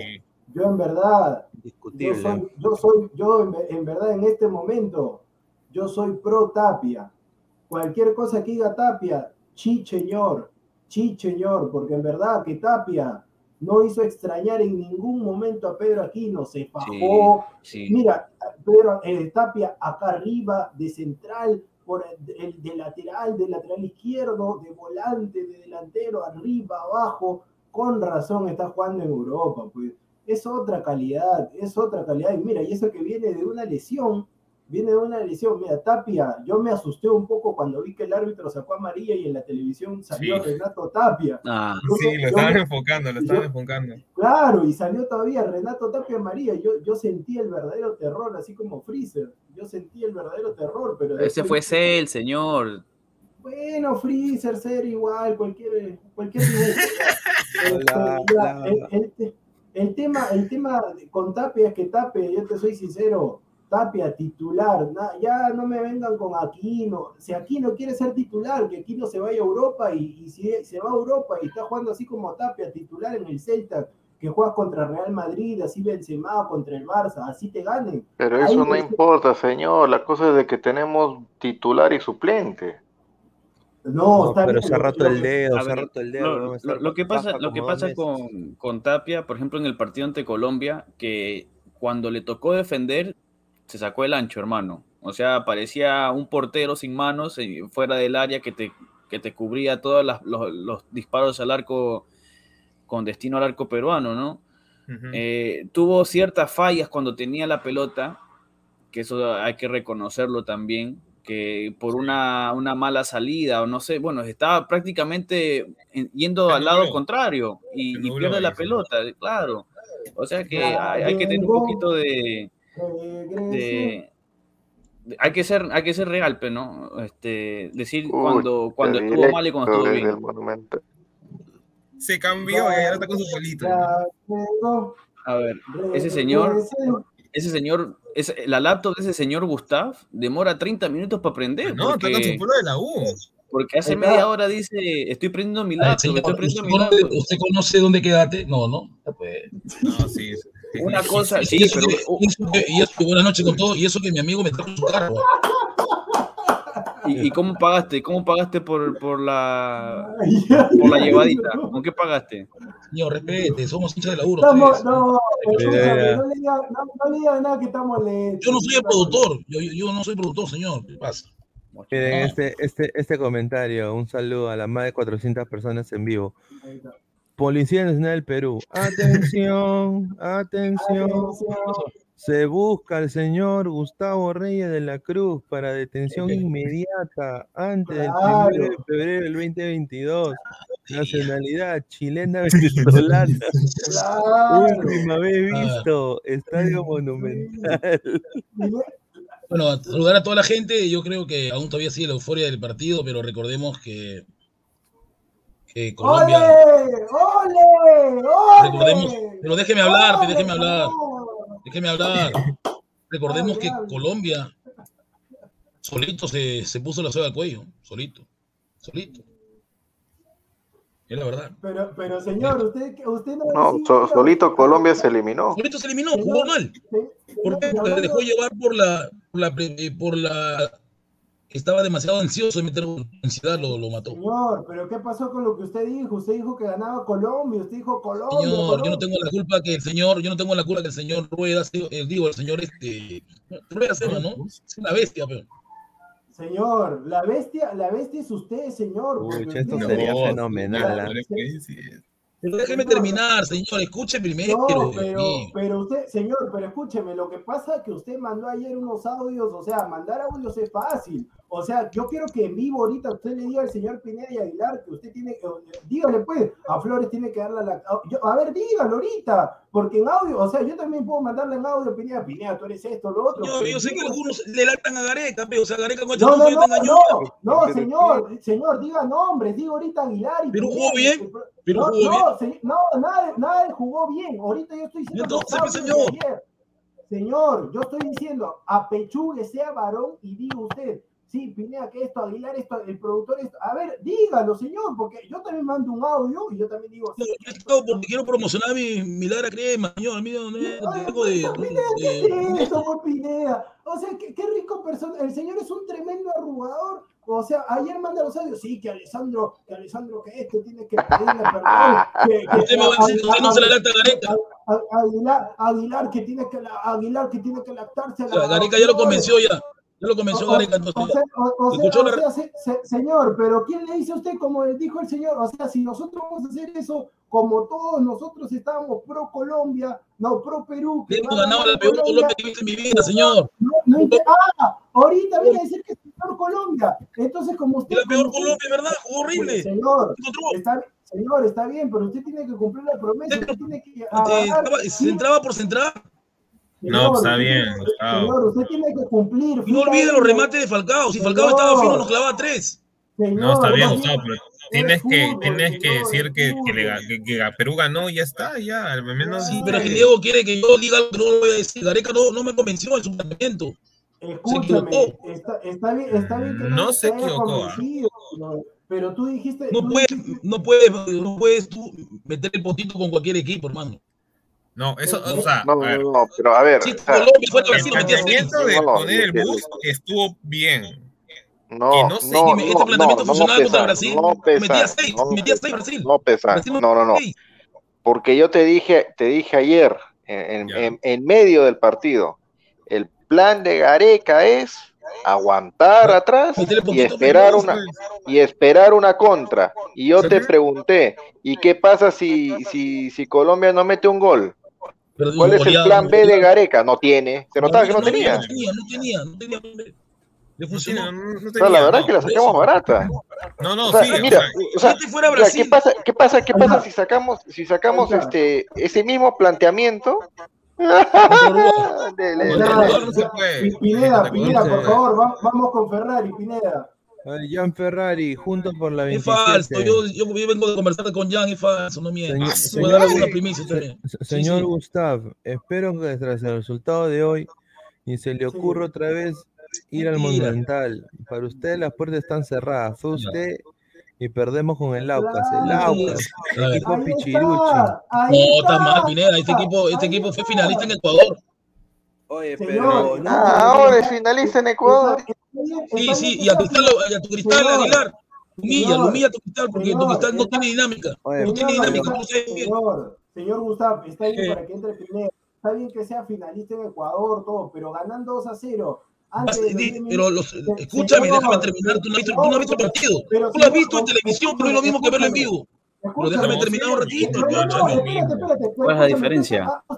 Yo en verdad, yo soy, yo soy, yo en, verdad en este momento, yo soy pro Tapia. Cualquier cosa que diga Tapia, chi señor, chi señor, porque en verdad que Tapia no hizo extrañar en ningún momento a Pedro Aquino, se bajó. Mira, Pedro eh, Tapia acá arriba, de central, por el, de lateral, de lateral izquierdo, de volante, de delantero, arriba, abajo, con razón está jugando en Europa, pues es otra calidad, es otra calidad. Y mira, y eso que viene de una lesión, viene de una lesión. Mira, Tapia, yo me asusté un poco cuando vi que el árbitro sacó a María y en la televisión salió Renato Tapia. Ah, sí, lo estaban enfocando, lo estaban enfocando. Claro, y salió todavía Renato Tapia María. Yo, yo sentí el verdadero terror, así como Freezer. Yo sentí el verdadero terror, pero. Ese fue el señor. Bueno, Freezer, ser igual, cualquier. cualquier <laughs> el, el, tema, el tema con Tapia es que Tapia, yo te soy sincero, Tapia titular, ya no me vengan con Aquino, si Aquino quiere ser titular, que Aquino se vaya a Europa y, si se va a Europa y está jugando así como Tapia titular en el Celta, que juegas contra Real Madrid, así Benzema contra el Barça, así te ganen. Pero eso no importa, señor, la cosa es de que tenemos titular y suplente. No, pero se ha roto el dedo, se ha roto el dedo. Lo, que pasa, lo que pasa con, con Tapia, por ejemplo, en el partido ante Colombia, que cuando le tocó defender, se sacó el ancho, hermano. O sea, parecía un portero sin manos eh, fuera del área que te, que te cubría todos los, disparos al arco con destino al arco peruano, ¿no? Eh, tuvo ciertas fallas cuando tenía la pelota, que eso hay que reconocerlo también, que por una, una mala salida o no sé, bueno, estaba prácticamente yendo al lado contrario y, pierde la pelota, claro. O sea que hay que tener un poquito de, hay que ser, hay que ser real, pero no, este, decir cuando, cuando estuvo mal y cuando estuvo bien. Se cambió y ahora está con su solito. A ver, ese señor, ese señor, la laptop de ese señor Gustav demora 30 minutos para aprender. No, está con su de la U. Porque hace media hora dice, estoy prendiendo mi Ay, laptop, señor, estoy ¿usted prendiendo mi conoce, laptop. usted conoce dónde quédate? No, no. Pues. No, sí, sí. Una cosa, Y sí, eso pero que- y eso que- y eso que buenas noches con todo, y eso que mi amigo me trajo su carro. ¿y, y cómo pagaste? ¿Cómo pagaste por, por la por la llevadita? ¿Con qué pagaste? Señor, respete, somos hinchas de laburo. Estamos, no, no le digas no, no le digas nada que estamos lentos. Yo no soy el productor, yo, yo- yo no soy productor, señor. ¿Qué pasa? Miren Ah. este, este, este comentario. Un saludo a las más de 400 personas en vivo. Policía Nacional del Perú. <laughs> Atención, atención. Se busca al señor Gustavo Reyes de la Cruz para detención inmediata antes del Claro. 1 de febrero del 2022. Nacionalidad chilena venezolana. Última vez visto. Estadio Monumental. Bueno, saludar a toda la gente. Yo creo que aún todavía sigue la euforia del partido, pero recordemos que, que Colombia. ¡Ole! ¡Ole! ¡Ole! Recordemos, pero déjeme hablar, ¡Ole, déjeme hablar, déjeme hablar. Recordemos que. Colombia solito se, se puso la soga al cuello, solito, solito. Es la verdad. Pero, pero señor, usted, usted no. No, so- solito Colombia se eliminó. Solito se eliminó, jugó mal. ¿Por qué? Porque se dejó llevar por la, por la, eh, por la, estaba demasiado ansioso de meter ansiedad, lo, lo mató. Señor, pero ¿qué pasó con lo que usted dijo? Usted dijo que ganaba Colombia, usted dijo Colombia. Señor, yo no tengo la culpa que el señor, yo no tengo la culpa que el señor Rueda, se- eh, digo, el señor este, Rueda Seba, ¿no? Es una bestia, pero. Señor, la bestia, la bestia es usted, señor. Uy, esto usted- sería No, fenomenal. ¿ah? Pero déjeme terminar, señor, escuche primero. No, Dios pero, pero usted, señor, pero escúcheme, lo que pasa es que usted mandó ayer unos audios, o sea, mandar audios es fácil. O sea, yo quiero que en vivo ahorita usted le diga al señor Pineda y Aguilar que usted tiene que, dígale pues, a Flores tiene que darle la... yo- a ver, dígalo ahorita, porque en audio, o sea, yo también puedo mandarle en audio, Pineda, Pineda, tú eres esto, lo otro. Pero yo sé que algunos le latan a Gareca, pero, o sea, Gareca con No, no, no, no, no, señor, señor, diga nombres, diga ahorita Aguilar y Pero jugó bien, pero no, jugó bien. no, nada, nada jugó bien. Ahorita yo estoy diciendo. Entonces, señor. Señor, yo estoy diciendo, apechugue, sea varón y diga usted, sí, Pineda, que esto, Aguilar, esto, el productor, esto. A ver, dígalo, señor, porque yo también mando un audio y yo también digo. No, yo estado porque quiero promocionar mi Milagra Crema, señor. Mira, no, Ay, tengo de, Pineda, ¿qué es eso, Pineda? O sea, qué, qué rico persona. El señor es un tremendo arrugador. O sea, ayer manda los audios, sí, que Alessandro, que Alessandro, que esto tiene que pedirle perdón. Que, que- Usted me va a decir, usted no se le lacta a Gareca. A- a- Aguilar, Aguilar que tiene que la- Aguilar que tiene que lactarse. Sea, Gareca ya lo convenció ya. Ya lo O- o- Gareca, entonces. sea, o- o sea, ¿Escuchó o la- sea, se- se- señor, pero ¿quién le dice a usted como le dijo el señor? O sea, si nosotros vamos a hacer eso, como todos nosotros estábamos pro Colombia, no pro Perú. que Hemos ganado la peor Colombia, que he visto en mi vida, señor. no, no inter- ah, ahorita viene a decir que es por Colombia. Entonces, como usted. La peor Colombia, ¿verdad? Horrible. Señor, Encontró. está, señor, está bien, pero usted tiene que cumplir la promesa. Usted tiene que se entraba por central. No, está bien. Señor, usted tiene que cumplir. No olvide los remates de Falcao. Si Falcao Señor. estaba fino, nos clavaba tres. No, está bien, no, Gustavo, pero tienes que, fútbol, tienes que decir que, que, le fútbol. ga- que- que Perú ganó y ya está, ya, al menos. Sí, pero es que Diego quiere que yo diga algo que no lo voy a decir. Gareca no, no me convenció en su planteamiento. Escúchame, equivocó. está, está bien, está bien que No te se equivocó, ¿ah? no, pero tú dijiste. No tú puedes, dijiste- no puedes, no puedes tú meter el potito con cualquier equipo, hermano. No, eso, o sea, No, a no, no, pero a ver. Si o sea, Colombia fue a el Brasil, metía seis. planteamiento de No, no, poner el bus estuvo bien. no, no no, sé, no, este no, planteamiento no, funcionaba contra pesa, Brasil, no metía pesa, seis, no metía pesa, seis Brasil. No pesa, Brasil no, no, no, porque yo te dije, te dije ayer, en, en- en medio del partido, el plan de Gareca es aguantar atrás y esperar una y esperar una contra. Y yo te Sí. pregunté, ¿y qué pasa si, si, si Colombia no mete un gol? ¿Cuál es el plan B de. Gareca? No tiene, se notaba que no tenía. No tenía, no tenía, no tenía. plan B. Le funcionó. no- tenía, la verdad no. es que la sacamos barata. No, no, O sea, sí, mira, o sea, fuera o sea, Brasil. ¿qué pasa, qué pasa, qué pasa si sacamos, si sacamos Ajá. este, ese mismo planteamiento? <laughs> Pineda, Pineda, por favor, va- vamos con Ferrari, Pineda. Jan Ferrari, juntos por la Es 27. falso. Yo, yo, yo vengo de conversar con Jan, es falso, no miento. Señor- Voy a dar alguna primicia también. Se- Señor sí. Gustav, espero que tras el resultado de hoy ni se le ocurra otra vez ir al. Monumental. Para usted las puertas están cerradas. Fue usted y perdemos con el Aucas. El. Aucas, ver. equipo Ahí pichiruchi. No, está mal. Pineda. Este equipo, este equipo fue finalista en Ecuador. Oye, Señor, pero no. Ah, ahora es finalista en Ecuador. Sí, sí, y a, Cristal, lo- a tu Cristal Señor, Aguilar. Humilla, lo humilla a tu Cristal porque tu Cristal no tiene dinámica. Oye, No tiene dinámica. señor, señor Gustavo, está bien ¿Qué? para que entre primero. Está bien que sea finalista en Ecuador, todo, pero ganando 2 a 0. Antes Vas- de los di- 10 pero escúchame, señor, déjame terminar. Tú no has visto, el partido. pero Tú lo has visto en televisión, pero es lo mismo que verlo en vivo. Pero déjame terminar un ratito. No, no, espérate, espérate. ¿Cuál es la diferencia? ah,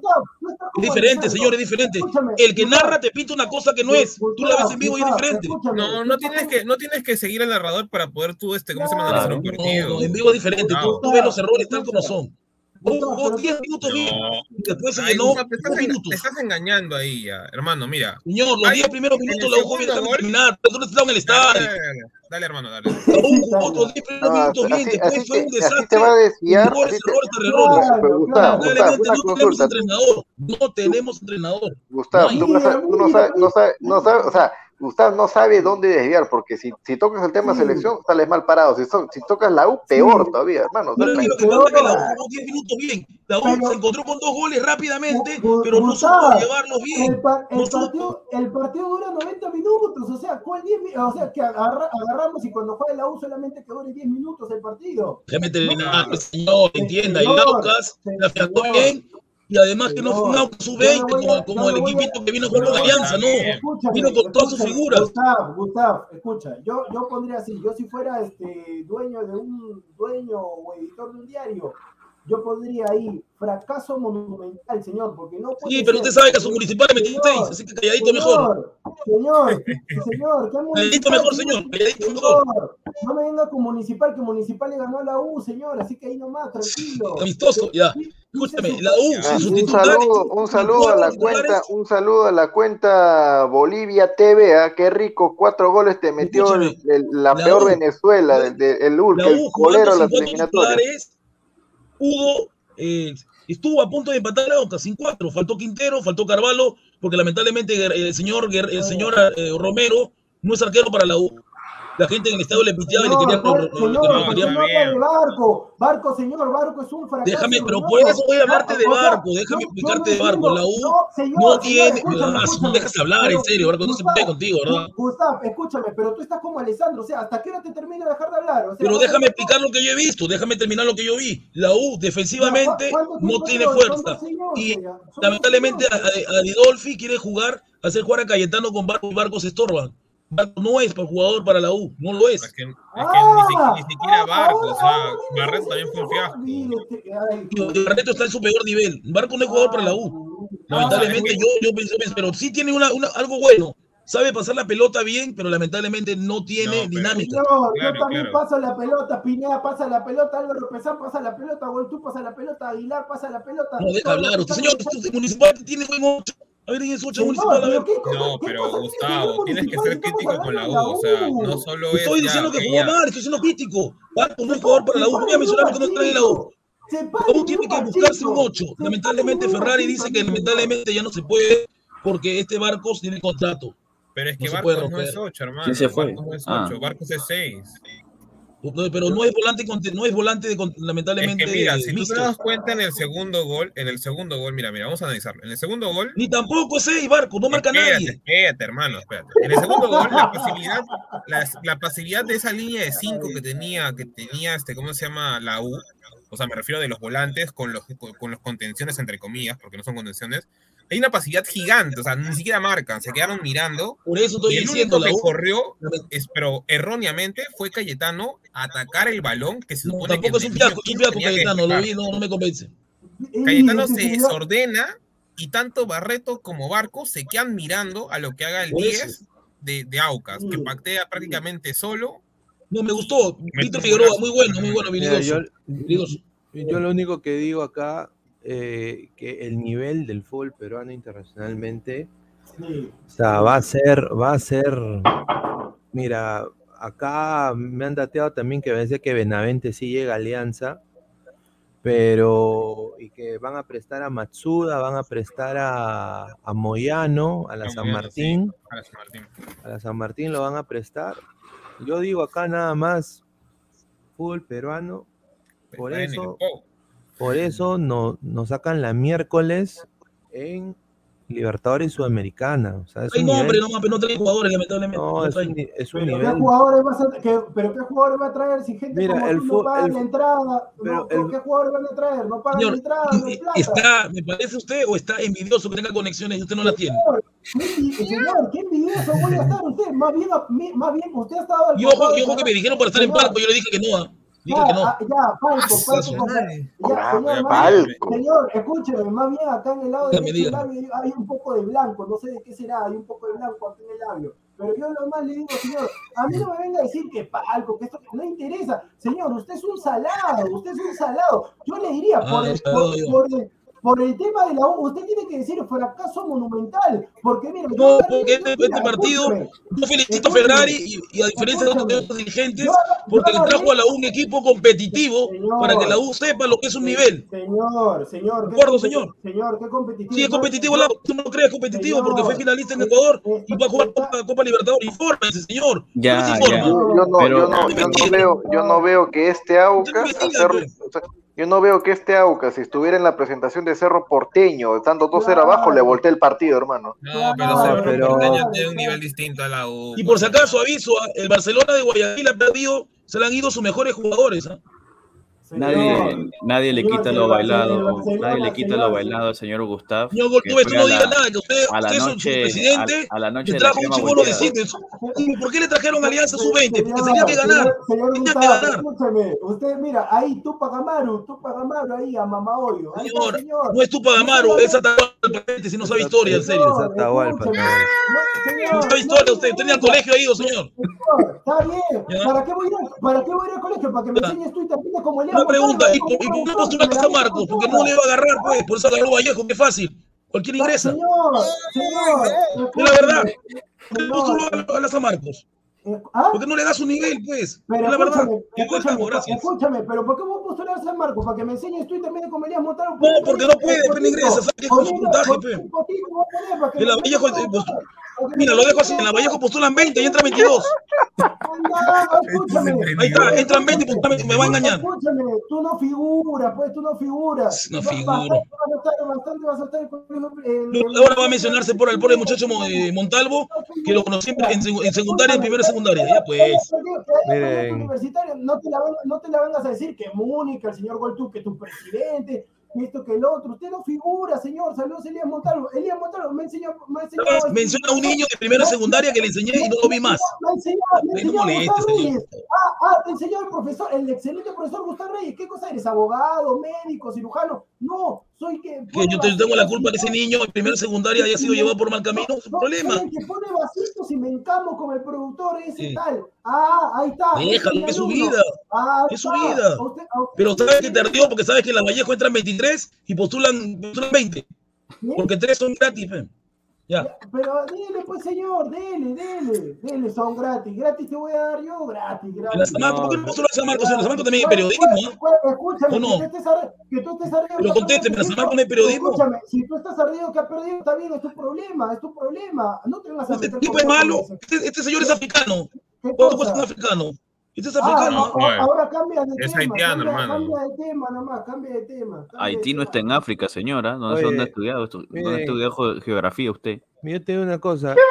Es diferente, señor, es diferente. El que narra te pinta una cosa que no es. Tú la ves en vivo y es diferente. No, no tienes que, no tienes que seguir al narrador para poder tú, este, ¿cómo se llama? Claro. No, en vivo es diferente. Tú, tú ves los errores tal como son. Gustavo, Jugó pero- 10 minutos bien. No. y Después se Ay, llenó Gustavo, te, estás dos enga- minutos. te estás engañando ahí ya, hermano, mira. Señor, los Ay, 10 primeros minutos la dejando gol- terminar. El Dale, estadio. dale, dale, dale, hermano, dale. La U jugó los 10 primeros No, minutos bien. así, Después así, fue un te, así te desastre. va a desviar. Errores, así te- errores, tras errores. Claro, Pero, Gustavo, claro. Gustavo, Lamentablemente una no tenemos consulta. entrenador. No tenemos entrenador. Gustavo, No tú no no no sabes, no sabes, o sea, Gustavo no sabe dónde desviar, porque si, si tocas el tema Sí. selección, sales mal parado. Si, so- si tocas la U, peor Sí. todavía, hermano. O sea, Pero es que lo que Pero- pasa es que la U jugó 10 minutos bien. La U Pero- se encontró con dos goles rápidamente, pero no supo llevarlos bien. El, No partido, el partido dura 90 minutos, o sea, ¿cuál 10 mi- o sea, que agarra- agarramos y cuando juega la U solamente que dure 10 minutos el partido. Déjame terminar, No. señor, entienda. El Señor, Aucas la bien y además que no fue un Señor, Aucas sub-20 yo no como, no el a- equipito que vino con No, Alianza, no. Escúchame, Vino con todas sus figuras. Gustavo, Gustavo, escucha, yo, yo pondría así, yo si fuera este dueño de un dueño o editor de un diario, yo pondría ahí fracaso monumental, señor, porque no puede Sí, pero ser- usted sabe que a su municipal le metió 6, así que calladito mejor. Señor, señor, ¿qué Calladito municipal? mejor, señor, calladito mejor. No me venga con municipal, que municipal le ganó a la U, señor, así que ahí nomás, tranquilo. Amistoso, ya. Escúchame, la U Ya, sin Un sus titulares. saludo, un saludo a la cuenta, un saludo a la cuenta Bolivia TV, ¿ah? qué rico, cuatro goles te metió el- el- la, la peor U- Venezuela, del de, el La el U colero de las eliminatorias. Pudo, eh, estuvo a punto de empatar la Aucas sin cuatro. Faltó Quintero, faltó Carvalho, porque lamentablemente el señor, el señor eh, Romero no es arquero para la U. La gente en el estadio le piteaba y le quería. Señor, señor, le no, quería- señor, no habla de barco, barco, señor, barco es un fracaso. Déjame, pero señor. por eso voy a hablarte de barco, déjame explicarte de barco. La U. No, señor, no señor, tiene. no escúchame. dejas hablar, en Pero, serio, barco, no se puede contigo, ¿verdad? Gustavo, escúchame, pero tú estás como Alessandro, o sea, ¿hasta qué hora te termina de dejar de hablar? O sea, Pero déjame explicar lo que yo he visto, déjame terminar lo que yo vi. La U defensivamente ¿Cuánto no tiene fuerza. Y lamentablemente a- a Didolfi quiere jugar, hacer jugar a Cayetano con Barco y Barco se estorban. Barco no es para jugador para la U, no lo es. Es que, es que Ah, ni, siquiera, ni siquiera ah, Barco, o sea, Barreto también fue un fiasco. Mírete, ay, Y Barreto está en su peor nivel. Barco no es jugador para la U. Lamentablemente Ah, yo, yo pensé, pero sí tiene una, una- algo bueno. Sabe pasar la pelota bien, pero lamentablemente no tiene No, pero- dinámica. Claro, yo también claro. paso la pelota, Pineda pasa la pelota, Álvaro Pesán pasa la pelota, Goltú pasa la pelota, Aguilar pasa la pelota. No deja hablar. Usted, señor, usted municipal tiene buen 8. A ver, ¿quién es 8 Señor, municipal? A pero ver. ¿qué cosa- No, qué pero Gustavo, tienes que ser crítico con la U, o sea, no solo es Estoy ya diciendo que que jugó ya- mal, estoy siendo crítico. Barco no es jugador para la U. Voy a mencionar que no está en la U. La U tiene que buscarse un 8. Se Lamentablemente Ferrari dice que lamentablemente ya no se puede porque este barco tiene contrato. Pero es que No Barcos no es romper. 8, hermano. ¿Quién se fue? Barcos no es Ah. 8, Barcos es 6. No, Pero no es volante, no es volante de, con- Es lamentablemente que mira, si tú mixto. te das cuenta en el segundo gol, en el segundo gol, mira, mira, vamos a analizarlo. En el segundo gol, Ni tampoco es 6, Barco, no marca espérate, nadie. espérate, hermano, espérate. En el segundo gol, la pasividad, la, la pasividad de esa línea de 5 que tenía, que tenía, este, ¿cómo se llama? La U, o sea, me refiero de los volantes con los, con, con los contenciones, entre comillas, porque no son contenciones, hay una pasividad gigante, o sea, ni siquiera marcan, se quedaron mirando. Por eso estoy Y el diciendo, único que corrió, es, pero erróneamente, fue Cayetano a atacar el balón que se No, supone tampoco es que un fiasco, es un fiasco tenía que Cayetano, lo vi, no, no me convence. Cayetano se <laughs> desordena y tanto Barreto como Barco se quedan mirando a lo que haga el Por 10 eso. de, de Aucas, que Sí. pactea prácticamente solo. No, me gustó. Víctor Figueroa, muy bueno, muy bueno, Mira, yo lo único que digo acá, eh, que el nivel del fútbol peruano internacionalmente, o sea, va a ser, va a ser, mira, acá me han dateado también que parece que Benavente sí llega a Alianza, pero y que van a prestar a Matsuda, van a prestar a, a Moyano, a la San Martín, a la San Martín. a la San Martín lo van a prestar. Yo digo acá nada más, fútbol peruano, por eso. Por eso no, nos sacan la miércoles en Libertadores Sudamericana. O sea, es Hay un nombre nivel, nomás, pero no traen jugadores, lamentablemente. no, No es un, es un Pero ¿qué nivel jugadores vas a que- pero qué jugadores va a traer si gente Mira, como el no paga el- la entrada? pero no, el- ¿Qué jugadores van a traer? No pagan Señor, la entrada, no plata. está, ¿me parece usted o está envidioso que tenga conexiones y usted no las tiene? Señor, qué qué envidioso voy a estar usted. Más bien, más bien usted ha estado al Y ojo, y que me dijeron para estar en palco, yo le dije que no. Ah. Ya, que no. ah, ya, ya, Ah, señor, ya, más bien- Falco. señor, escúcheme, más bien acá en el lado del dígame. labio hay un poco de blanco, no sé de qué será, hay un poco de blanco aquí en el labio. Pero yo lo más le digo, señor, a mí no me venga a decir que Falco, que esto no interesa. Señor, usted es un salado, usted es un salado. Yo le diría, Ah, por, el, por, por el, por el tema de la U, usted tiene que decir fracaso monumental, porque mire, yo- No, porque este, este mira, partido, escúcheme, yo felicito a. Ferrari y, y a diferencia de otros, de Escúchame. otros dirigentes, Yo- porque yo le trajo a la U un equipo competitivo Señor. para que la U sepa lo que es un nivel. Señor, señor. ¿De acuerdo, señor? Señor, qué competitivo. Sí, es competitivo, la, tú no crees competitivo porque fue finalista en Ecuador y va a jugar Copa, Copa Libertadores. Infórmese, señor. Ya. Yo, no, Pero- yo, no, yo no veo, yo no veo que este Aucas hacer- o sea, yo no veo que este Aucas, si estuviera en la presentación de Cerro Porteño, estando 2-0 abajo, le voltee el partido, hermano. No, pero No, Cerro pero- Porteño tiene un nivel distinto a la U. Y por si acaso aviso, el Barcelona de Guayaquil ha perdido, se le han ido sus mejores jugadores. ¿ah? Nadie, nadie le quita lo bailado, nadie le quita lo bailado al señor Gustavo. Señor que Goltube, tú no a digas la- nada, que usted, a la usted es su- noche, presidente, a, a la noche la trajo un chivolo de siete. ¿Por qué le trajeron Alianza Sub-20? Porque tenía que ganar. Señor, señor Tenía que ganar. escúchame, usted mira, ahí Tupac Amaru, Tupac Amaru ahí a está, Señor, señor. no es tu Pagamaro, es Atahualpa, si no sabe historia, en serio. Es Atahualpa. No, sabe historia usted, tenía el colegio ahí, señor. Está bien. ¿Para qué voy a ir, para qué voy a ir al colegio? Para que me enseñes tú y te como el Una pregunta, ¿y por, y por qué postulaste a Marcos? Porque no le iba a agarrar, pues, por eso agarró Vallejo, que fácil. Cualquiera ingresa. Señor, señor. La verdad. ¿Por qué postuló a Marcos? eh, ¿ah? Porque no le da su nivel, pues. Pero la verdad. escúchame, gracias. pero ¿por qué vos postular a San Marcos? ¿Para que me enseñes tú y también como Elías Montaro? No, porque no puede, pero no ingresa, ¿sabes qué? Con su puntaje, pe. En la Vallejo, Mira, lo dejo así, en la Vallejo postulan 20 y entra 22. escúchame. Ahí está, entran 20 y postulan, me va a engañar. Escúchame, tú no figuras, pues tú no figuras. No Ba- figuro. Bastante vas a estar, bastante vas a estar en- en- Ahora va a mencionarse por el pobre muchacho eh, Montalvo, que lo conocí en, secundaria, en primera secundaria. Ya pues. Miren. Universitario, no te, la, van- no te la vengas a decir que Múnich, el señor Goltú, que tu presidente, esto, que el otro. Usted no figura, señor. Saludos, Elías Montalvo. Elías Montalvo me enseñó. Me enseñó más Menciona a un niño de primera secundaria que le enseñé y no lo vi más. Me enseñó, me No enseñó moleste, Gustavo señor. Reyes. Ah, ah, te enseñó el profesor, el excelente profesor Gustavo Reyes. ¿Qué cosa eres? ¿Abogado, médico, cirujano? No, soy que. Que yo te- tengo la culpa que ese niño en primera secundaria haya sido llevado por mal camino. Es un No, problema. el que pone vasitos y me encamo con el productor ese Sí. tal. Ah, ahí está. Déjalo, es su vida. Ah, Es su vida. Usted- usted- Pero sabes que te ardió porque sabes que en la Vallejo entran 23 y postulan, postulan 20. ¿Sí? Porque 3 son gratis. Ya. Pero dele, pues, señor, dele, dele, dele, son gratis. Gratis te voy a dar yo, gratis, la gratis. San Marcos, ¿por qué no postulan a San Marcos? En la San Marcos también hay periodismo, pues, pues, Escúchame, ¿O no? que que tú estés ardido. Pero contésteme, has ¿en la Marcos no hay periodismo? Escúchame, si tú estás ardido que has perdido, está bien, es tu problema, es tu problema. No te vengas a Este tipo es malo. Este, este señor es africano. ¿Qué ¿Cuánto cuesta un africano? Este es Ah, africano. a- a- Oye, ahora cambia de es tema. haitiano, cambia, hermano. Cambia de tema nomás, cambia de tema. cambia Haití de no está en África, señora. ¿Dónde, Oye, dónde ha estudiado? esto? ¿Dónde estudiado ge- geografía usted? Yo te digo una cosa. <laughs>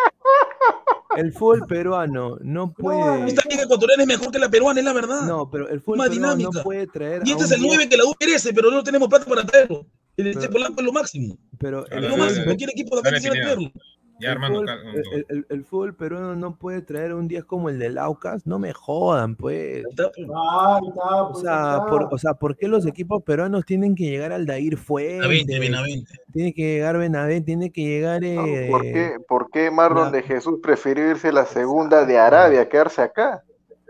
El fútbol peruano no puede. Esta liga ecuatoriana es mejor que la peruana, es la verdad. No, pero el fútbol Más peruano no dinámica. puede traer. y este es el diez- 9 que la U merece, pero no tenemos plata para traerlo. El Pero- Che Polanco es lo máximo. Pero el lo máximo. Cualquier equipo de acá quisiera traerlo. Ya, el hermano. fútbol- el, el- el- el fútbol peruano no puede traer un 10 como el del Aucas. No me jodan, pues. Pues. Ah, O pues, sea, por, o sea, ¿por qué los equipos peruanos tienen que llegar al Dair Benavente, Fuente? Benavente. Tiene que llegar Benavente, tiene que llegar. eh, ¿Por qué, por qué Marlon la- de Jesús prefirió irse a la segunda de Arabia, quedarse acá?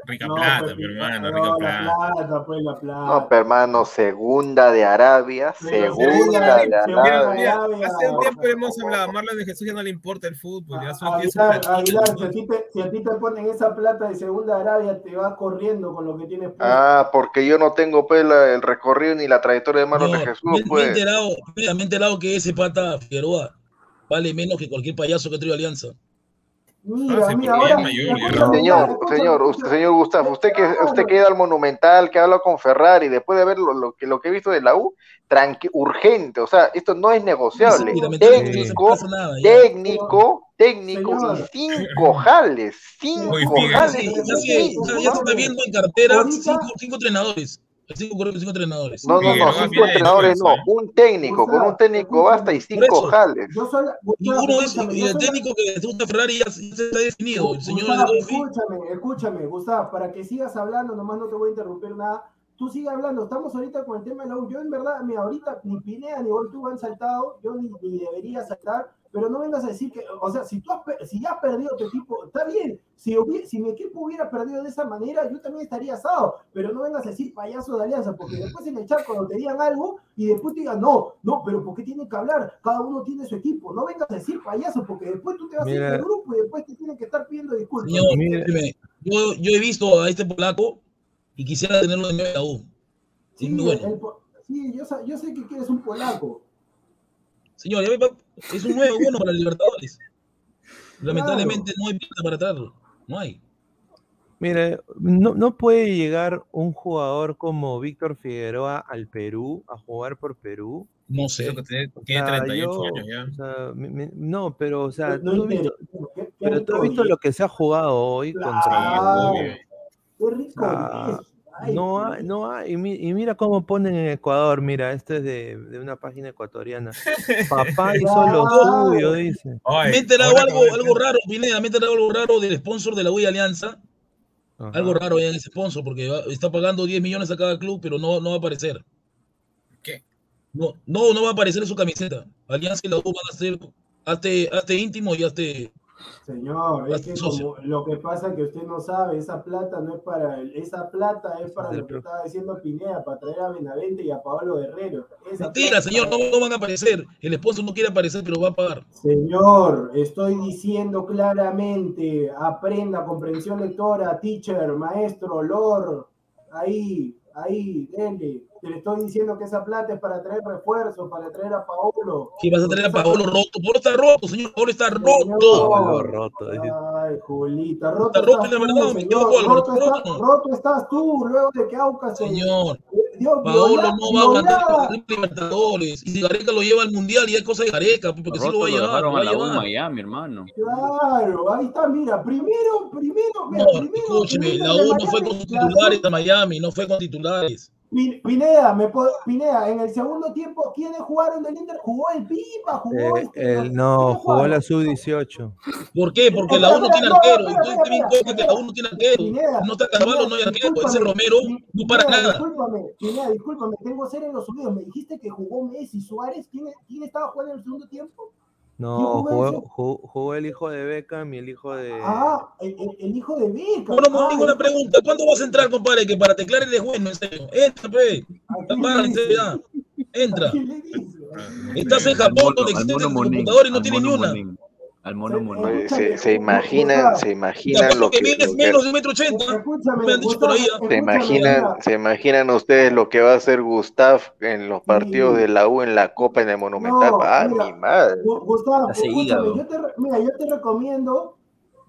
Rica No, plata, pues, mi hermano, no, rica la plata. plata, pues la plata. No, pero hermano, segunda de Arabia, Pero segunda de Arabia. mira, hace un tiempo hemos hablado, a Marlon de Jesús ya no le importa el fútbol, ya si a, ti te, si a ti te ponen esa plata de segunda Arabia, te vas corriendo con lo que tienes puesto. Ah, porque yo no tengo pues la- el recorrido ni la trayectoria de Marlon de Jesús, me, me he pues. enterado, mira, me he enterado que ese pata Figueroa vale menos que cualquier payaso que trae Alianza. Mira, Ah, sí, mira, porque ahora. es mayor, ya. escúchame, Señor, señor, usted, señor Gustavo, usted que usted que ha ido al Monumental, que ha hablado con Ferrari, después de ver lo, lo que lo que he visto de la U, tranqui, urgente, o sea, esto no es negociable. Sí, Técnico, nada. técnico, técnico Señor. y cinco jales, cinco jales. se- Fíjate, ya ya- ya se está viendo en cartera cinco, cinco entrenadores. Cinco, cinco entrenadores. No, no, no, cinco de entrenadores no, ¿eh? un técnico, O sea, con un técnico basta y cinco eso. jales. Yo soy, Ninguno es y el técnico que te gusta Ferrari ya, se- está definido. El señor Gustavo, escúchame, escúchame, Gustavo, para que sigas hablando, nomás no te voy a interrumpir nada. Tú sigue hablando, estamos ahorita con el tema de la U. Yo en verdad, mira, ahorita ni Pineda ni Ortúa han saltado, yo ni, ni debería saltar, pero no vengas a decir que, o sea, si tú has, si ya has perdido tu equipo, está bien, si, si mi equipo hubiera perdido de esa manera, yo también estaría asado, pero no vengas a decir payaso de alianza, porque después en el chat cuando te digan algo y después te digan, no, no, pero ¿por qué tienen que hablar? Cada uno tiene su equipo, no vengas a decir payaso, porque después tú te vas a ir del grupo y después te tienen que estar pidiendo disculpas. Señor, yo, yo he visto a este polaco y quisiera tenerlo de nuevo en la U. Sí, bueno. el sí, yo, sa- yo sé que quieres un polaco. Señor, ya pa- es un nuevo bueno para Libertadores. <laughs> Lamentablemente no hay plata para traerlo. No hay. Mire, no, no puede llegar un jugador como Víctor Figueroa al Perú a jugar por Perú. No sé. Que tiene, O tiene sea, 38 yo- años ya. o sea, mi- mi- no, pero o sea, no tú has visto, entiendo. ¿Qué- qué pero tú has visto lo que se ha jugado hoy contra Claro. Qué rico Ah, es. Ay, No hay, no hay, y, mi- y mira cómo ponen en Ecuador, mira, este es de, de una página ecuatoriana. Papá <laughs> hizo lo suyo, dice. Ay, Me he enterado ahora algo, algo raro, Pineda, me he enterado algo raro del sponsor de la U y Alianza. Ajá. Algo raro ya en ese sponsor, porque va- está pagando 10 millones a cada club, pero no, no va a aparecer. ¿Qué? No, no, no va a aparecer en su camiseta. Alianza y la U van a hacer, hazte, hazte íntimo y hazte. Señor, es que como lo que pasa es que usted no sabe, esa plata no es para el- esa plata es para lo que estaba diciendo Pineda, para traer a Benavente y a Pablo Guerrero. Esa Mentira, señor, no, no van a aparecer. El sponsor no quiere aparecer, pero va a pagar. Señor, estoy diciendo claramente, aprenda comprensión lectora, teacher, maestro, lord, ahí, ahí, dele. Te le estoy diciendo que esa plata es para traer refuerzos, para traer a Paolo. ¿Qué vas a traer a Paolo roto? Paolo está roto, señor. Paolo está roto. Pablo roto. Ay, Julita, roto Está roto, estás la tú, me Álvaro, roto, está roto. roto estás tú, luego de que Aucas se Señor, dio Paolo viola- no va a violada. los Libertadores. Y si Gareca lo lleva al Mundial, y es cosa de Gareca, porque sí lo Roto va a llevar. Lo a a la U en llevar. Miami, hermano. Claro, ahí está, mira, primero, primero, mira, No, primero. escúcheme, primero la U no fue con la- titulares a Miami, no fue con titulares. Pin- Pineda, me puedo- Pineda, en el segundo tiempo, ¿quiénes jugaron del Inter? Jugó el Pipa, jugó Eh, este. el, no, ¿quiénes jugó la sub-18. ¿Por qué? Porque la U no tiene arquero. Y tú también cuenta que la U no tiene arquero. No está Carvalho, no hay arquero. Ese Romero no para nada. Discúlpame, Pineda, discúlpame, tengo cero en los oídos. Me dijiste que jugó Messi, Suárez. ¿Quién, quién estaba jugando en el segundo tiempo? No, ¿Quién jugó el hijo de Beckham y el hijo de. Ah, el, hijo de Beca. Bueno, no Ah, tengo una pregunta. ¿Cuándo vas a entrar, compadre? Que para teclar eres bueno, en serio. Entra, pe. ¿a quién Para, le en serio, ya. Entra. Estás en Japón, donde al existe mono tu Monín, computador y no al tiene ni una. Al mono Se- Monín. Se, imaginan, se imaginan lo que que, que- menos de metro ochenta. Me han dicho por ahí. ¿ah? se imaginan, se imaginan ustedes lo que va a hacer Gustav en los partidos de la U en la Copa en el Monumental. No, ah, mira, mi madre. Gu- Gustavo, yo te, mira, yo te recomiendo,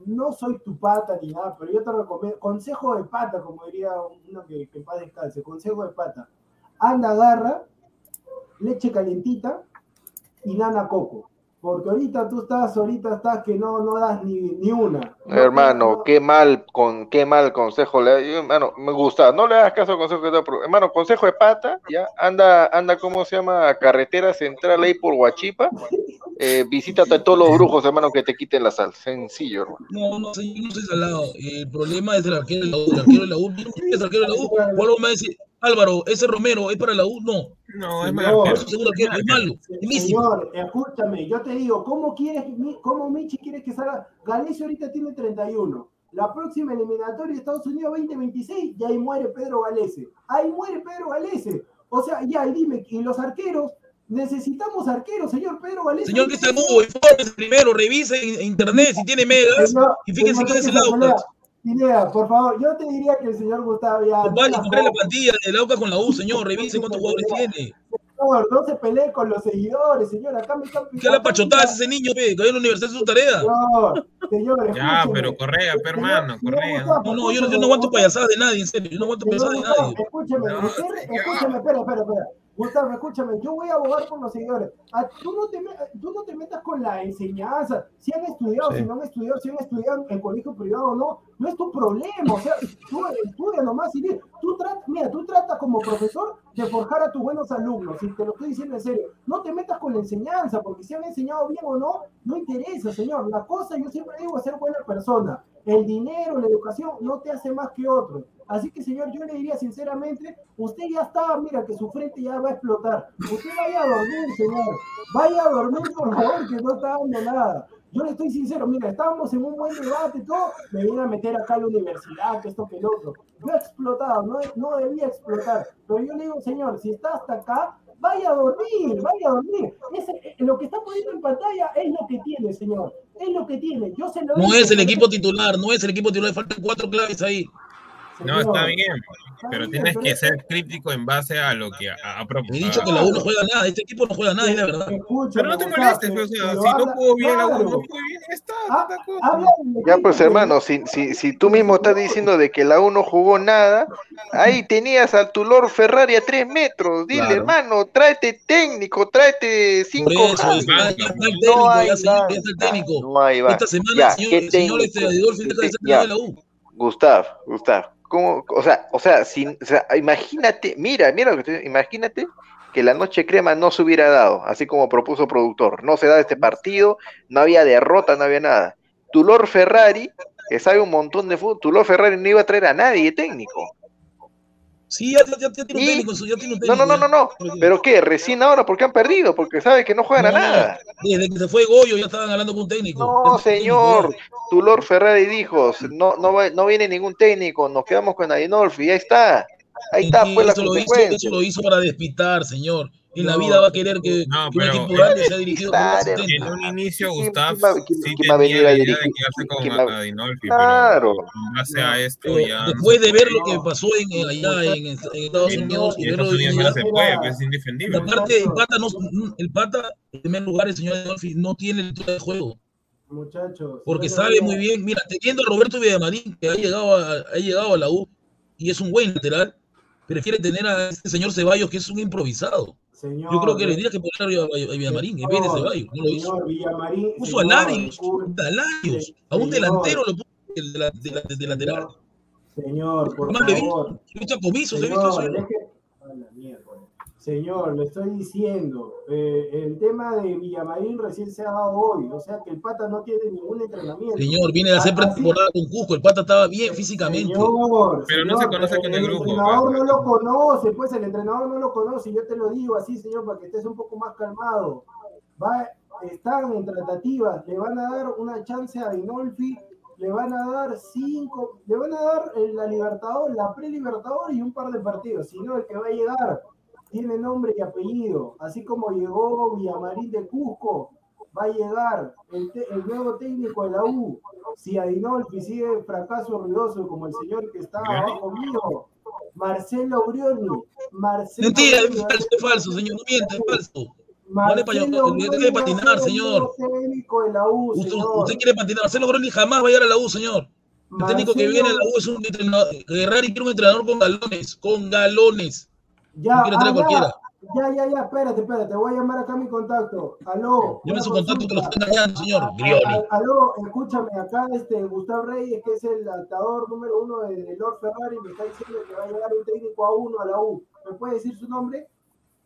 no soy tu pata ni nada, pero yo te recomiendo, consejo de pata, como diría uno que, que paz descanse, consejo de pata. Anda, agarra, leche calientita y nana coco. Porque ahorita tú estás, ahorita estás que no, no das ni, ni una. No, Hermano, no, qué mal, con qué mal consejo le hermano, me gusta, no le hagas caso al consejo que te hermano, consejo de pata, ya, anda, anda, ¿cómo se llama? Carretera central ahí por Huachipa, eh, visítate a todos los brujos, hermano, que te quiten la sal, sencillo, hermano. No, no, señor, no soy salado. El problema es el arquero de la U. El arquero de la U, ¿quién es el arquero de la U? O algo me va a decir, Álvaro, ese Romero es para la U. No, No, es malo. Señor, escúchame, yo te digo, ¿cómo quieres, cómo Michi quieres que salga? Galicia ahorita tiene 31, la próxima eliminatoria de Estados Unidos 2026 y ahí muere Pedro Galese. Ahí muere Pedro Galese. O sea, ya, y dime, y los arqueros, necesitamos arqueros, señor Pedro Galese. Señor Cristian Hugo, infórmese primero, revise en internet si tiene megas y fíjense quién es el Pineda, Pineda, por favor, yo te diría que el señor Gustavo ya. Vale, compré la plantilla del Aucas con la U, señor, revise cuántos jugadores tiene. Señor, no se pelee con los seguidores, señor. Acá me están ¿Qué la pachotada ese niño, pe? Que a la universidad es su tarea. Señor, señor, Ya, escúcheme. pero Correa, pe, hermano, Correa. No, no, yo, no- yo no aguanto payasadas de nadie, en serio. Yo no aguanto payasadas de nadie. señor. escúchame, espera, espera, espera. Gustavo, escúchame, yo voy a abogar por los seguidores. Ah, tú, no te, tú no te metas con la enseñanza. Si han estudiado, Sí. si no han estudiado, si han estudiado en colegio privado o no, no es tu problema. O sea, tú estudia nomás y tú tratas, mira, tú tratas como profesor de forjar a tus buenos alumnos. Y te lo estoy diciendo en serio. No te metas con la enseñanza, porque si han enseñado bien o no, no interesa, señor. La cosa, yo siempre digo, es ser buena persona. El dinero, la educación, no te hace más que otro. Así que, señor, yo le diría sinceramente, usted ya está, mira, que su frente ya va a explotar. Usted vaya a dormir, señor. Vaya a dormir, por favor, que no está dando nada. Yo le estoy sincero, mira, estábamos en un buen debate todo, me viene a meter acá a la universidad, que esto, que el otro. Yo he explotado, no, no debía explotar. Pero yo le digo, señor, si está hasta acá, vaya a dormir, vaya a dormir. Ese- lo que está poniendo en pantalla es lo que tiene, señor. Es lo que tiene. Yo se lo No dije, es el equipo titular, no es el equipo titular, faltan cuatro claves ahí. No, está bien, está pero tienes que ser crítico en base a lo que ha, ha He propuesto. dicho que la U no juega nada, este equipo no juega nada, es la verdad. Pero no te molestes, pero- o sea, si no jugó bien la U, no jugó bien, ya está, Ya pues hermano, si, si, si tú mismo estás diciendo de que la U no jugó nada, ahí tenías al tu Lord Ferrari a tres metros. Dile, Claro. hermano, tráete técnico, tráete cinco Por eso, cambios. ya, ya está el No técnico, hay ya, señor, nada. ya está el técnico. No hay va. Esta semana Ya, el señor, ¿qué el señor este técnico? Adolfo Ya. de la U. Gustav, Gustav, ¿cómo? O sea, o sea, si, o sea, imagínate, mira, mira lo que te imagínate que la noche crema no se hubiera dado, así como propuso productor. No se da este partido, no había derrota, no había nada. Tu Lord Ferrari, que sabe un montón de fútbol, tu Lord Ferrari no iba a traer a nadie técnico. Sí, ya, ya, ya tiene un técnico, ya tiene un No, técnico. no, no, no, no. ya. ¿Pero qué? Recién ahora, porque han perdido, porque sabe que no juegan a No, nada. Desde que se fue Goyo ya estaban hablando con un técnico. No, señor. técnico Tu Lord Ferrari dijo, no, no, no viene ningún técnico, nos quedamos con Adinolfi, y ahí está. Ahí está, Y pues la eso lo, hizo, eso lo hizo para despistar, señor. En la vida va a querer que, No, que un equipo grande sea dirigido por un asistente. En un inicio, ¿Quién- Gustav sí quién va a tenía venir a la idea de dirigir? quedarse con ¿Quién va- Adinolfi, Claro. pero en base a esto Pero ya... no después de ver lo que pasó en, en- allá en, en Estados Sí, Unidos en Estados Unidos no se puede, pues es indefendible. aparte el pata, no, el pata, en primer lugar, el señor Adolfi no tiene lectura de juego. Muchachos. Porque sabe muy bien, mira, teniendo a Roberto Villamarín, que ha llegado a, ha llegado a la U y es un buen lateral, prefiere tener a este señor Ceballos, que es un improvisado. Señor, Yo creo que le tendría que poner a, a- a Villamarín en vez de Ceballos, no lo hizo. Villamarín. Puso a señor, Larios, escu- a Larios, a un señor, delantero lo puso de, la- de la- de lateral. Señor, por Además, le vi favor. comisos, he visto Señor, a la miércoles. Señor, le estoy diciendo, eh, el tema de Villamarín recién se ha dado hoy, o sea que el pata no tiene ningún entrenamiento. Señor, viene a hacer pretemporada con Cusco, el pata estaba bien físicamente. Señor, Pero no se conoce con el grupo, entrenador no lo conoce, pues el entrenador no lo conoce, yo te lo digo así, señor, para que estés un poco más calmado. Va, están en tratativas, le van a dar una chance a Dinolfi, le van a dar cinco, le van a dar eh, la Libertador, la pre-Libertador y un par de partidos, si no, el que va a llegar tiene nombre y apellido, así como llegó Villamarín de Cusco, va a llegar el, te- el nuevo técnico de la U. Si Adinolfi sigue fracaso ruidoso como el señor que está abajo mío, Marcelo Brioni. Marcelo Mentira, es falso, es falso, señor, no miente, es falso. Marcelo va a patinar, el señor. nuevo técnico de la U, Usted, señor. usted quiere patinar, Marcelo Groni jamás va a llegar a la U, señor. El técnico que viene a la U es un entrenador. Ferrari quiere un entrenador con galones, con galones. Ya, ah, cualquiera. ya, ya, ya, espérate, espérate, voy a llamar acá a mi contacto. Aló. Llame su contacto que lo consulta. está engañando, señor. A- Aló, escúchame, acá este Gustavo Reyes, que es el altador número uno de, de Lord Ferrari, me está diciendo que va a llegar un técnico a uno a la U. ¿Me puede decir su nombre?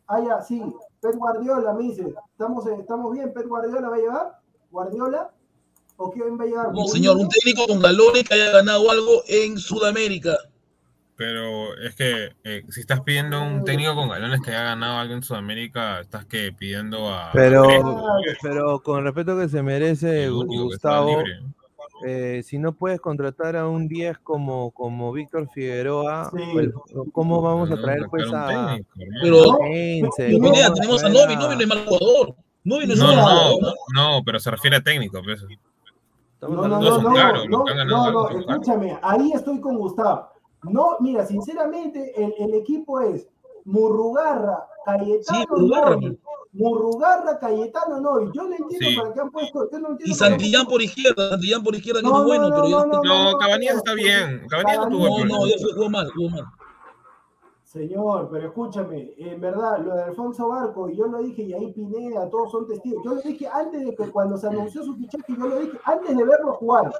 Ah, ya, sí, Pep Guardiola, me dice. ¿Estamos, ¿Estamos bien? ¿Pep Guardiola va a llegar? ¿Guardiola? ¿O quién va a llegar? No, señor, un técnico con galones que haya ganado algo en Sudamérica. Pero es que eh, si estás pidiendo un técnico con galones que haya ganado algo en Sudamérica, estás que pidiendo a. Pero, Grego, pero con respeto que se merece Gustavo, eh, si no puedes contratar a un 10 como, como Víctor Figueroa, Sí. pues, ¿cómo vamos a traer pues a. Pero- a tenemos a traer Novi, Novi no es mal jugador. Novi no es No, no, pero se refiere a técnico, pues. No, no, no, no, no, escúchame, ahí estoy con Gustavo. No, mira, sinceramente, el, el equipo es Murrugarra, Cayetano Sí, Murrugarra, Novi, Murrugarra, Cayetano Novi. Yo no entiendo Sí. para qué han puesto, yo no entiendo Y Santillán por izquierda, Santillán por izquierda, que No, no es bueno, no, pero ya no, No, Cabanillas está bien. Cabanillas no tuvo No, no, problema. ya fue, jugó mal, jugó mal. Señor, pero escúchame, en verdad, lo de Alfonso Barco, y yo lo dije, y ahí Pineda, todos son testigos. Yo lo dije antes de que cuando se anunció su fichaje, yo lo dije antes de verlo jugar.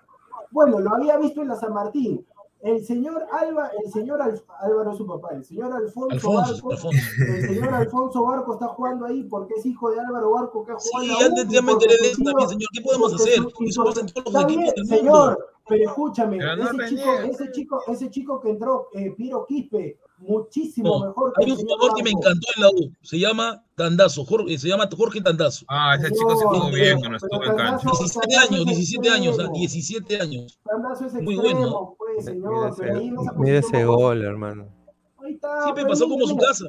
Bueno, lo había visto en la San Martín. El señor Alba, el señor Al- Álvaro, su papá, el señor Alfonso, Alfonso, Barco, Alfonso. el señor Alfonso Barco está jugando ahí porque es hijo de Álvaro Barco que ha jugado Sí, antes ya me enteré de eso también, señor. ¿Qué podemos hacer? su- y Eso porque- pasa en todos los Está equipos bien, del mundo. señor, pero escúchame, Pero no ese, chico, ese, chico, ese chico que entró, eh, Piro Quispe, muchísimo No, mejor que hay un jugador que me encantó en la U. Se llama Tandazo. Jorge, se llama Jorge Tandazo. Ah, ese chico se pero- bien cuando estuvo en cancha. Tandazo- 17 Tandazo años, es 17 años, ah, extremo. 17 años. Tandazo es Muy extremo, bueno. pues, Mira señor, pero ahí en esa ese, mira ese gol, hermano. Ahí está, Siempre pasó como su mira, casa.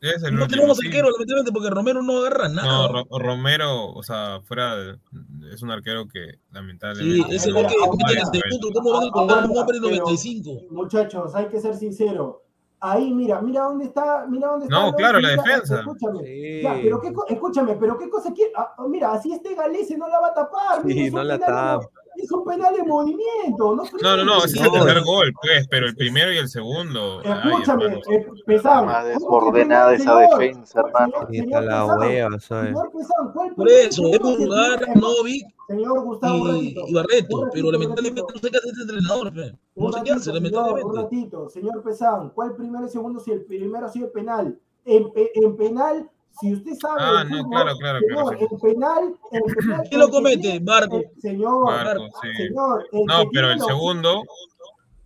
Es el Y no último, tenemos sí. arquero, lamentablemente, porque Romero no agarra No, nada. Ro- Romero, o sea, fuera de- es un arquero que Sí, lamentablemente. ese no gol que vale meten en cabeza. segundo, ¿cómo van a colgar un Aguanta, hombre en pero- 95? Muchachos, hay que ser sinceros. Ahí, mira, mira dónde está, mira dónde está. No, claro, la defensa. Escúchame. Sí. Ya, pero qué, escúchame, pero qué cosa quiere. ah, mira, así este Galese no la va a tapar. Sí, mira, no la tapa. Es un penal de movimiento. No, No, no, no, ese es el tercer gol, pues, pero el primero y el segundo. Escúchame, eh, Pesán. Más ¿cómo que desordenada esa señor? defensa, hermano. La Pesán, hueva, ¿sabes? Señor Pesán, ¿cuál Por eso, Novik Señor Gustavo, un y, Barreto, pero lamentablemente no sé qué hace este entrenador, fe. no Un sé qué ratito, hace, señor, un lamentablemente. ratito, señor Pesán, ¿cuál primero y segundo si el primero ha sido penal? En, pe- en penal, si usted sabe. Ah, no, fútbol, claro, claro, señor, claro, sí. En penal, en penal. ¿Quién lo el comete? el- señor, Barco, sí. señor. el No, pero tiene el segundo,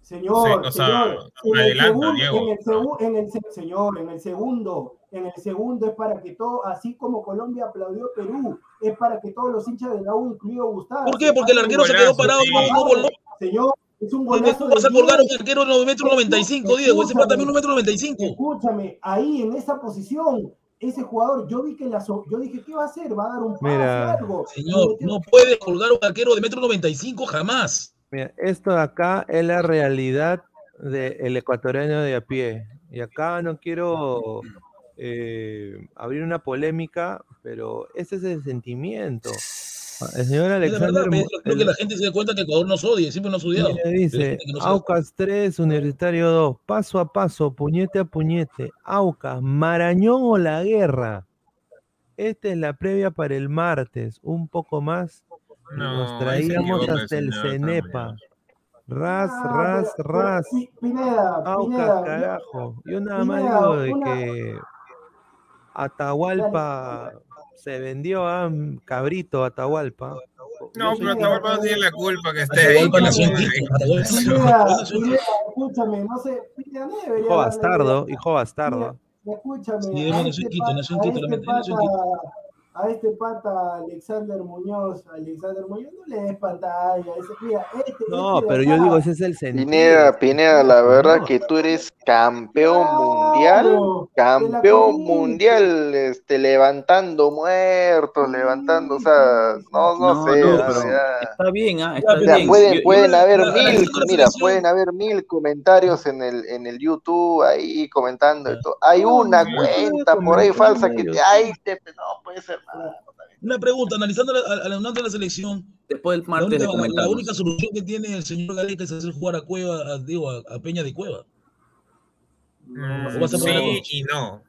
Señor, Sí, o sea, señor, en el segundo, en el segu- en el se- señor, en el segundo, en el segundo es para que todo, así como Colombia aplaudió Perú, es para que todos los hinchas de la U, incluido Gustavo. ¿Por qué? Porque el arquero se quedó parado sí. y no voló. Señor, es un ¿Y golazo. ¿Cómo vas a colgar un arquero de 1 metro 95, Diego? Ese pata mide 1 metro 95. Escúchame, ahí en esa posición, ese jugador, yo vi que la so- yo dije, ¿qué va a hacer? ¿Va a dar un pase Mira. algo? Señor, no puede colgar un arquero de metro 95 jamás. Mira, esto de acá es la realidad del ecuatoriano de a pie. Y acá no quiero eh, abrir una polémica, pero ese es el sentimiento. El señor la Alexander verdad, creo que la gente se da cuenta que Ecuador nos odia, siempre nos ha odiado. Dice, da Aucas 3, Universitario 2, paso a paso, puñete a puñete, Aucas, Marañón o la guerra. Esta es la previa para el martes, un poco más. No, nos traíamos hasta el Cenepa. Ras, Ah, ras, ras. Pineda, Aucas, Pineda, carajo. Yo nada más Pineda, digo de una- que Atahualpa se vendió a Cabrito, Atahualpa. No, pero Atahualpa no tiene la culpa que esté ahí. Escúchame, no sé, Hijo bastardo, hijo bastardo. Escúchame, a este, pata, Alexander Muñoz, Alexander Muñoz, no le des pantalla. Ese, mira, este, No, este pero yo acá, digo, ese es el sentido. Pineda, Pineda, la verdad No. que tú eres campeón Claro, mundial, campeón mundial, este, levantando muertos, levantando, o sea, no, no, No, sé, está bien, ah, está Ya, O sea, bien. pueden, Yo- yo- pueden haber mil, mira, pueden haber mil comentarios en el, en el YouTube ahí comentando esto. Hay No, una cuenta por ahí falsa que te, ay, te, no puede ser. Una pregunta, analizando la, analizando la selección, Después del la martes única, la- la comentamos. única solución que tiene el señor Gareca es hacer jugar a Cueva, a, digo, a, a Peña de Cueva. Mm, ¿O vas a poner sí y no.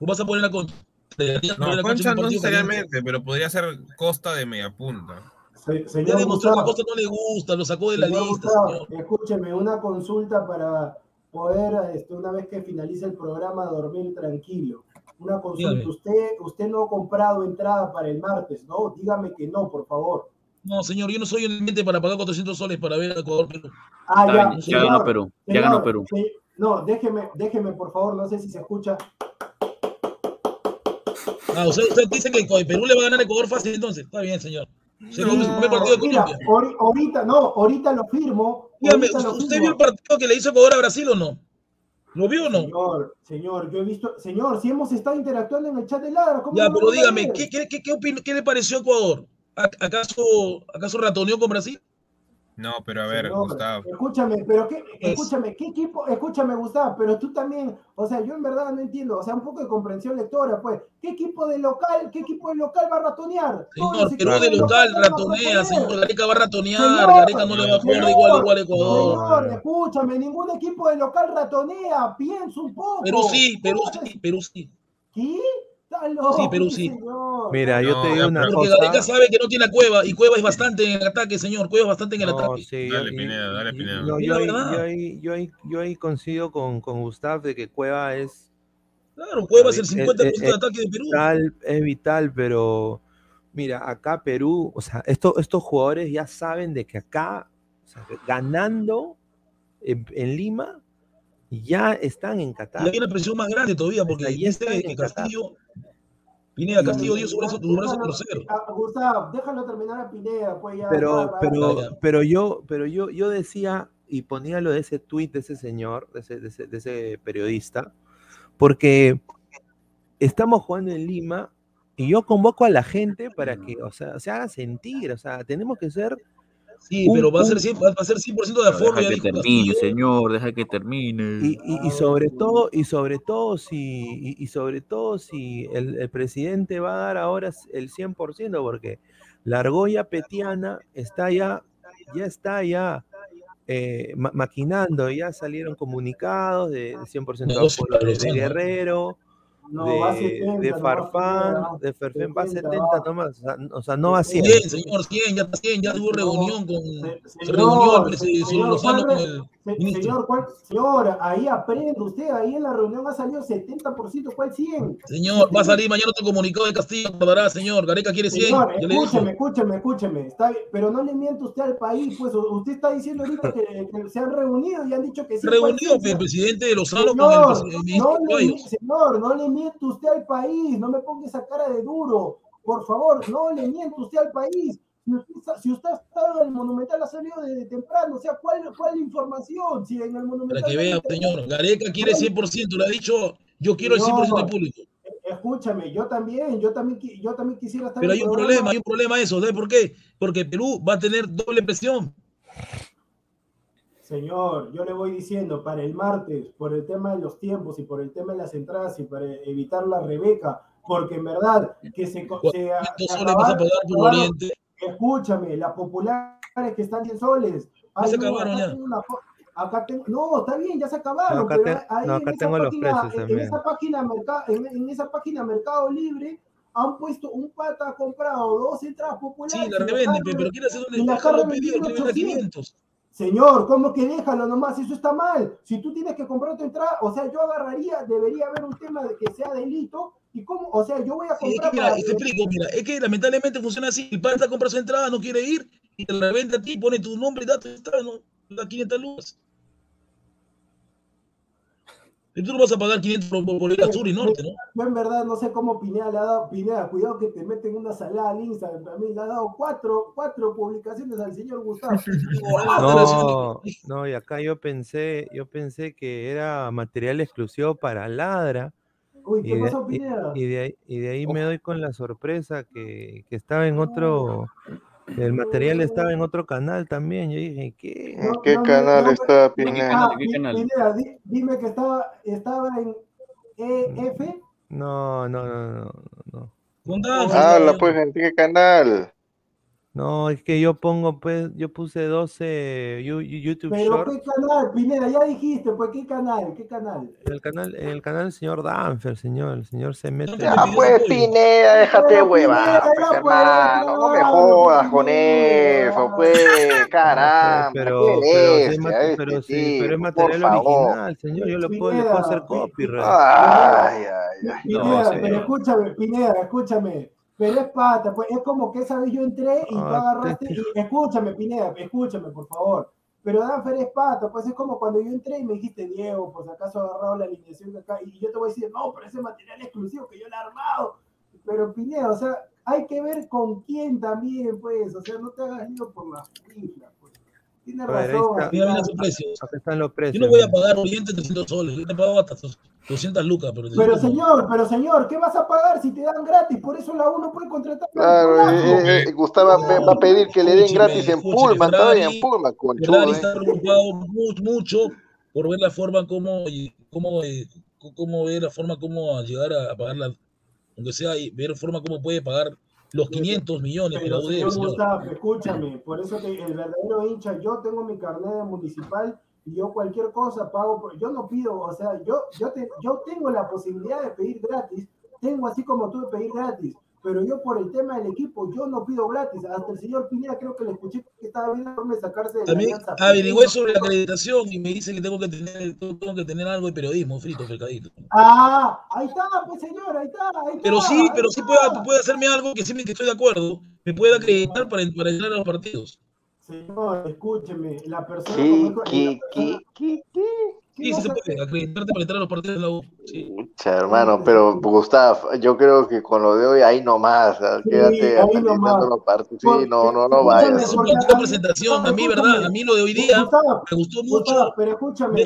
¿O vas a poner la concha? ¿Te harías poner No, la concha no necesariamente, pero podría ser Costa de media punta. Se- Ya demostró que Costa no le gusta, lo sacó de la señor lista, Gustavo, señor. escúcheme, una consulta para poder, este, una vez que finalice el programa, dormir tranquilo. Una consulta, Dígame. usted, usted no ha comprado entrada para el martes, ¿no? Dígame que no, por favor. No, señor, yo no soy el mente para pagar 400 soles para ver a Ecuador, Perú. Ah, ya, ya señor, ganó Perú, ya señor, ganó Perú. se- no, déjeme, déjeme, por favor, no sé si se escucha. Ah, usted, usted dice que Perú le va a ganar a Ecuador fácil, entonces. Está bien, señor. El primer partido de Mira, ahorita, no, ahorita lo firmo. Dígame, ahorita lo ¿usted firmo. vio el partido que le hizo Ecuador a Brasil o no? ¿Lo vio o no? Señor, señor, yo he visto, señor, si hemos estado interactuando en el chat de Ladra, ¿cómo Ya, no pero dígame? ¿qué, qué, qué, qué qué le pareció a Ecuador? ¿A- ¿Acaso, ¿Acaso ratoneó con Brasil? No, pero a ver, Señor, Gustavo. Escúchame, pero qué, Es- escúchame, ¿qué equipo? Escúchame, Gustavo, pero tú también, o sea, yo en verdad no entiendo, o sea, un poco de comprensión lectora, pues, ¿qué equipo de local, qué equipo de local va a ratonear? Señor, Perú de local ratonea, señor. Gareca va a ratonear, Señor, Gareca no le va a jugar de igual a igual a Ecuador. Señor, escúchame, ningún equipo de local ratonea, piensa un poco. Perú sí, Perú ¿Cómo sí, Perú sí. ¿Qué? Loco, Sí, Perú sí. señor. Mira, yo No, te digo una Porque cosa. Gareca sabe que no tiene a Cueva y Cueva es bastante en el ataque, señor. Cueva es bastante en el No, ataque. sí, Dale, Pineda, dale, Pineda. no, yo, la ahí, yo, ahí, yo, ahí, yo ahí coincido con, con Gustav de que Cueva es Claro, Cueva es el Eh, 50% eh, de ataque de Perú. vital, es vital, pero mira, acá Perú, o sea, esto- estos jugadores ya saben de que acá, o sea, ganando en, en Lima, ya están en Y Qatar. hay una presión más grande todavía, porque Ahí viste está en que Qatar. Castillo, Pineda Castillo dio su brazo, su brazo Déjalo- crucero. ah, Gustavo, déjalo terminar a Pineda, pues ya. Pero, ya, pero, ya. pero yo, pero yo, yo decía y ponía lo de ese tuit de ese señor, de ese, de ese- de ese periodista, porque estamos jugando en Lima y yo convoco a la gente para que, o sea, se haga sentir, o sea, tenemos que ser Sí, un- pero va a ser un- 100%, va a ser 100% de aforo. Deja ya que dijo termine, señor, deja que termine. Y, y- y sobre todo, y sobre todo si, y, y sobre todo si el, el presidente va a dar ahora el 100%, porque la argolla petiana está ya, ya está ya eh, ma- maquinando, ya salieron comunicados de, de 100% Negocio aforo de, de. Guerrero, No, va de, 70, de no va a Farfán, 70, de Farfán va a 70 70 va. nomás, o sea, o sea, no a 100. 100, señor, 100, ya está 100, ya tuvo reunión con. se- Se señor, reunió el se- presidente señor, Lozano ¿cuál con el se-. Señor, ¿cuál, señor, ahí aprende usted, ahí en la reunión ha salido 70%, ¿cuál 100? Señor, va a salir mañana otro comunicado de Castillo, acordará, señor. Gareca quiere 100. Señor, escúcheme, escúcheme, escúcheme, está pero no le miente usted al país, pues usted está diciendo ahorita que, que se han reunido y han dicho que sí. ¿cuál Reunió 100? el presidente de con el, presi- el ministro no le, señor, no le miente usted al país, no me ponga esa cara de duro, por favor, no le miente usted al país. Si usted, está- si usted ha estado en el Monumental, ha salido desde temprano, o sea, ¿cuál, cuál la información? Si en el Monumental. Para que vea, señor. Gareca quiere 100%, le ha dicho, yo quiero el 100% de público. Escúchame, yo también, yo también, yo también quisiera estar Pero hay un problema, hay un problema eso. ¿Sabes por qué? Porque Perú va a tener doble presión. Señor, yo le voy diciendo para el martes, por el tema de los tiempos y por el tema de las entradas y para evitar la Rebeca, porque en verdad que se, se, ¿Cuántos se soles vas a acabaron- por acabaron- Oriente? Escúchame, las populares que están 100 soles. Ya se acabaron acá ya. una acá tengo- no, está bien, ya se acabaron. No, acá pero te- ahí no, en acá esa tengo los página- precios en- en, también. esa página mercado, en, en esa página Mercado Libre han puesto un pata ha comprado dos entradas populares. Sí, la revenden, pero quiere hacer un han pedido, a revendido 500. Señor, ¿cómo que déjalo nomás? Eso está mal. Si tú tienes que comprar tu entrada, o sea, yo agarraría, debería haber un tema de que sea delito. ¿Y cómo? O sea, yo voy a Sí, es que comprar. mira, te explico, mira, es que lamentablemente funciona así. El pata compra su entrada, no quiere ir, y te la a ti, pone tu nombre y datos entrada, no, da 500 lucas. Y tú no vas a pagar 500 por, por- por ir a sur y norte, ¿no? Yo en verdad no sé cómo Pineda le ha dado, Pineda, cuidado que te meten una salada al Instagram también, le ha dado cuatro, cuatro publicaciones al señor Gustavo. <laughs> No, no, y acá yo pensé, yo pensé que era material exclusivo para Ladra. Uy, Y ¿qué de, pasó, y- Pineda? y de ahí, y de ahí me doy con la sorpresa que, que estaba en otro, el material estaba en otro canal también. Yo dije, ¿qué? ¿En qué canal está Pineda? Ah, Pi- Pineda, di- dime que estaba, estaba en EF. No, no, no, no, no. Habla pues, ¿en qué canal? No, es que yo pongo, pues, yo puse 12 Yu- Yu- YouTube Pero qué canal, Pineda, ya dijiste, pues qué canal, qué canal. En el canal, el canal del señor Danfer, señor, el señor se mete. Ya pues, Pineda, déjate hueva, pues, hermano, no me jodas con eso, <laughs> pues, caramba, pero, sí este pero sí, pero es material original, señor. Yo le puedo, le puedo hacer copyright. Ay, ay, ay. Pineda, No, pero escúchame, Pineda, escúchame. Pero es pata, pues es como que esa vez yo entré y tú Ah, agarraste. te- y- escúchame, Pineda, escúchame, por favor. Pero Danfer es pata, pues es como cuando yo entré y me dijiste, Diego, por si acaso agarrado la alineación de acá. Y yo te voy a decir, no, pero ese material exclusivo que yo le he armado. pero Pineda, o sea, hay que ver con quién también, pues, o sea, no te hagas lío por las cifras, razón. está. Mira, mira Aguilar. sus precios. Acá están los Yo precios. no voy a pagar Oriente 300 soles, yo te pago hasta 200 lucas. Pero, Pero 300 no. señor, pero señor, ¿qué vas a pagar si te dan gratis? Por eso la uno puede contratar Claro, Nicolás. eh, eh, Gustavo va, va a pedir que le den gratis en Pullman, todavía en Pullman, conchudo, Ferrari ¿eh? está preocupado mu- mucho por ver la forma como, y cómo, eh, c- cómo ver la forma como llegar a, a pagar la, aunque sea y ver forma cómo puede pagar los 500 millones la Pero U debe, señor. Escúchame, por eso que el verdadero hincha, yo tengo mi carnet de municipal y yo cualquier cosa pago, por- yo no pido, o sea, yo, yo, te- yo tengo la posibilidad de pedir gratis, tengo así como tú de pedir gratis, pero yo por el tema del equipo, yo no pido gratis, hasta el señor Pineda creo que le escuché que estaba viendo de sacarse de la También alianza. averigüé sobre la acreditación y me dice que tengo que tener, tengo que tener algo de periodismo, frito, pescadito. Ah, ahí está, pues señor, ahí está, ahí está. Pero sí, ahí pero sí puede, puede hacerme algo que sí me que estoy de acuerdo, me puede acreditar para, para entrar a los partidos. Señor, escúcheme, la persona ¿Qué, la qué, qué, qué? ¿qué Sí, sí se puede, acreditarte para entrar a los partidos de la U. Sí. Pucha, hermano, pero Gustavo, yo creo que con lo de hoy ahí nomás. Sí, quédate ahí acreditando nomás. los partidos. Sí, no, no, no vayas. Es un porque partido de a mí- presentación, a mí, ¿verdad? A mí lo de hoy día Gustavo, me gustó Gustavo, mucho. pero escúchame,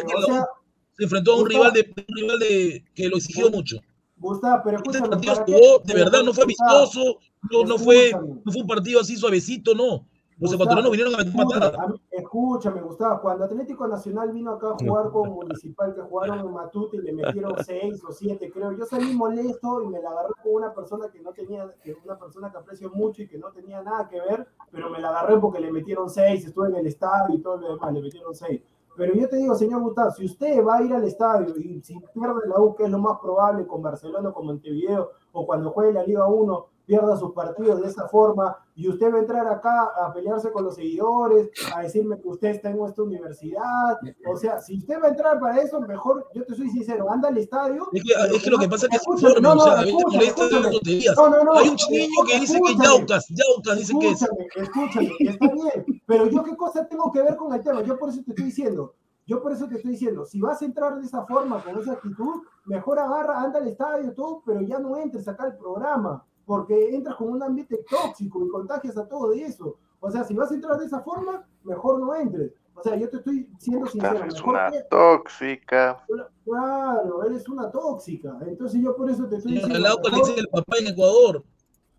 se enfrentó a un Gustavo. rival de un rival de que lo exigió mucho. Gustavo, pero Este escúchame, partido jugó, de verdad, no fue amistoso, no, no fue, escúchame. no fue un partido así suavecito, no. Los ecuatorianos vinieron a meter escúchame, patada. a mí- escúchame, Gustavo, cuando Atlético Nacional vino acá a jugar con Municipal, que jugaron en Matute y le metieron <laughs> seis o siete, creo, yo salí molesto y me la agarré con una persona que no tenía, que una persona que aprecio mucho y que no tenía nada que ver, pero me la agarré porque le metieron seis, estuve en el estadio y todo lo demás, le metieron seis. Pero yo te digo, señor Gustavo, si usted va a ir al estadio y si pierde la U, que es lo más probable con Barcelona o con Montevideo, o cuando juegue la Liga 1, pierda sus partidos de esa forma, y usted va a entrar acá a pelearse con los seguidores, a decirme que usted está en esta universidad, o sea, si usted va a entrar para eso, mejor, yo te soy sincero, anda al estadio. Es que, es que lo que pasa es que escúchame, informa, no, o sea, no, a escúchame, escúchame. No, no, no, Hay un niño que dice que. Yaucas, Yaucas dice que es. Escúchame, escúchame, está bien, pero yo qué cosa tengo que ver con el tema, yo por eso te estoy diciendo, yo por eso te estoy diciendo, si vas a entrar de esa forma, con esa actitud, mejor agarra, anda al estadio, todo, pero ya no entres acá al programa, porque entras con un ambiente tóxico y contagias a todo de eso. O sea, si vas a entrar de esa forma, mejor no entres. O sea, yo te estoy siendo sincero, Esta es mejor una que- tóxica. Claro, eres una tóxica. Entonces yo por eso te estoy diciendo. Al mejor- dice el papá en Ecuador.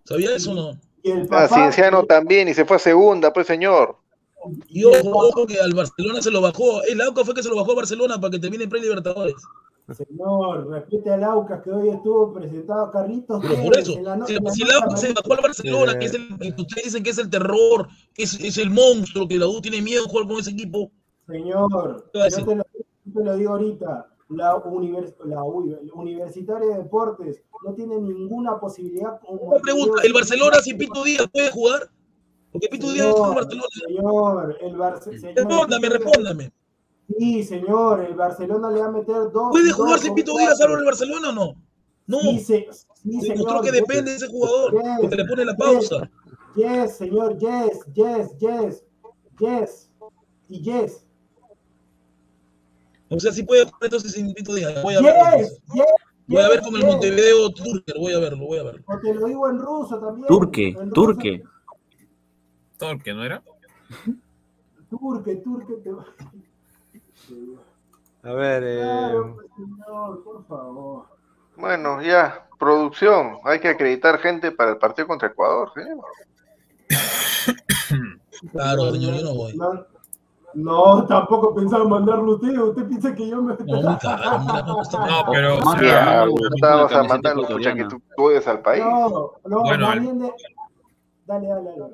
¿Sabía eso o no? y el Ah, Cienciano también, y se fue a segunda, pues señor. Y ojo, ojo que al Barcelona se lo bajó. El Aucas fue que se lo bajó a Barcelona para que termine en Pre-Libertadores. Señor, respete al Aucas que hoy estuvo presentado Carlitos. Pero por eso, en la no- si, en la si el Aucas se bajó al Barcelona, Eh. que es el que ustedes dicen que es el terror, que es, es el monstruo, que la U tiene miedo de jugar con ese equipo. Señor, ¿Qué va a yo te, lo, yo te lo digo ahorita. La, univers- la U- Universitaria de Deportes no tiene ninguna posibilidad. Una pregunta, ¿el Barcelona sin Pito Díaz puede jugar? Porque Pito Díaz en Señor, Barcelona. señor, el Barcelona. Respóndame, respóndame. Sí, señor, el Barcelona le va a meter dos. ¿Puede jugar sin con Pito cuatro. Díaz algo en el Barcelona o no? No, Sí, se- sí, se demostró señor, que depende de ese jugador, Yes, porque le pone la pausa. Yes, señor, yes, yes, yes, yes, y yes. O sea, sí puede jugar entonces sin Pito Díaz. Voy a ver. Yes, yes, Voy a ver yes, con el. Montevideo Turker, voy a verlo, voy a verlo. Te lo digo en ruso también. Turque, turque. Torque, ¿no era? Turque, turque. Te... A ver, eh, Claro, pues, señor, por favor. Bueno, ya, producción. Hay que acreditar gente para el partido contra Ecuador, ¿sí? Claro, señor, yo no voy. No, no, tampoco pensaba mandarlo a usted. Usted piensa que yo me. No, muy caro, mira está. <laughs> No, pero. O sea, a mandarlo, escucha que tú, odias al país. No, no, Bueno, más al- bien de. Dale, dale, dale.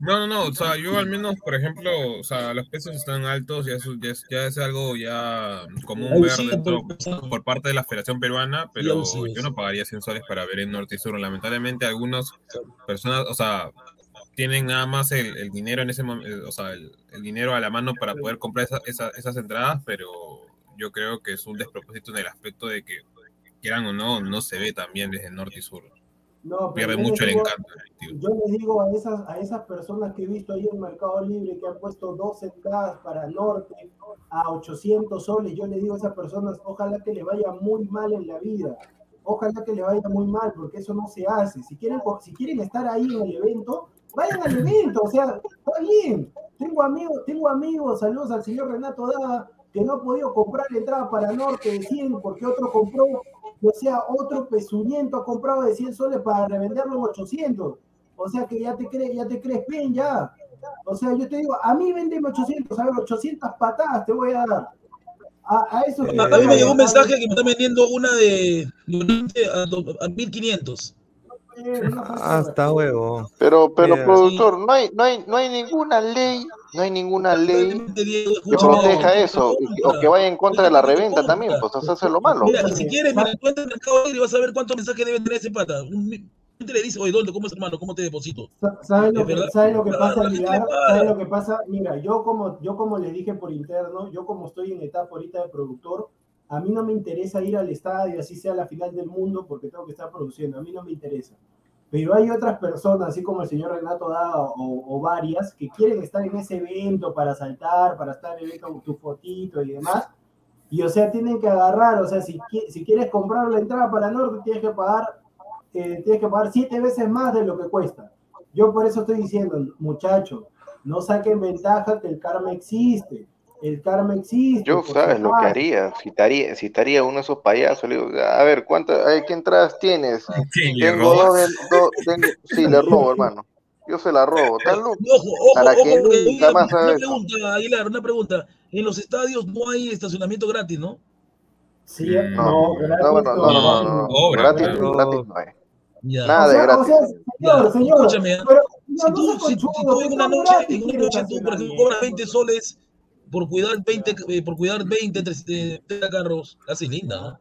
No, no, no, o sea, yo al menos, por ejemplo, o sea, los precios están altos, ya, eso, ya, es, ya es algo ya común ver dentro, por- parte de la Federación Peruana, pero yo no pagaría 100 soles para ver en Norte y Sur. Lamentablemente algunas personas, o sea, tienen nada más el, el dinero en ese momento, o sea, el, el dinero a la mano para poder comprar esa- esa- esas entradas, pero yo creo que es un despropósito en el aspecto de que, quieran o no, no se ve también desde Norte y Sur. No, pero Pierde yo les mucho el digo- encanto. Yo les digo a esas, a esas personas que he visto ahí en Mercado Libre que han puesto dos entradas para Norte a 800 soles, yo les digo a esas personas, ojalá que les vaya muy mal en la vida. ojalá que le vaya muy mal, porque eso no se hace. Si quieren, si quieren estar ahí en el evento, vayan al evento, o sea, está bien. Tengo amigos, tengo amigos, saludos al señor Renato Dada, que no ha podido comprar entrada para Norte de 100 porque otro compró, o sea, otro pezuñento ha comprado de 100 soles para revenderlo en 800. O sea que ya te crees, ya te crees bien ya. O sea, yo te digo, a mí vendeme 800, a ver, 800 patadas te voy a dar. A, a eso A, a mí me llegó un mensaje que me está vendiendo una de de- a, a 1500. Ah, está huevo. Pero, pero Mira, productor, no hay, no hay, no hay ninguna ley, no hay ninguna ley que proteja eso, o que vaya en contra de la reventa también, pues eso es lo malo. Mira, si quieres, mira, cuenta en Mercado y vas a ver cuántos mensajes debe tener ese pata. Un- le dice, oye, ¿dónde? ¿Cómo es, hermano? ¿Cómo te deposito? ¿Sabes lo, ¿Es que? ¿sabes lo que pasa, le. ¿Sabes lo que pasa? Mira, yo como, yo como les dije por interno, yo como estoy en etapa ahorita de productor, a mí no me interesa ir al estadio, así sea la final del mundo, porque tengo que estar produciendo, a mí no me interesa. Pero hay otras personas, así como el señor Renato Dada o, o varias, que quieren estar en ese evento para saltar, para estar en el evento con tu fotito y demás. Y o sea, tienen que agarrar, o sea, si, qui- si quieres comprar la entrada para Norte, tienes que pagar, eh, tienes que pagar siete veces más de lo que cuesta. Yo por eso estoy diciendo, muchachos, no saquen ventaja que el karma existe. El karma existe. Yo sabes lo que haría, si estaría, si estaría uno de esos payasos, le digo, a ver, ¿cuántas, ay, qué entradas tienes? <laughs> ¿Qué, le Tengo dos, tengo- sí, le robo, hermano. Yo se la robo, ojo, ojo, Para ojo, que nunca más una eso. pregunta, Aguilar, una pregunta. En los estadios no hay estacionamiento gratis, ¿no? Sí, Mm. no, No, gratis, no, no, no, no, no, no, Obra, gratis, gratis no hay. Ya. Nada o de sea, o gratis. sea, señor, Ya, señor, escúchame, Si tú, si, si tú en una noche, gratis, en una noche tú, por ejemplo, cobras 20 soles por cuidar 20, eh, por cuidar 20, 30 carros, casi linda, ¿no?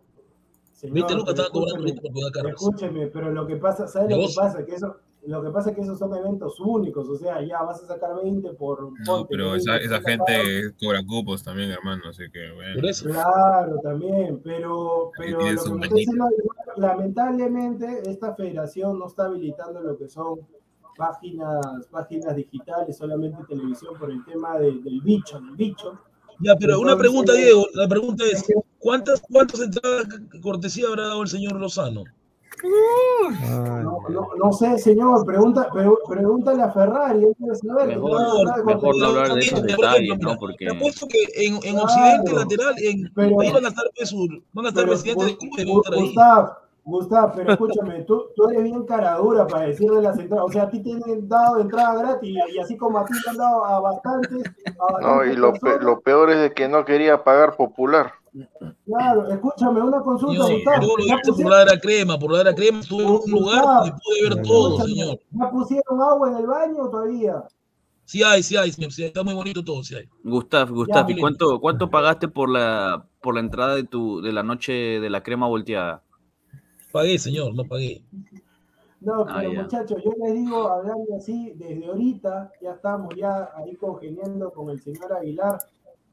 Señor, 20 lucas pero estaban cobrando por cuidar carros. Escúcheme, pero lo que pasa, ¿sabes lo que pasa? Que eso, lo que pasa es que esos son eventos únicos, o sea, ya vas a sacar 20 por... No, ponte, pero 20, esa, esa 30 carros. gente cobra cupos también, hermano, así que bueno. Claro, también, pero, pero lo que me diciendo, lamentablemente esta federación no está habilitando lo que son páginas, páginas digitales, solamente televisión por el tema de- del bicho, del bicho. Ya, pero una Entonces- pregunta, Diego. La pregunta es: ¿cuántas, cuántas entradas cortesía habrá dado el señor Lozano? No, no, no sé, señor, pregunta, pre- pregúntale a Ferrari, saber. Mejor- ¿no? Mejor no hablar de esos Por detalles, ¿no? Porque Te apuesto que en, en Claro. Occidente lateral, en, Pero- ahí van a estar, pues, su- van a estar Pero, presidentes de Gu- clubes, van a Gu- estar ahí. Gustav, Gustav, pero escúchame, tú, tú eres bien cara dura para decir de las entradas. O sea, a ti te han dado entrada gratis y, así como a ti te han dado a bastantes. a No, y lo, pe- lo peor es de que no quería pagar popular. Claro, escúchame, una consulta, Yo, Gustavo. yo lo ¿Ya, hice por pusieron, la era crema, por la era crema, estuve en un lugar donde pude ver todo, señor. ¿ya pusieron agua en el baño o todavía? Sí hay, sí hay, señor, sí está muy bonito todo, sí hay. Gustav, Gustav, ¿y cuánto, cuánto pagaste por la por la entrada de tu de la noche de la crema volteada? Pagué, señor, no pagué. No, Ah, pero ya. muchachos, yo les digo, hablando así, desde ahorita ya estamos ya ahí congeniando con el señor Aguilar,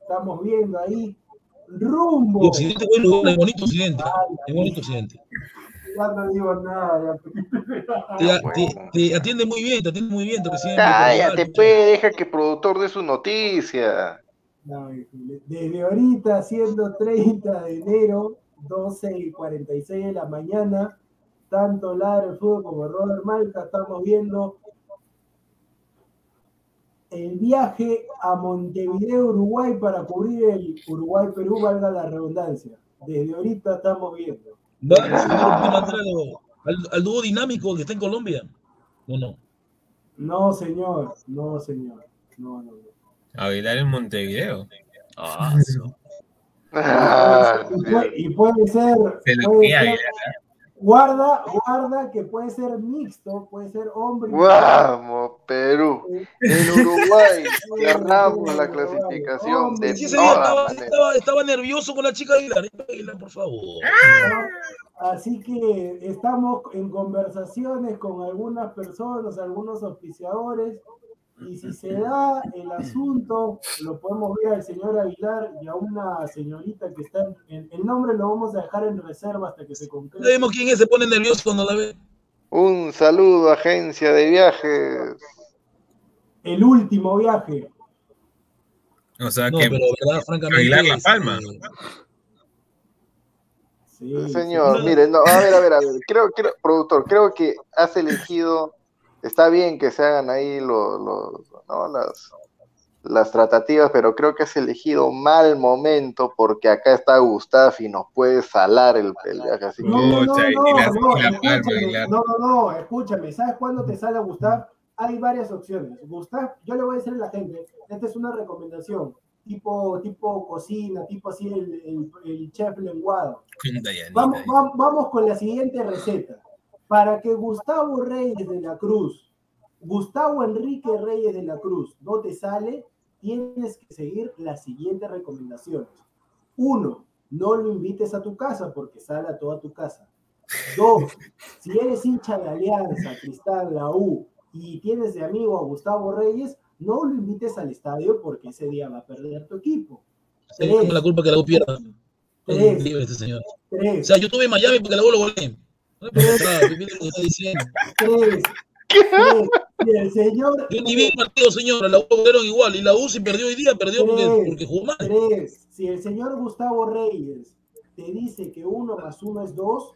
estamos viendo ahí rumbo. Occidente es buen lugar, es bonito Occidente, es bonito Occidente. Ya no digo nada. Te, Ah, te- te atiende muy bien, te atiende muy bien, tu presidente. Cállate, pues, deja que el productor dé su noticia. Desde ahorita, siendo 30 de enero, 12 y 46 de la mañana, tanto Ladra el Fútbol como Robert Malca estamos viendo el viaje a Montevideo, Uruguay, para cubrir el Uruguay-Perú, valga la redundancia. Desde ahorita estamos viendo. Va, señor, ¿puede mandar al, dúo dinámico que está en Colombia? No, no. No, señor, no, señor. No, no, no. En Montevideo. Ah, su- Ah, Y puede, y puede ser, Se lo puede ser- guarda, guarda que puede ser mixto, puede ser hombre Vamos, Perú. En Uruguay cerramos la clasificación de Sí, todas estaba, estaba, estaba nervioso con la chica Aguilar. Aguilar, por favor. Así que estamos en conversaciones con algunas personas, algunos auspiciadores, y si se da el asunto, lo podemos ver al señor Aguilar y a una señorita que está, en, el nombre lo vamos a dejar en reserva hasta que se concrete. Sabemos quién es, se pone nervioso cuando la ve. Un saludo, agencia de viajes. El último viaje. O sea No, que pero verdad, francamente. Aguilar La Palma. Sí, Señor, sí. mire, no, a ver, a ver, a ver, creo, creo, productor, creo que has elegido, está bien que se hagan ahí los, los, ¿no? las, las tratativas, pero creo que has elegido mal momento porque acá está Gustaf y nos puede salar el, el viaje, así. No, no, no, no, no, no, no, no, escúchame, ¿sabes cuándo te sale a Gustav? Hay varias opciones. Gustav, yo le voy a decir a la gente, esta es una recomendación, tipo, tipo cocina, tipo así el, el, el chef lenguado. Vamos, vamos, vamos con la siguiente receta. Para que Gustavo Reyes de la Cruz, Gustavo Enrique Reyes de la Cruz no te sale, tienes que seguir las siguientes recomendaciones. Uno, no lo invites a tu casa porque sale a toda tu casa. Dos, si eres hincha de Alianza, Cristal, la U y tienes de amigo a Gustavo Reyes, no lo invites al estadio porque ese día va a perder tu equipo. Se la culpa que la U pierda. Es Tres. este señor. O sea, yo estuve en Miami porque la U lo goleé. No me que está diciendo. tres, tres. Y el señor Yo ni vi el partido, señor. La U lo golearon igual. Y la U si perdió hoy día, perdió porque, Tres. porque jugó mal. Tres, si el señor Gustavo Reyes te dice que uno más uno es dos,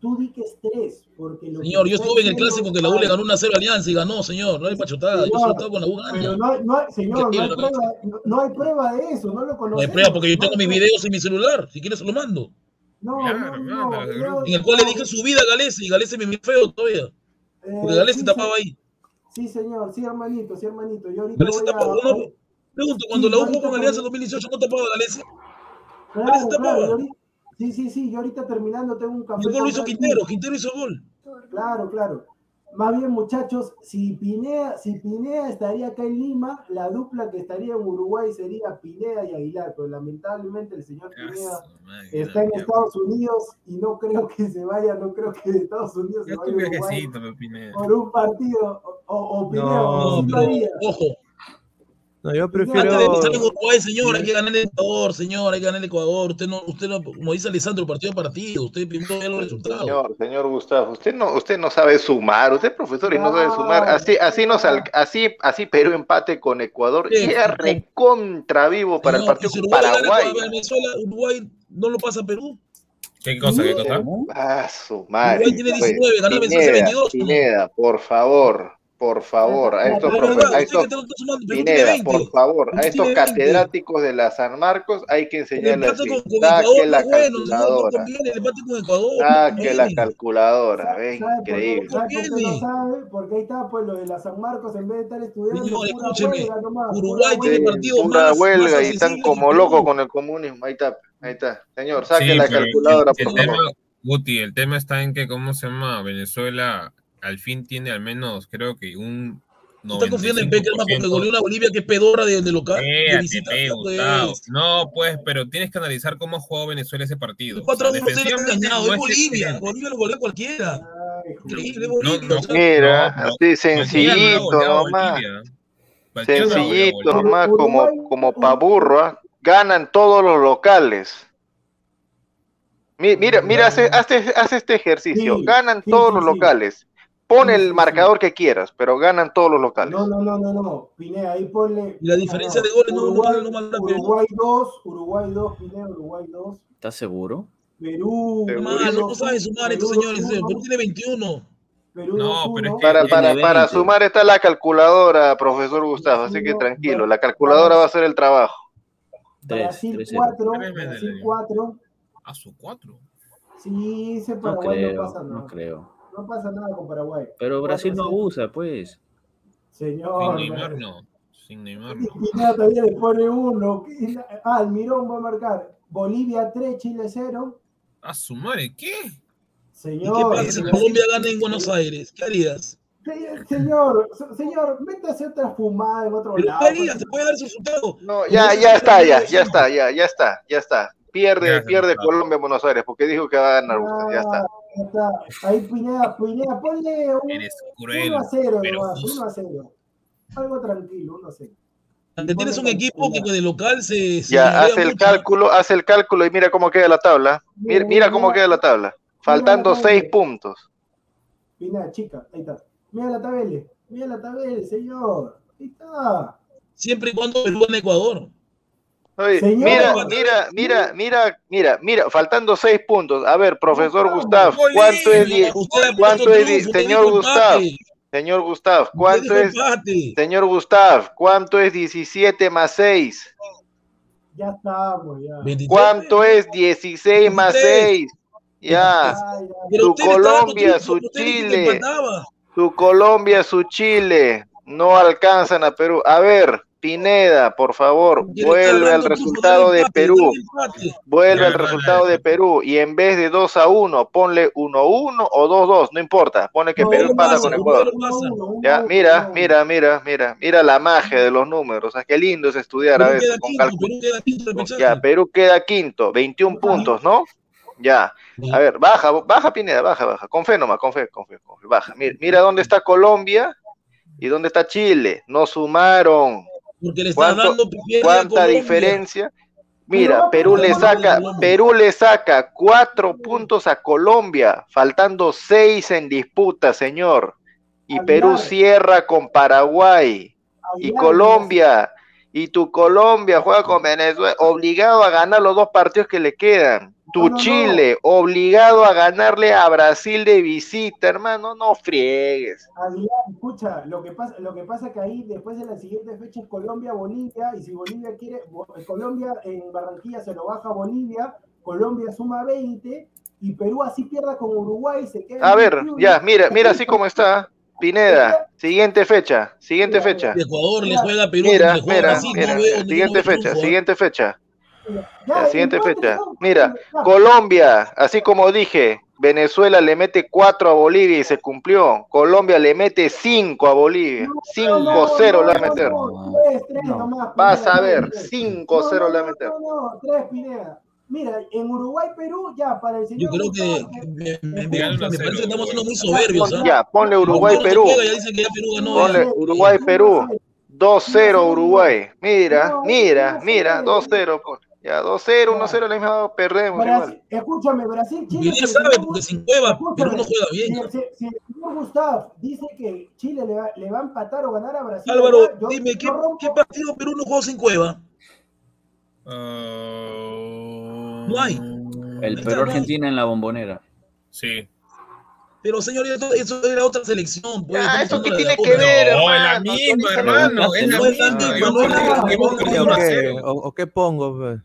tú di que es tres, porque lo Señor, yo estuve en el clásico que la U le ganó una 0 Alianza y ganó, señor. No hay pachotada. Yo solo estaba con la U Pero gana. no, hay- no hay- señor, no hay, prueba, no, no hay prueba de eso, no lo No hay conocemos. prueba porque yo No tengo mis prueba. videos en mi celular. Si quieres se lo mando. No, Claro, no, no, yo- En el cual le dije su vida a Galese y Galese me miró feo todavía. eh, Porque Galese sí, tapaba ahí. Sí, señor, sí, hermanito, sí, hermanito. Yo ahorita Galese voy tapaba. a... No, pregunto, cuando Sí, la U con Alianza con- 2018, ¿no tapaba Galese? Claro, Galese tapaba. ahorita- Sí, sí, sí, yo ahorita terminando tengo un. Y el gol lo hizo Quintero. Quintero hizo gol. Claro, claro. Más bien, muchachos, si Pinea, si Pinea estaría acá en Lima, la dupla que estaría en Uruguay sería Pineda y Aguilar, pero lamentablemente el señor Pineda está en Estados Unidos y no creo que se vaya, no creo que de Estados Unidos se ya vaya Uruguay Pineda. por un partido, o, o, Pineda, No, No, lo pero, haría. ojo, No, yo antes de prefiero. estar en Uruguay, señor, hay que ganar el Ecuador, señor, hay que ganar el Ecuador. Usted no, usted no, como dice Alessandro, partido a partido. Usted primero ve los resultados. Señor, señor Gustavo, usted no, usted no sabe sumar, usted es profesor y no sabe sumar. Así, así nos al- así, así Perú empate con Ecuador Sí, y era recontra vivo para el partido si con Paraguay. Venezuela, Uruguay no lo pasa a Perú. ¿Qué cosa, qué cosa? Ah, su madre. Uruguay tiene pues. 19, ganó Venezuela Pineda, 22. ¿no? Pineda, por favor, por favor, a estos, Es verdad, a estos que Pineda, 20. por favor, a estos tiene 20. catedráticos de la San Marcos hay que enseñarles Saque Ecuador la no es no calculadora. no Saque la calculadora, ve, ¿Sabe por qué? increíble. ¿Sabe por qué no Conviene. sabe? Porque ahí está, pues lo de la San Marcos, en vez de estar estudiando, Uruguay tiene partidos más huelga y están como que locos con el comunismo. Ahí está, ahí está. Señor, saque Sí, la calculadora, el por tema, favor. Guti, el tema está en que, ¿cómo se llama? Venezuela al fin tiene al menos, creo que un ¿Está confiando en Peckerman porque 95%. goleó una Bolivia que es pedorra de, de local? De Espérate, visita. No, pues. No, pues, pero tienes que analizar cómo ha jugado Venezuela ese partido. El O 4 sea, a 1 se le ha defensivamente engañado. no Es es Bolivia. Bolivia lo goleó cualquiera. Increíble. No, Bolivia. Mira, así sencillito nomás. Sencillito nomás, como, como pa' burro, ¿ah? ganan todos los locales. Mi- Mira, mira, hace, hace, hace este ejercicio, Sí, ganan sí, todos sí, los sí. locales. Pon Sí, el marcador que quieras, pero ganan todos los locales. No, no, no, no, no. Pineda, ahí ponle. Y la diferencia de goles no- no- Uruguay, no manda Perú. Uruguay 2, Uruguay 2, Pineda, Uruguay 2. ¿Estás seguro? Perú. Mal, Perú no, no saben sumar estos señores. 2-1, Perú tiene 21. Perú No, 2-1. pero es que- Para, para, para 20. sumar está la calculadora, profesor Gustavo, así que No, tranquilo, no. la calculadora va a hacer el trabajo. 3, Brasil 3 4, Tres veces Brasil le- 4. A su cuatro. Sí, ese No Paraguay no, creo, pasa nada. no creo. No pasa nada con Paraguay. Pero Brasil no 4-0. abusa, pues. Señor. Sin Neymar no. Sin Neymar Y no. Pineda todavía le pone uno. Ah, Almirón va a marcar. Bolivia 3, Chile 0. A su madre, ¿qué? ¿Y Señor. qué pasa si Colombia gana en Buenos Aires? ¿Qué harías? Se- Señor, se- señor, métase otra fumada en otro Pero lado. ¿qué harías? Se puede dar su resultado. No, ya, ya está, ya, ya está, ya, ya está, ya está. Pierde, Ya pierde. Colombia en Buenos Aires, porque dijo que va a ganar usted, ya está. Ah, ya está. Ahí Pineda, Pineda, ponle un, Eres cruel, 1 a 0 pero nomás, justo. 1 a 0. Algo tranquilo, 1 a 0. Que tienes un equipo que de local se. se Ya, hace el mucho. cálculo, hace el cálculo y mira cómo queda la tabla. Mira, mira cómo queda la tabla. Faltando Mira la seis tabla. puntos. Pineda, chica, ahí está. Mira la tabela, mira la tabela, señor. Ahí está. Siempre y cuando Perú en Ecuador. Oye, mira, mira, mira, mira, mira, mira, faltando seis puntos. A ver, profesor No, Gustav, ¿cuánto es die- Usted ha cuánto puesto es di- triunfo, usted señor dijo Gustav? empate. Señor Gustav, Usted ¿cuánto es, señor Gustav, cuánto es 17 más 6? Ya estamos, ya. 23. ¿Cuánto es 16 más 6? Ya, su Colombia, su Chile. su Colombia, su Chile, no alcanzan a Perú. A ver, Pineda, por favor, vuelve al resultado de Perú. Vuelve al resultado de Perú y en vez de 2 a 1, ponle 1 1 o 2 2, no importa. Pone que No, Perú pasa, con Ecuador. Ya, mira, mira, mira, mira, mira la magia de los números. O sea, qué lindo es estudiar a veces queda con quinto, cálculo. Perú queda quinto de repechaje. Ya, Perú queda quinto, 21 puntos, ¿no? Ya. A ver, baja, baja Pineda, baja, baja. Con fe nomás, con fe, con fe, con fe. Baja. Mira, mira dónde está Colombia y dónde está Chile. No sumaron. Porque le estás ¿Cuánto- dando ¿Cuánta diferencia? Mira, Perú le saca. Perú le saca cuatro puntos a Colombia, faltando seis en disputa, señor. Y. Perú cierra con Paraguay y Colombia. Y tu Colombia juega con Venezuela, obligado a ganar los dos partidos que le quedan. Tu No, no, no. Chile, obligado a ganarle a Brasil de visita, hermano, no friegues. Aguilar, escucha, lo que pasa, lo que pasa es que ahí después de la siguiente fecha es Colombia, Bolivia, y si Bolivia quiere, Bo- Colombia en Barranquilla se lo baja a Bolivia, Colombia suma 20, y Perú así pierda con Uruguay, se queda. A ver, 21. ya, mira, mira así como está. Pineda, siguiente fecha, siguiente Mira, fecha. Ecuador le juega a Perú, Mira, le juega mira, Brasil. mira, siguiente fecha, siguiente fecha. La siguiente fecha. Mira. Colombia, así como dije, Venezuela le mete 4 a Bolivia y se cumplió. Colombia le mete 5 a Bolivia. No, 5-0 no, le va a meter. Vas a ver, tres. 5-0 le va a meter. No, no, no, tres, Pineda. Mira, en Uruguay, Perú, ya, para el Yo señor. creo que me, me- me- me parece que estamos siendo muy soberbios. ¿ah? Ya, ponle Uruguay, Perú. Ponle Uruguay, Perú. 2-0 Uruguay. Mira, mira, mira, 2-0. Ya, 2-0, 1-0, la misma perdemos igual. Brasil, escúchame, Brasil, Chile. El sabe, porque sin cueva Perú no juega bien. Si, si- si el señor Gustav dice que Chile le va, le va a empatar o ganar a Brasil. Álvaro, dime, yo ¿qué, rompo- qué partido Perú no jugó sin cueva? Ah, No hay. El Ahí Perú está, Argentina en la bombonera. Sí. Pero señor, eso, eso era otra selección. Pues, Ah, ¿eso de tiene que ver, No, es la hermano, misma, hermano. Es la misma. es la que ¿Y o qué pongo? pues?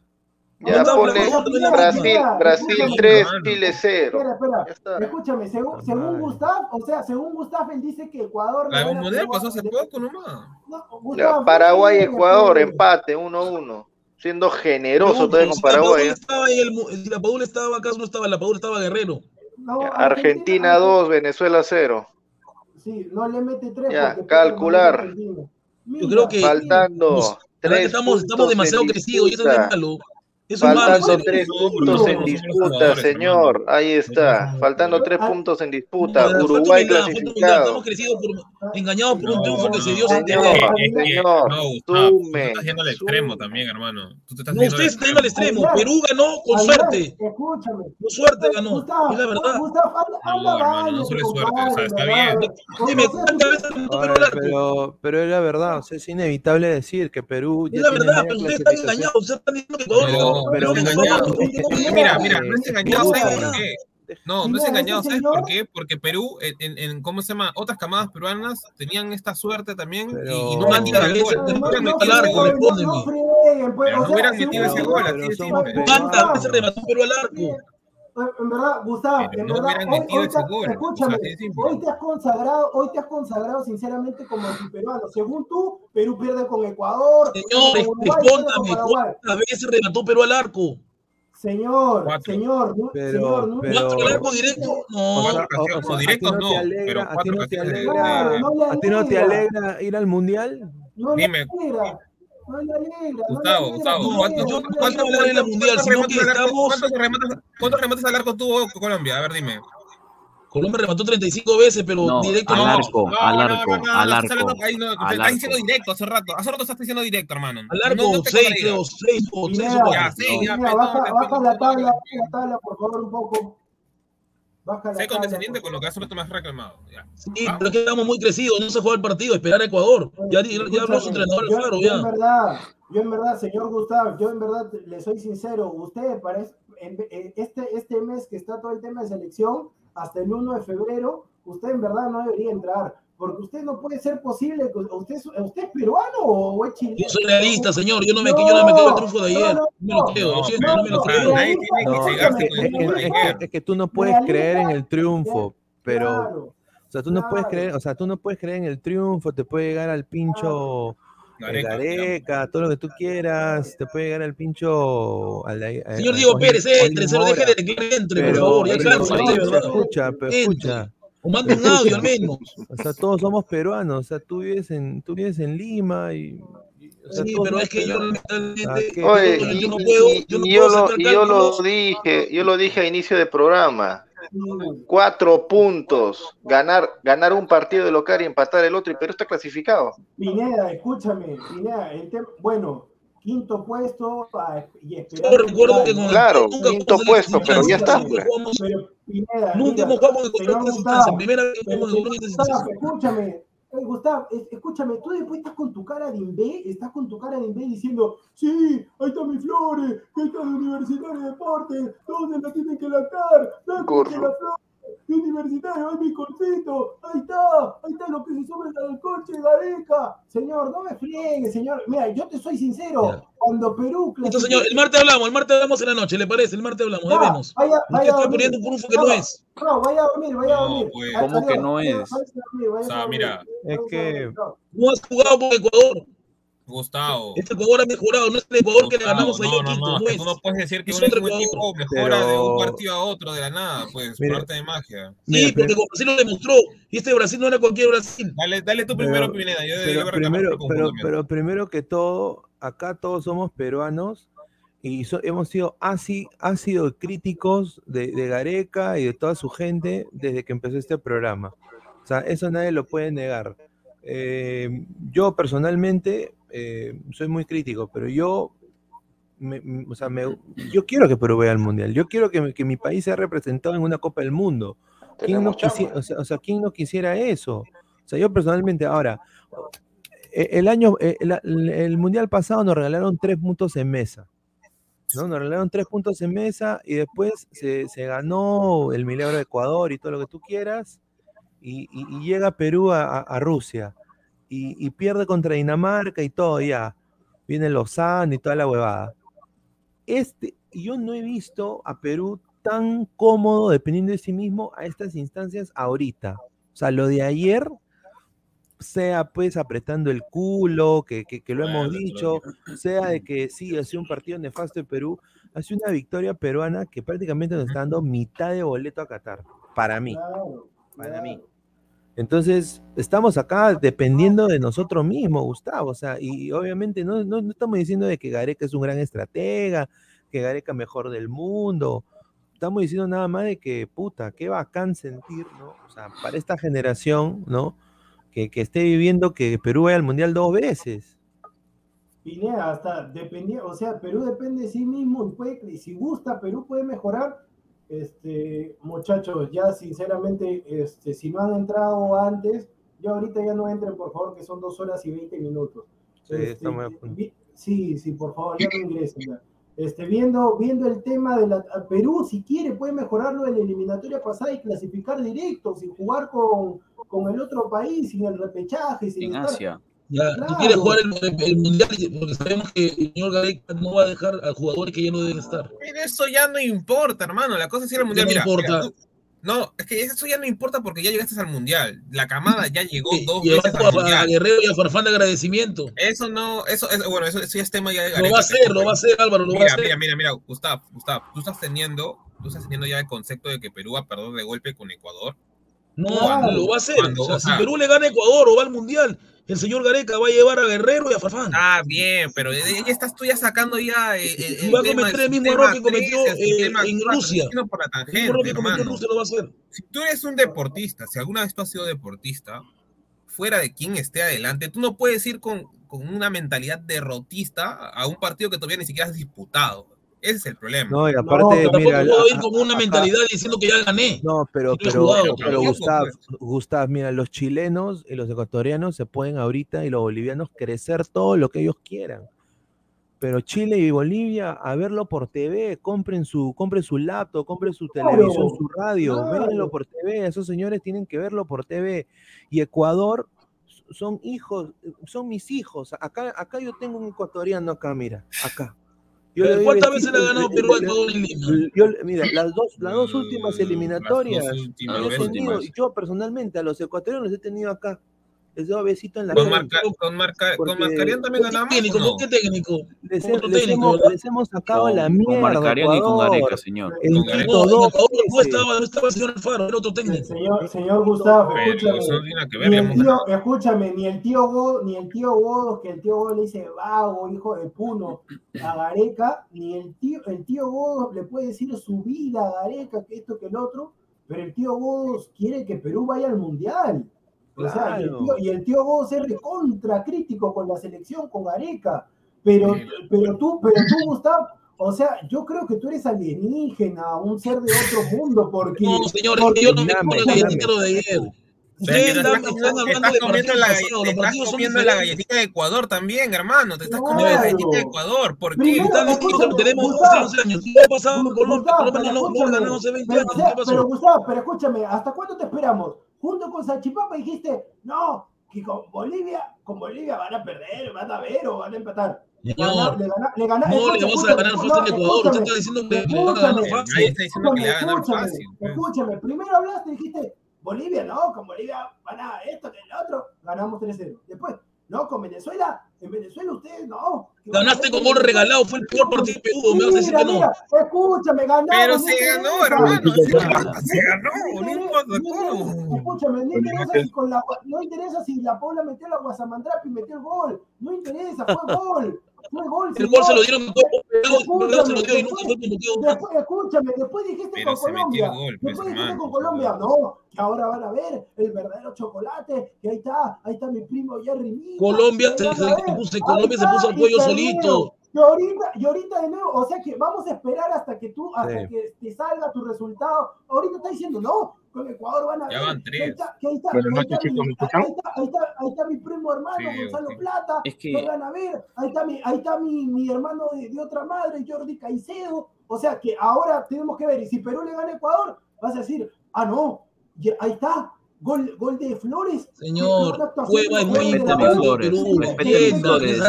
Ya No, no, no, no, no, Brasil, no, Brasil no, 3, no, no. Chile 0. Espera, espera. Escúchame, según, según Madre. Gustav, o sea, según Gustav, él dice que Ecuador. La Perú, pasó hace poco nomás. No, Paraguay, no, Ecuador, empate 1-1. Siendo generoso Pregunto, todavía con la Paraguay. ¿eh? estaba en el la Padula estaba acaso no estaba, la Padula estaba Guerrero. No, Ya, Argentina 2, Venezuela 0. Sí, no le mete tres. Ya, porque calcular. Yo creo que Faltando nos- la verdad que 3 estamos, estamos demasiado crecidos y eso es malo. Es. Faltando eso es- 3 no, puntos en disputa, señor. Ahí está. Faltando 3 jugadores. puntos en disputa. Uruguay clasificado. Estamos crecidos por, engañados por un No, triunfo que se dio sin señor. sume, estás yendo al extremo sume. también, hermano. Tú te estás No, ustedes están yendo al extremo. Perú ganó con suerte. Escúchame. Con suerte ganó. Gustavo, Es la verdad. No, hermano, no solo es suerte, o sea, está bien. Dime, ¿cuántas un- veces pero, pero es la verdad, o sea, es inevitable decir que Perú Es la verdad, pero ustedes están engañados. Ustedes están diciendo que Pero, no- pero no- engañado. Es mira, mira, no es engañado, no- ¿sabes no- por qué? No, no es engañado, ¿sabes por qué? Porque Perú, en, en, ¿cómo se llama? Otras camadas peruanas tenían esta suerte también y- y, Pero- no metían el gol. No hubieran metido freguen, gol. respóndeme. No Pero hubieran metido ese gol, Pero. ¿Cuántas veces remató Perú al arco? En verdad, Gustavo, Pero en no verdad, hoy, hoy te- gol, escúchame, o sea, hoy te has consagrado, hoy te has consagrado sinceramente como antiperuano. Según tú, Perú pierde con Ecuador, Señor, respóndame. ¿Cuántas veces remató Perú al arco? Señor, Cuatro. señor, no- Pero- señor, no- pero- ¿Cuatro al arco directo? No. O sea, Cuatro o- o ocasiones, sea, no, directos ¿a ti no te alegra, pero a ti cuatro no te alegra, Claro, no le a ti no te alegra. alegra ir al mundial? no Dime. alegra, no no Gustavo, Gustavo, no ¿cuántos, no no le alegra el mundial, cuántos remates al arco- arco tuvo Colombia? A ver, dime. Colombia remató 35 veces, pero No, directo al no. arco, al arco, al estás arco, no, al estás diciendo arco. directo hace rato. Hace rato estás diciendo directo, hermano. Al arco, No, no te 6 contradigas. creo, 6 o 6 o Pineda, 4. Ya, sí, ya, baja, no, la tabla, baja la tabla, por favor, un poco. Sé condescendiente con lo que hace rato me has reclamado. Ya. Sí, pero es que estamos muy crecidos, no se juega el partido, esperar a Ecuador. Ya, ya, ya habló su entrenador, yo, claro, yo en ya. verdad, yo en verdad, señor Gustavo, yo en verdad le soy sincero, usted parece, en- en este, este mes que está todo el tema de selección, hasta el 1 de febrero, usted en verdad no debería entrar, porque usted no puede ser posible, que usted, es- usted es peruano o es chileno. Yo soy realista, señor, yo no me, yo no me quedo el triunfo de ayer. no, No me lo creo, lo no, siento, pero, no me lo o sea, creo. nadie tiene que No, es que, es, es tú no puedes creer en el triunfo, pero, Claro, o sea, tú no puedes creer, o sea, tú no puedes creer en el triunfo, te puede llegar al pincho eh, Gareca, Gareca, todo lo que tú quieras, te puede llegar al pincho al, al- Señor Diego al- Pérez, se lo deje de que entre, por pero, favor, ya cansa, de verdad. escucha, pero escucha, O manda un audio al menos. o sea, todos somos peruanos, o sea, tú vives en, tú vives en Lima y, y- o sea, Sí, pero es que yo lamentablemente, yo, no puedo, yo no y yo, puedo lo, yo lo dije, yo lo dije a inicio del programa. Cuatro puntos, ganar, ganar un partido de local y empatar el otro, y Perú está clasificado. Pineda, escúchame, Pineda, el bueno, quinto puesto a- y Yo esperando. recuerdo que con el Claro, nunca quinto puesto, pero ya está. nunca jugamos- Pero, Pineda, Nunca mira, hemos jugado esta Gustavo, instancia, primera vez que jugamos esta Gustavo, instancia. escúchame, eh, Gustavo, es- escúchame, tú después estás con tu cara de imbé, estás con tu cara de imbé diciendo, sí, ahí está mi Flores, que está de Universitario de Deportes, ¿dónde la tienen que lactar? ¿Dónde Corro. que la Flores? De Universitario, ahí mi corcito, ahí está, ahí está lo que se sube al coche, Gareca. Señor, no me friegue, señor. Mira, yo te soy sincero, Ya. cuando Perú Listo, señor, el martes hablamos, el martes hablamos en la noche, ¿le parece? El martes hablamos, Ya, debemos. vaya, vaya a está dormir. poniendo un trunfo que no No, es. No, vaya a dormir, vaya a No, dormir. pues. Adiós, ¿Cómo que no adiós, es? vaya vaya O sea, mira, Es que-. No has jugado con Ecuador. Gustavo. Este Ecuador ha mejorado, no es el Ecuador que le ganamos ayer no, no, quinto, no, no es que es. tú no puedes decir que Es un, equipo mejora de un partido a otro de la nada, pues, Mira. por arte de magia. Sí, Mira, porque con Brasil lo demostró. Y este Brasil no era cualquier Brasil. Dale, dale tú Pero- primero, Pineda. Yo pero, yo primero, pero, primero que todo, acá todos somos peruanos y so- hemos sido así, ha sido críticos de, de Gareca y de toda su gente desde que empezó este programa. O sea, eso nadie lo puede negar. Eh, yo personalmente eh, soy muy crítico, pero yo, me- o sea, me- yo quiero que Perú vaya al Mundial. Yo quiero que, mi- que mi país sea representado en una Copa del Mundo. ¿Quién no, quisiera, o sea, o sea, ¿quién no quisiera eso? O sea, yo personalmente, ahora, e- el año, e- el, mundial pasado nos regalaron tres puntos en mesa. ¿no? Nos regalaron tres puntos en mesa y después se, se ganó el milagro de Ecuador y todo lo que tú quieras. Y, y- y llega Perú a Rusia y, y pierde contra Dinamarca y todo, ya. Viene Lozano y toda la huevada. Este, yo no he visto a Perú tan cómodo dependiendo de sí mismo a estas instancias ahorita. O sea, lo de ayer, sea pues apretando el culo, que, que- que lo hemos dicho, sea de que sí, ha sido un partido nefasto de Perú, ha sido una victoria peruana que prácticamente nos está dando mitad de boleto a Qatar, para mí, Claro, para mí. Entonces, estamos acá dependiendo de nosotros mismos, Gustavo. O sea, y obviamente no, no, no estamos diciendo de que Gareca es un gran estratega, que Gareca mejor del mundo. Estamos diciendo nada más de que, puta, qué bacán sentir, ¿no? O sea, para esta generación, ¿no? Que, que esté viviendo que Perú vaya al Mundial dos veces. Pineda, hasta dependía, o sea, Perú depende de sí mismo y puede, y si gusta, Perú puede mejorar. Este, muchachos, ya sinceramente, este, si no han entrado antes, ya ahorita ya no entren, por favor, que son dos horas y veinte minutos. Sí, Este, vi- sí, sí, por favor, ya no ingresen. ya. Este, viendo, viendo el tema de la a Perú, si quiere, puede mejorarlo en la eliminatoria pasada y clasificar directo, sin jugar con, con el otro país, sin el repechaje, sin En estar- Asia. Ya, tú Claro. quieres jugar el, el mundial porque sabemos que el señor Gareca no va a dejar a jugadores que ya no deben estar. Pero eso ya no importa, hermano. La cosa es ir al mundial. no Mira, importa? mira, tú- no, es que eso ya no importa porque ya llegaste al mundial. La camada ya llegó dos veces al a, a mundial. Guerrero y a Farfán de agradecimiento. Eso no, eso, eso bueno, eso, eso ya es tema ya de Lo Gareca, va a hacer, lo va a hacer, Álvaro, lo va a Mira, hacer. mira, mira, mira, Gustav, Gustav, tú estás teniendo, tú estás teniendo ya el concepto de que Perú va a perder de golpe con Ecuador. No, lo va a hacer. Cuando, o sea, o si Perú le gana a Ecuador o va al mundial, el señor Gareca va a llevar a Guerrero y a Farfán. Ah, bien, pero ya ya estás tú ya sacando ya el, el- Y va a cometer del el mismo error que cometió, 13, el eh, sistema- en Rusia. El mismo error que cometió en. Rusia lo va a hacer. Si tú eres un deportista, si alguna vez tú has sido deportista, fuera de quien esté adelante, tú no puedes ir con, con una mentalidad derrotista a un partido que todavía ni siquiera has disputado. Ese es el problema. No, y No, aparte, pero tampoco mira, puedo ir a- con una acá- mentalidad diciendo que ya gané. No, pero, no pero, jugado. pero Gustav, pues. Gustav, mira, los chilenos y los ecuatorianos se pueden ahorita y los bolivianos crecer todo lo que ellos quieran. Pero Chile y Bolivia, a verlo por TV, compren su, compren su laptop, compren su Claro, televisión, su radio, claro. véanlo por TV, esos señores tienen que verlo por TV. Y Ecuador son hijos, son mis hijos. Acá, acá yo tengo un ecuatoriano acá, mira, acá. Yo le doy ¿Cuántas veces le ha ganado Perú a le- Ecuador en Lima? yo, mira, las dos, las dos últimas Mm, las dos eliminatorias, últimas yo he tenido, yo personalmente a los ecuatorianos he tenido acá, les doy besito en la Con. Marca, con, Marca, con Marcarián también ¿Por qué ganamos. técnico? ¿o no? ¿Por qué técnico? Les, Con les técnico, hemos, les hemos sacado Con, la con mierda, Marcarian y con. Gareca, señor. El Con Quito Gareca. No, Ecuador no veces. estaba, no estaba el señor Alfaro, era otro técnico. Señor, señor Gustavo, Pero escúchame. eso no tiene que ver, Ni el tío, escúchame, ni el tío Godo, ni el tío Godo, que el tío Godo le dice vago, hijo de Puno, a Gareca, ni el tío, el tío Godo le puede decir su vida a Gareca, que esto, que el otro, pero el tío Godo quiere que Perú vaya al Mundial. O sea, y el Claro. tío, y el tío Godo es recontra crítico con la selección, con Gareca. Pero, pero tú, pero tú, Gustavo, o sea, yo creo que tú eres alienígena, un ser de otro mundo, porque. No, señor, es porque- que yo no me como el galletero de ayer. Ustedes te están, estás, hablando de comiendo la, te estás comiendo la galletita de Ecuador también, hermano. Te estás Claro. comiendo la galletita de Ecuador. ¿Por qué? Primero, Están diciendo que escúchame, tenemos Gustavo, 11 años. ¿Qué ha pasado con Colombia? Gustavo, Colombia pero no, hace 20 pero, años. pero Gustavo, pero escúchame, ¿hasta cuándo te esperamos? Junto con Salchipapa dijiste, no, que con Bolivia, con Bolivia van a perder, van a ver o van a empatar. Señor, le gana, le gana, no le vamos a ganar no, fácil a Ecuador. Usted está diciendo que le van a ganar escúchame, fácil. Nadie está diciendo que le va a ganar escúchame, fácil. pues. escúchame, primero hablaste y dijiste, Bolivia no, con Bolivia van a esto, que el otro, ganamos 3-0. Después, no, con Venezuela, en Venezuela ustedes no. que Ganaste con que gol regalado. Fue el peor partido de Perú. Me vas a decir que no. mira, escúchame, ganamos. Pero se ganó, hermano. Se ganó, No. Escúchame, no interesa si con la no interesa si la Paula metió la Guasamandrapi y metió el gol. No interesa, fue gol. Fue gol. El gol se lo dieron se lo dio y nunca fue después, después, escúchame, después dijiste Pero con Colombia. gol, pues, después dijiste hermano. con Colombia, no, que ahora van a ver el verdadero chocolate, que ahí está, ahí está mi primo Jerry Mina. Colombia se, puso, Colombia se puso al perdieron. solito. Y ahorita, y ahorita de nuevo, o sea que vamos a esperar hasta que tú, hasta Sí. que te salga tu resultado. Ahorita está diciendo, no, con Ecuador van a Ya ver. van tres. ahí está, que ahí está, Buenas ahí noches, está mi- chicos, ¿me ahí está, ahí está, ahí está mi primo hermano Sí, Gonzalo. Plata, Es que- van a ver, ahí está mi, ahí está mi, mi hermano de, de otra madre, Jordi Caicedo. O sea que ahora tenemos que ver, y si Perú le gana a Ecuador, vas a decir, ah, no, ya- ahí está, gol, gol de Flores. Señor, Cueva es muy Flores. Flores,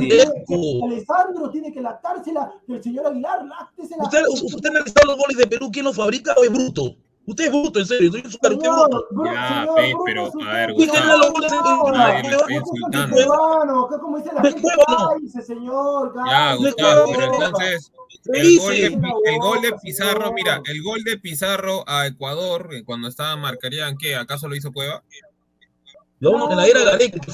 Alessandro tiene que lactársela, el señor Aguilar láctesela. Usted, usted ha analizado los goles de Perú. ¿Quién los fabrica o es bruto? Usted es bruto, en serio. Soy Señor, bruto. Bru- Ya, pero, a ver. Gustavo. ¿Quién le goles en- No, Nadie no, le está no, insultando. Cuevano, acá como dice la gente, cállese, señor, Ya. Gustavo, pero entonces ¿Qué el gol, de, dice? El gol de Pizarro, mira, el gol de Pizarro a Ecuador, eh, cuando estaba marcarían, ¿qué? ¿Acaso lo hizo Cueva? Lo uno en la era Gareca, que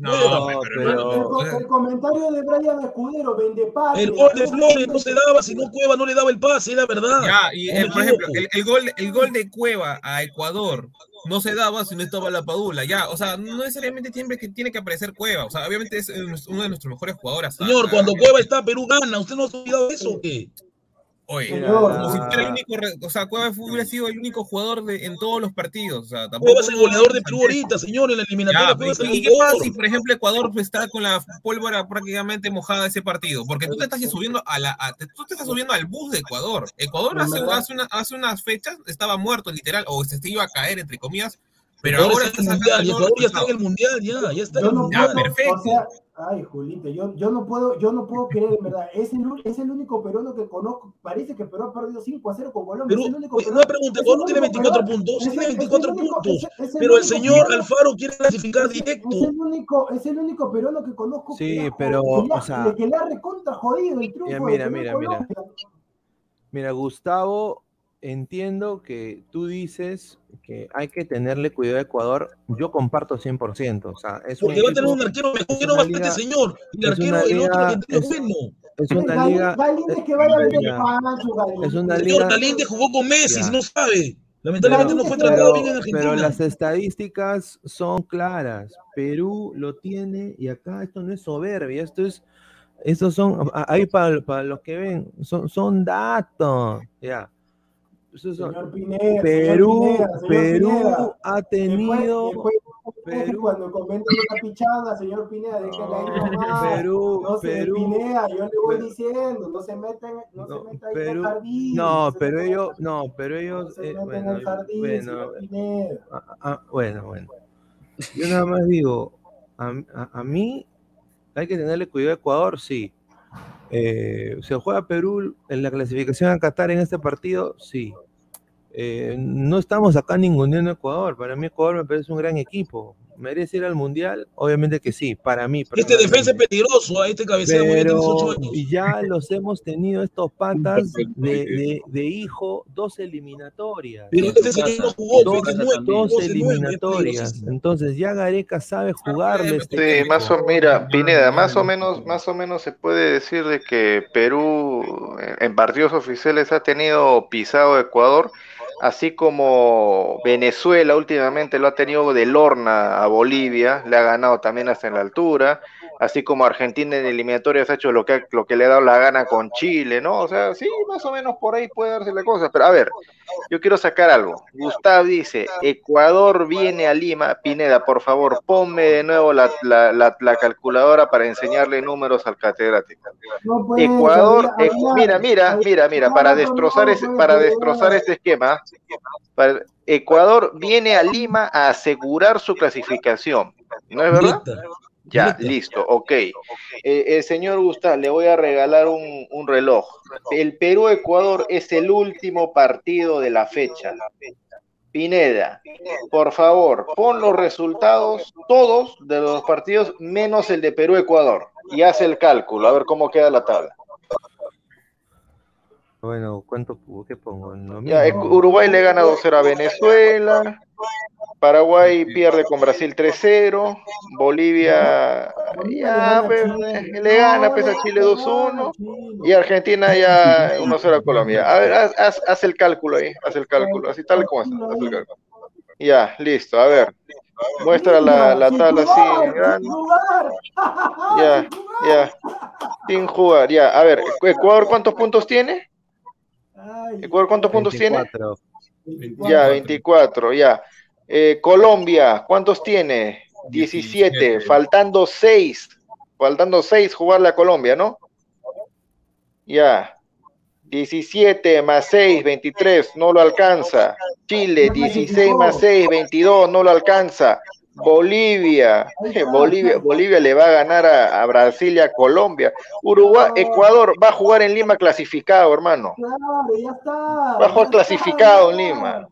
no, pero, pero- hermano, El, co- el comentario de Brian Escudero, vende. El gol de Flores no se daba, si no Cueva no le daba el pase, era verdad. Ya, y No eh, por ejemplo, el, el gol, el gol de Cueva a Ecuador no se daba si no estaba la Padula, ya, o sea, no necesariamente siempre que tiene que aparecer Cueva, o sea, obviamente es eh, uno de nuestros mejores jugadores. Señor, cuando Cueva está, Perú gana. ¿Usted no ha olvidado eso o qué? Oye, como si fuera el único, o sea, Cueva hubiera sido el único jugador de, en todos los partidos, o sea, tampoco. Cueva es el goleador de Perú ahorita, señor, en la eliminatoria. Ya, ¿y qué pasa si, por ejemplo, Ecuador está con la pólvora prácticamente mojada ese partido? Porque tú te estás subiendo a la, a- tú te estás subiendo al bus de Ecuador. Ecuador hace, hace, una- hace unas fechas estaba muerto, literal, o se iba a caer, entre comillas, pero Ecuador ahora está está en el mundial, sacando y Ecuador ya está en el mundial, ya, ya está Yo no. Ya, puedo, perfecto. o sea, ay, Julita, yo, yo no puedo, yo no puedo creer, en verdad. Es el, es el único peruano que conozco. Parece que Perú ha perdido 5 a 0 con Colombia. Perú, es el único peruano- una pregunta, no tiene único 24 peruano- puntos, tiene el- es el 24 único- puntos, es- es el pero el señor peruano- Alfaro quiere clasificar directo. Es el único, es el único peruano que conozco Sí, que, le ha- pero, ha- o sea- que le ha recontra jodido el triunfo Ya, mira, Perú mira, mira. Mira, Gustavo, entiendo que tú dices que hay que tenerle cuidado a Ecuador. Yo comparto 100%. O sea, es un Porque va a tener un arquero mejor es que no va a este señor. El es arquero, una el otro argentino es- bueno. es una liga. Galíndez que vaya a. Es una El liga. señor Galíndez jugó con Messi, Ya. no sabe. Lamentablemente no fue Pero- tratado Pero, bien en Argentina. pero las estadísticas son claras. Perú lo tiene y acá esto no es soberbia, esto es esos son, ahí para, para los que ven, son, son datos, ya. Señor Pineda, Perú, señor Pineda, señor Perú Pineda. ha tenido, Después, después, cuando comenten una pichanga, señor Pineda, déjala ahí nomás. Perú, no Perú, Pineda, yo le voy Pe- diciendo, no se meten, no, se meta ahí en Perú, el jardín. no, pero en ellos, no, pero no ellos, se eh, en bueno, el jardín, bueno, señor Pineda. ah, ah, bueno, bueno. Yo nada más digo, a, a- a mí hay que tenerle cuidado a Ecuador, sí. Eh, ¿Se juega Perú en la clasificación a Qatar en este partido? Sí. Eh, no estamos acá ninguneando a Ecuador. Para mí Ecuador me parece un gran equipo. ¿Merece ir al Mundial? Obviamente que sí, para mí. Este defensa es peligroso, a este 18 Pero años. ya los hemos tenido estos patas <laughs> de, de- de hijo, dos eliminatorias. Pero este señor no jugó, dos, dos eliminatorias. Entonces ya Gareca sabe jugarle este Sí, más o mira, Pineda, más o menos, más o menos se puede decir de que Perú eh, en partidos oficiales ha tenido pisado Ecuador, así como Venezuela últimamente lo ha tenido de Lorna a Bolivia, le ha ganado también hasta en la altura, así como Argentina en eliminatorias ha hecho lo que, lo que le ha dado la gana con Chile, ¿no? O sea, sí, más o menos por ahí puede darse la cosa, pero a ver, yo quiero sacar algo. Gustav dice, Ecuador viene a Lima. Pineda, por favor, ponme de nuevo la, la- la- la calculadora para enseñarle números al catedrático. No Ecuador, Ecu- mira, mira, mira, mira, para destrozar ese, para destrozar este esquema, para- Ecuador viene a Lima a asegurar su clasificación. ¿No es verdad? Ya, listo, ok. Eh, el señor Gustavo, le voy a regalar un, un reloj. El Perú-Ecuador es el último partido de la fecha. Pineda, por favor, pon los resultados, todos de los partidos, menos el de Perú-Ecuador, y haz el cálculo, a ver cómo queda la tabla. Bueno, ¿cuánto qué pongo? Lo Ya. Ecu- Uruguay le gana 2-0 a Venezuela, Paraguay pierde con Brasil 3-0, Bolivia ya, pues, le gana pues, a Chile 2-1 y Argentina ya 1-0 a Colombia. A ver, haz, haz- haz el cálculo ahí, haz el cálculo, así tal como está, haz el cálculo. Ya, listo, a ver, muestra la, la tabla así, grande. Ya, <laughs> ya, sin jugar, ya. A ver, Ecuador, ¿cuántos puntos tiene? Ecuador, ¿cuántos puntos tiene? 24. Ya, 24, ya. Eh, Colombia, ¿cuántos tiene? 17, faltando 6. Faltando 6 jugarle a Colombia, ¿no? Ya. 17 más 6, 23, no lo alcanza. Chile, 16 más 6, 22, no lo alcanza. Bolivia, <laughs> Bolivia, Bolivia le va a ganar a, a Brasil y a Colombia. Uruguay, Ecuador va a jugar en Lima clasificado, hermano. Claro, ya está. Va a jugar clasificado en Lima.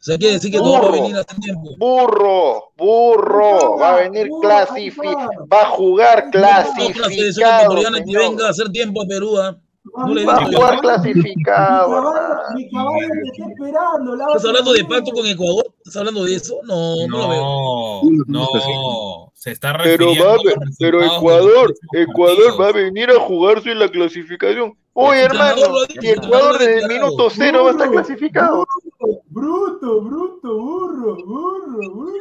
O sea, quiere decir que todo va a Burro. venir a tiempo. Burro, burro, va a venir clasificado, va a jugar clasificado, que venga a hacer tiempo a Perú. ¿ah? No le Va a jugar clasificado, hermano. Mi caballo te está esperando. ¿Estás hablando de pacto con Ecuador? ¿Estás hablando de eso? No, no, lo veo. No, no. Se está Pero refiriendo va, a los pero de los Ecuador, Ecuador va a venir a jugarse en la clasificación. Oye, hermano, y el Ecuador desde el minuto cero va a estar clasificado. Bruto, bruto, burro, burro, bruto.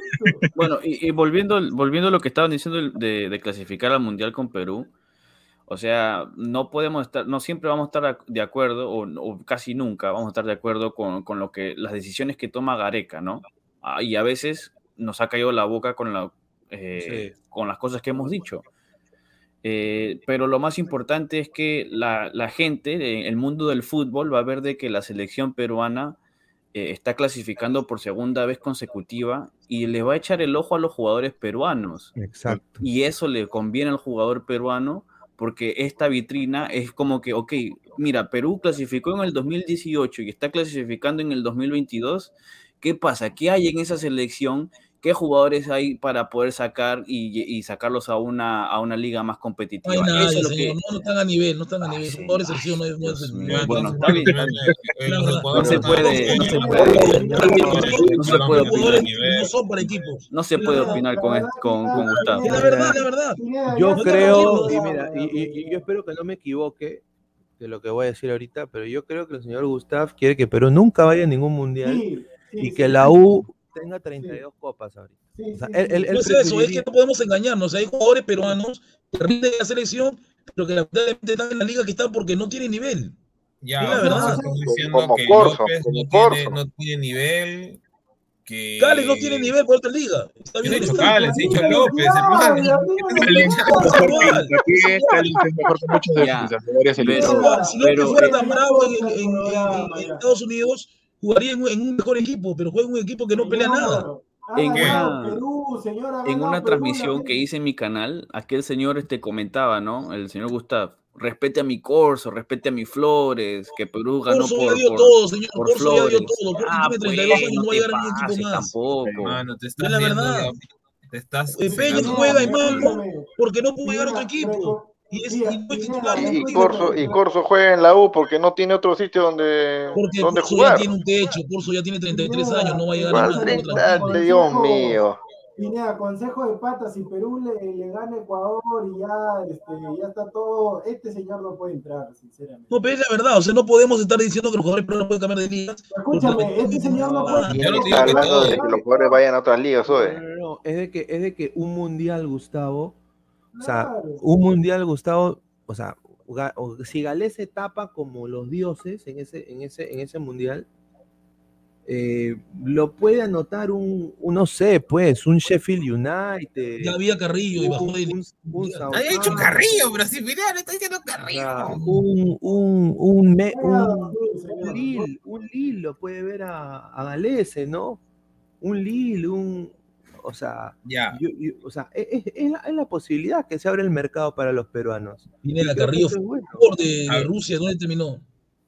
Bueno, y, y volviendo, volviendo a lo que estaban diciendo de, de clasificar al Mundial con Perú, o sea, no podemos estar, no siempre vamos a estar de acuerdo, o, o casi nunca vamos a estar de acuerdo con, con lo que, las decisiones que toma Gareca, ¿no? Ah, y a veces nos ha caído la boca con, la, eh, con las cosas que hemos dicho. Eh, pero lo más importante es que la, la gente, el mundo del fútbol, va a ver de que la selección peruana eh, está clasificando por segunda vez consecutiva y le va a echar el ojo a los jugadores peruanos. Exacto. Y eso le conviene al jugador peruano porque esta vitrina es como que, ok, mira, Perú clasificó en el 2018 y está clasificando en el 2022. ¿Qué pasa? ¿Qué hay en esa selección? ¿Qué jugadores hay para poder sacar y, y sacarlos a una, a una liga más No hay competitiva? nadie, Eso es lo que. No, no están a nivel, no están a nivel. No no no no No se puede, no se puede. No se puede opinar. no son para equipos. No se puede opinar con, con, con Gustavo. Es la verdad, la verdad. Yo No creo, y mira, y, yo espero que no me equivoque de lo que voy a decir ahorita, pero yo creo que el señor Gustav quiere que Perú nunca vaya a ningún mundial sí, y sí, que sí, la. U tenga 32 copas ahorita. Sí, O sea, sí, él- sí. él- él No es eso, es que no podemos engañarnos. Hay jugadores peruanos que rinden la selección, pero que lamentablemente están en la liga que están porque no tienen nivel. Ya, la verdad. diciendo Como que Corso, López como no tiene, Corso. no tiene nivel. Que... Gales no tiene nivel por otra liga. Está bien dicho he dicho López, Si López fuera eh, tan bravo en, en- en- programa, en ya. Estados Unidos, jugaría en un, en un mejor equipo, pero juega en un equipo que no pelea nada. Ha En una- Perú, señor, ha En una Perú, transmisión la que hice en mi canal, aquel señor este comentaba, ¿no? El señor Gustav, respete a mi Corso, respete a mi Flores, que Perú ganó Corso por, dio por, todo, señor. por Corso ya dio Flores. todo. Corso Ah, tiene pues, 32 años, no no va a llegar a ningún equipo más. tampoco. Hermano, te estás Es la verdad. Te estás. Eh, Peña juega en Malmo porque no pudo llegar a otro equipo. Y es, titular. Corso, y Corso juega en la U porque no tiene otro sitio donde, Porque donde Corso ya jugar. tiene un techo, Corso ya tiene 33 Pineda, años, no va a llegar a tranquilo. Dios mío. Pineda, consejo de patas, si Perú le, le gana a Ecuador y ya, este, ya está todo, este señor no puede entrar, sinceramente. No, pero es la verdad, o sea, no podemos estar diciendo que los jugadores peruanos pueden cambiar de ligas. Escúchame, este señor no puede... Está hablando de que los jugadores vayan a otras ligas, No, no, no, es de que, es de que un mundial, Gustavo, o sea, un mundial, Gustavo, o sea, si Galés se tapa como los dioses en ese, en ese, en ese mundial, eh, lo puede anotar un, un, no sé, pues, un Sheffield United. Ya había Carrillo y bajó un, un, un Había dicho Southampton, Carrillo, pero si mira, le está diciendo Carrillo. un, un, un, me- un, 2000, un señor. Lille, un Lille lo puede ver a, a Galese, ¿no? Un Lille, un, o sea, Ya. yo- yo- o sea, es, es- es la, es la posibilidad que se abre el mercado para los peruanos. Pineda, Carrillo fue bueno. de, A de. Rusia, ¿dónde terminó?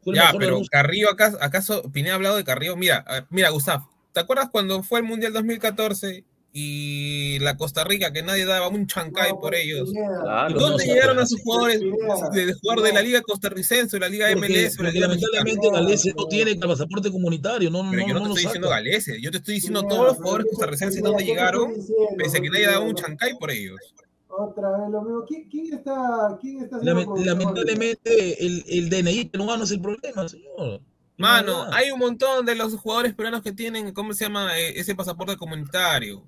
Ya, pero. Carrillo, ¿acaso, acaso Pineda ha hablado de Carrillo? Mira, mira, Gustav, ¿te acuerdas cuando fue el Mundial 2014 y la Costa Rica que nadie daba un chancay No, por ellos? Claro. ¿Dónde no, llegaron no, a sus jugadores de, jugar de la Liga Costarricense o la Liga Porque, MLS o la porque Liga lamentablemente Galese no tiene el pasaporte comunitario, no, no, Pero yo no no te estoy diciendo. Galese, yo te estoy diciendo todos los jugadores ¿qué te- costarricenses dónde ¿qué te llegaron, pese a que nadie daba un chancay por ellos. Otra vez lo mismo. ¿Quién, quién está, quién está haciendo Lame- lamentablemente el, el DNI peruano es el problema, señor. Mano, hay un montón de los jugadores peruanos que tienen, ¿cómo se llama? Eh, ese pasaporte comunitario.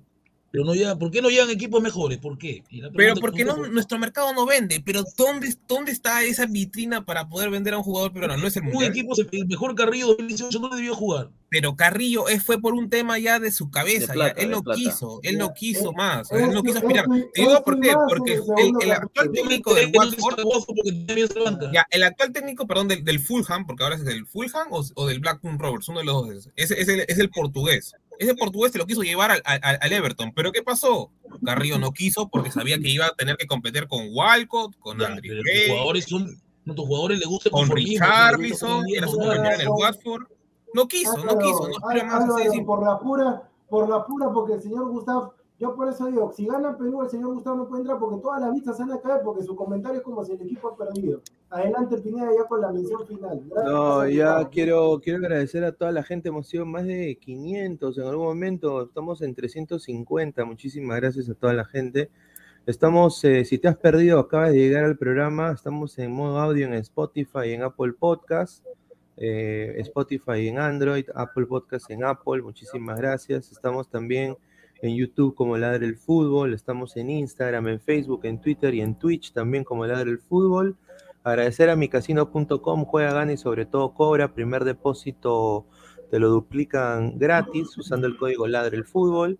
Pero no llegan, ¿por qué no llegan equipos mejores? ¿Por qué? Pero porque no, nuestro mercado no vende. Pero ¿dónde, ¿dónde está esa vitrina para poder vender a un jugador peruano? No es el un mundial. equipo, el mejor Carrillo 2018 no debió jugar. Pero Carrillo eh, fue por un tema ya de su cabeza. De plata, ya. Él no plata. quiso, él no quiso Eh, más. Él no quiso aspirar. Te digo por qué. Porque el actual técnico del Watford, ya, el actual técnico, perdón, del, del Fulham, porque ahora es del Fulham o, o del Blackburn Rovers, uno de los dos. Es, es, el, es el portugués. Ese portugués se lo quiso llevar al, al- al Everton. ¿Pero qué pasó? Carrillo no quiso porque sabía que iba a tener que competir con Walcott, con Ya, Andrew pero Gray, los jugadores son, nuestros jugadores les gusta el con. Richarlison, que era su compañero en el Watford. No quiso, no quiso, no más. así por la pura, por la pura, porque el señor Gustavo, yo por eso digo, si gana Perú, el señor Gustavo no puede entrar porque todas las vistas se van a caer porque su comentario es como si el equipo ha perdido. Adelante, Pineda, ya con la mención final. Gracias, No, ya quiero, quiero agradecer a toda la gente, hemos sido más de 500 en algún momento, estamos en 350, muchísimas gracias a toda la gente. Estamos, eh, si te has perdido, acabas de llegar al programa, estamos en modo audio en Spotify, en Apple Podcast, eh, Spotify en Android, Apple Podcast en Apple, muchísimas gracias. Estamos también en YouTube como Ladre el Fútbol, estamos en Instagram, en Facebook, en Twitter y en Twitch también como Ladre el Fútbol. Agradecer a micasino.com, juega, gana y sobre todo cobra. Primer depósito te lo duplican gratis usando el código Ladre el Fútbol.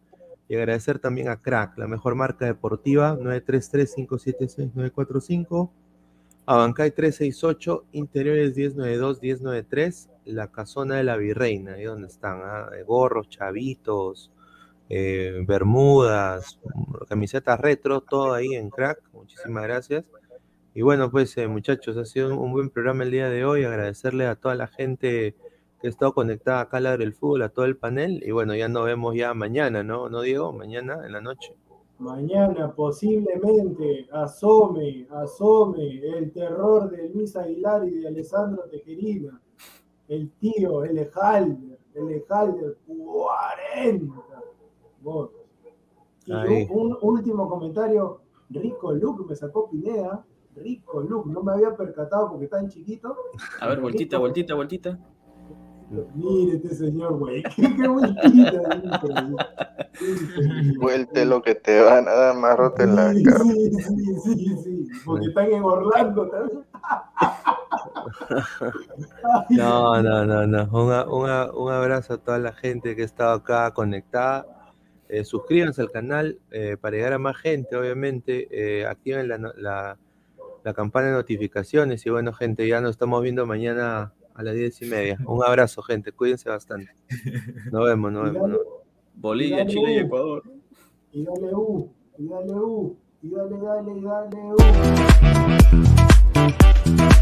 Y agradecer también a Crack, la mejor marca deportiva, 933-576-945. Abancay 368, Interiores 1092-1093, La Casona de la Virreina, ahí donde están, ah, gorros, chavitos, eh, bermudas, camisetas retro, todo ahí en Crack. Muchísimas gracias. Y bueno, pues eh, muchachos, ha sido un, buen programa el día de hoy. Agradecerle a toda la gente que ha estado conectada acá a Ladre del Fútbol, a todo el panel. Y bueno, ya nos vemos ya mañana, ¿no? ¿No, Diego? Mañana en la noche. Mañana posiblemente asome, asome el terror de Luis Aguilar y de Alessandro Tejerina. El tío, el Ejalder, el Ejalder, 40 votos. Y un, un último comentario, rico look me sacó Pineda, rico look, no me había percatado porque tan chiquito. A ver, vueltita, vueltita, vueltita. Mire este señor, güey. <laughs> Qué, vueltita. Vuelte lo que te van a dar más roto en la Sí, cara. sí, sí, sí, sí. Porque están en Orlando también. <laughs> No, no, no, no. Una- una- un abrazo a toda la gente que ha estado acá conectada. Eh, suscríbanse al canal eh, para llegar a más gente, obviamente. Eh, activen la, la- la campana de notificaciones. Y bueno, gente, ya nos estamos viendo mañana a las diez y media. Un abrazo, gente. Cuídense bastante. Nos vemos, nos vemos. nos vemos. Bolivia, Chile y Ecuador. Y dale U, y dale U, y dale, dale, y dale U.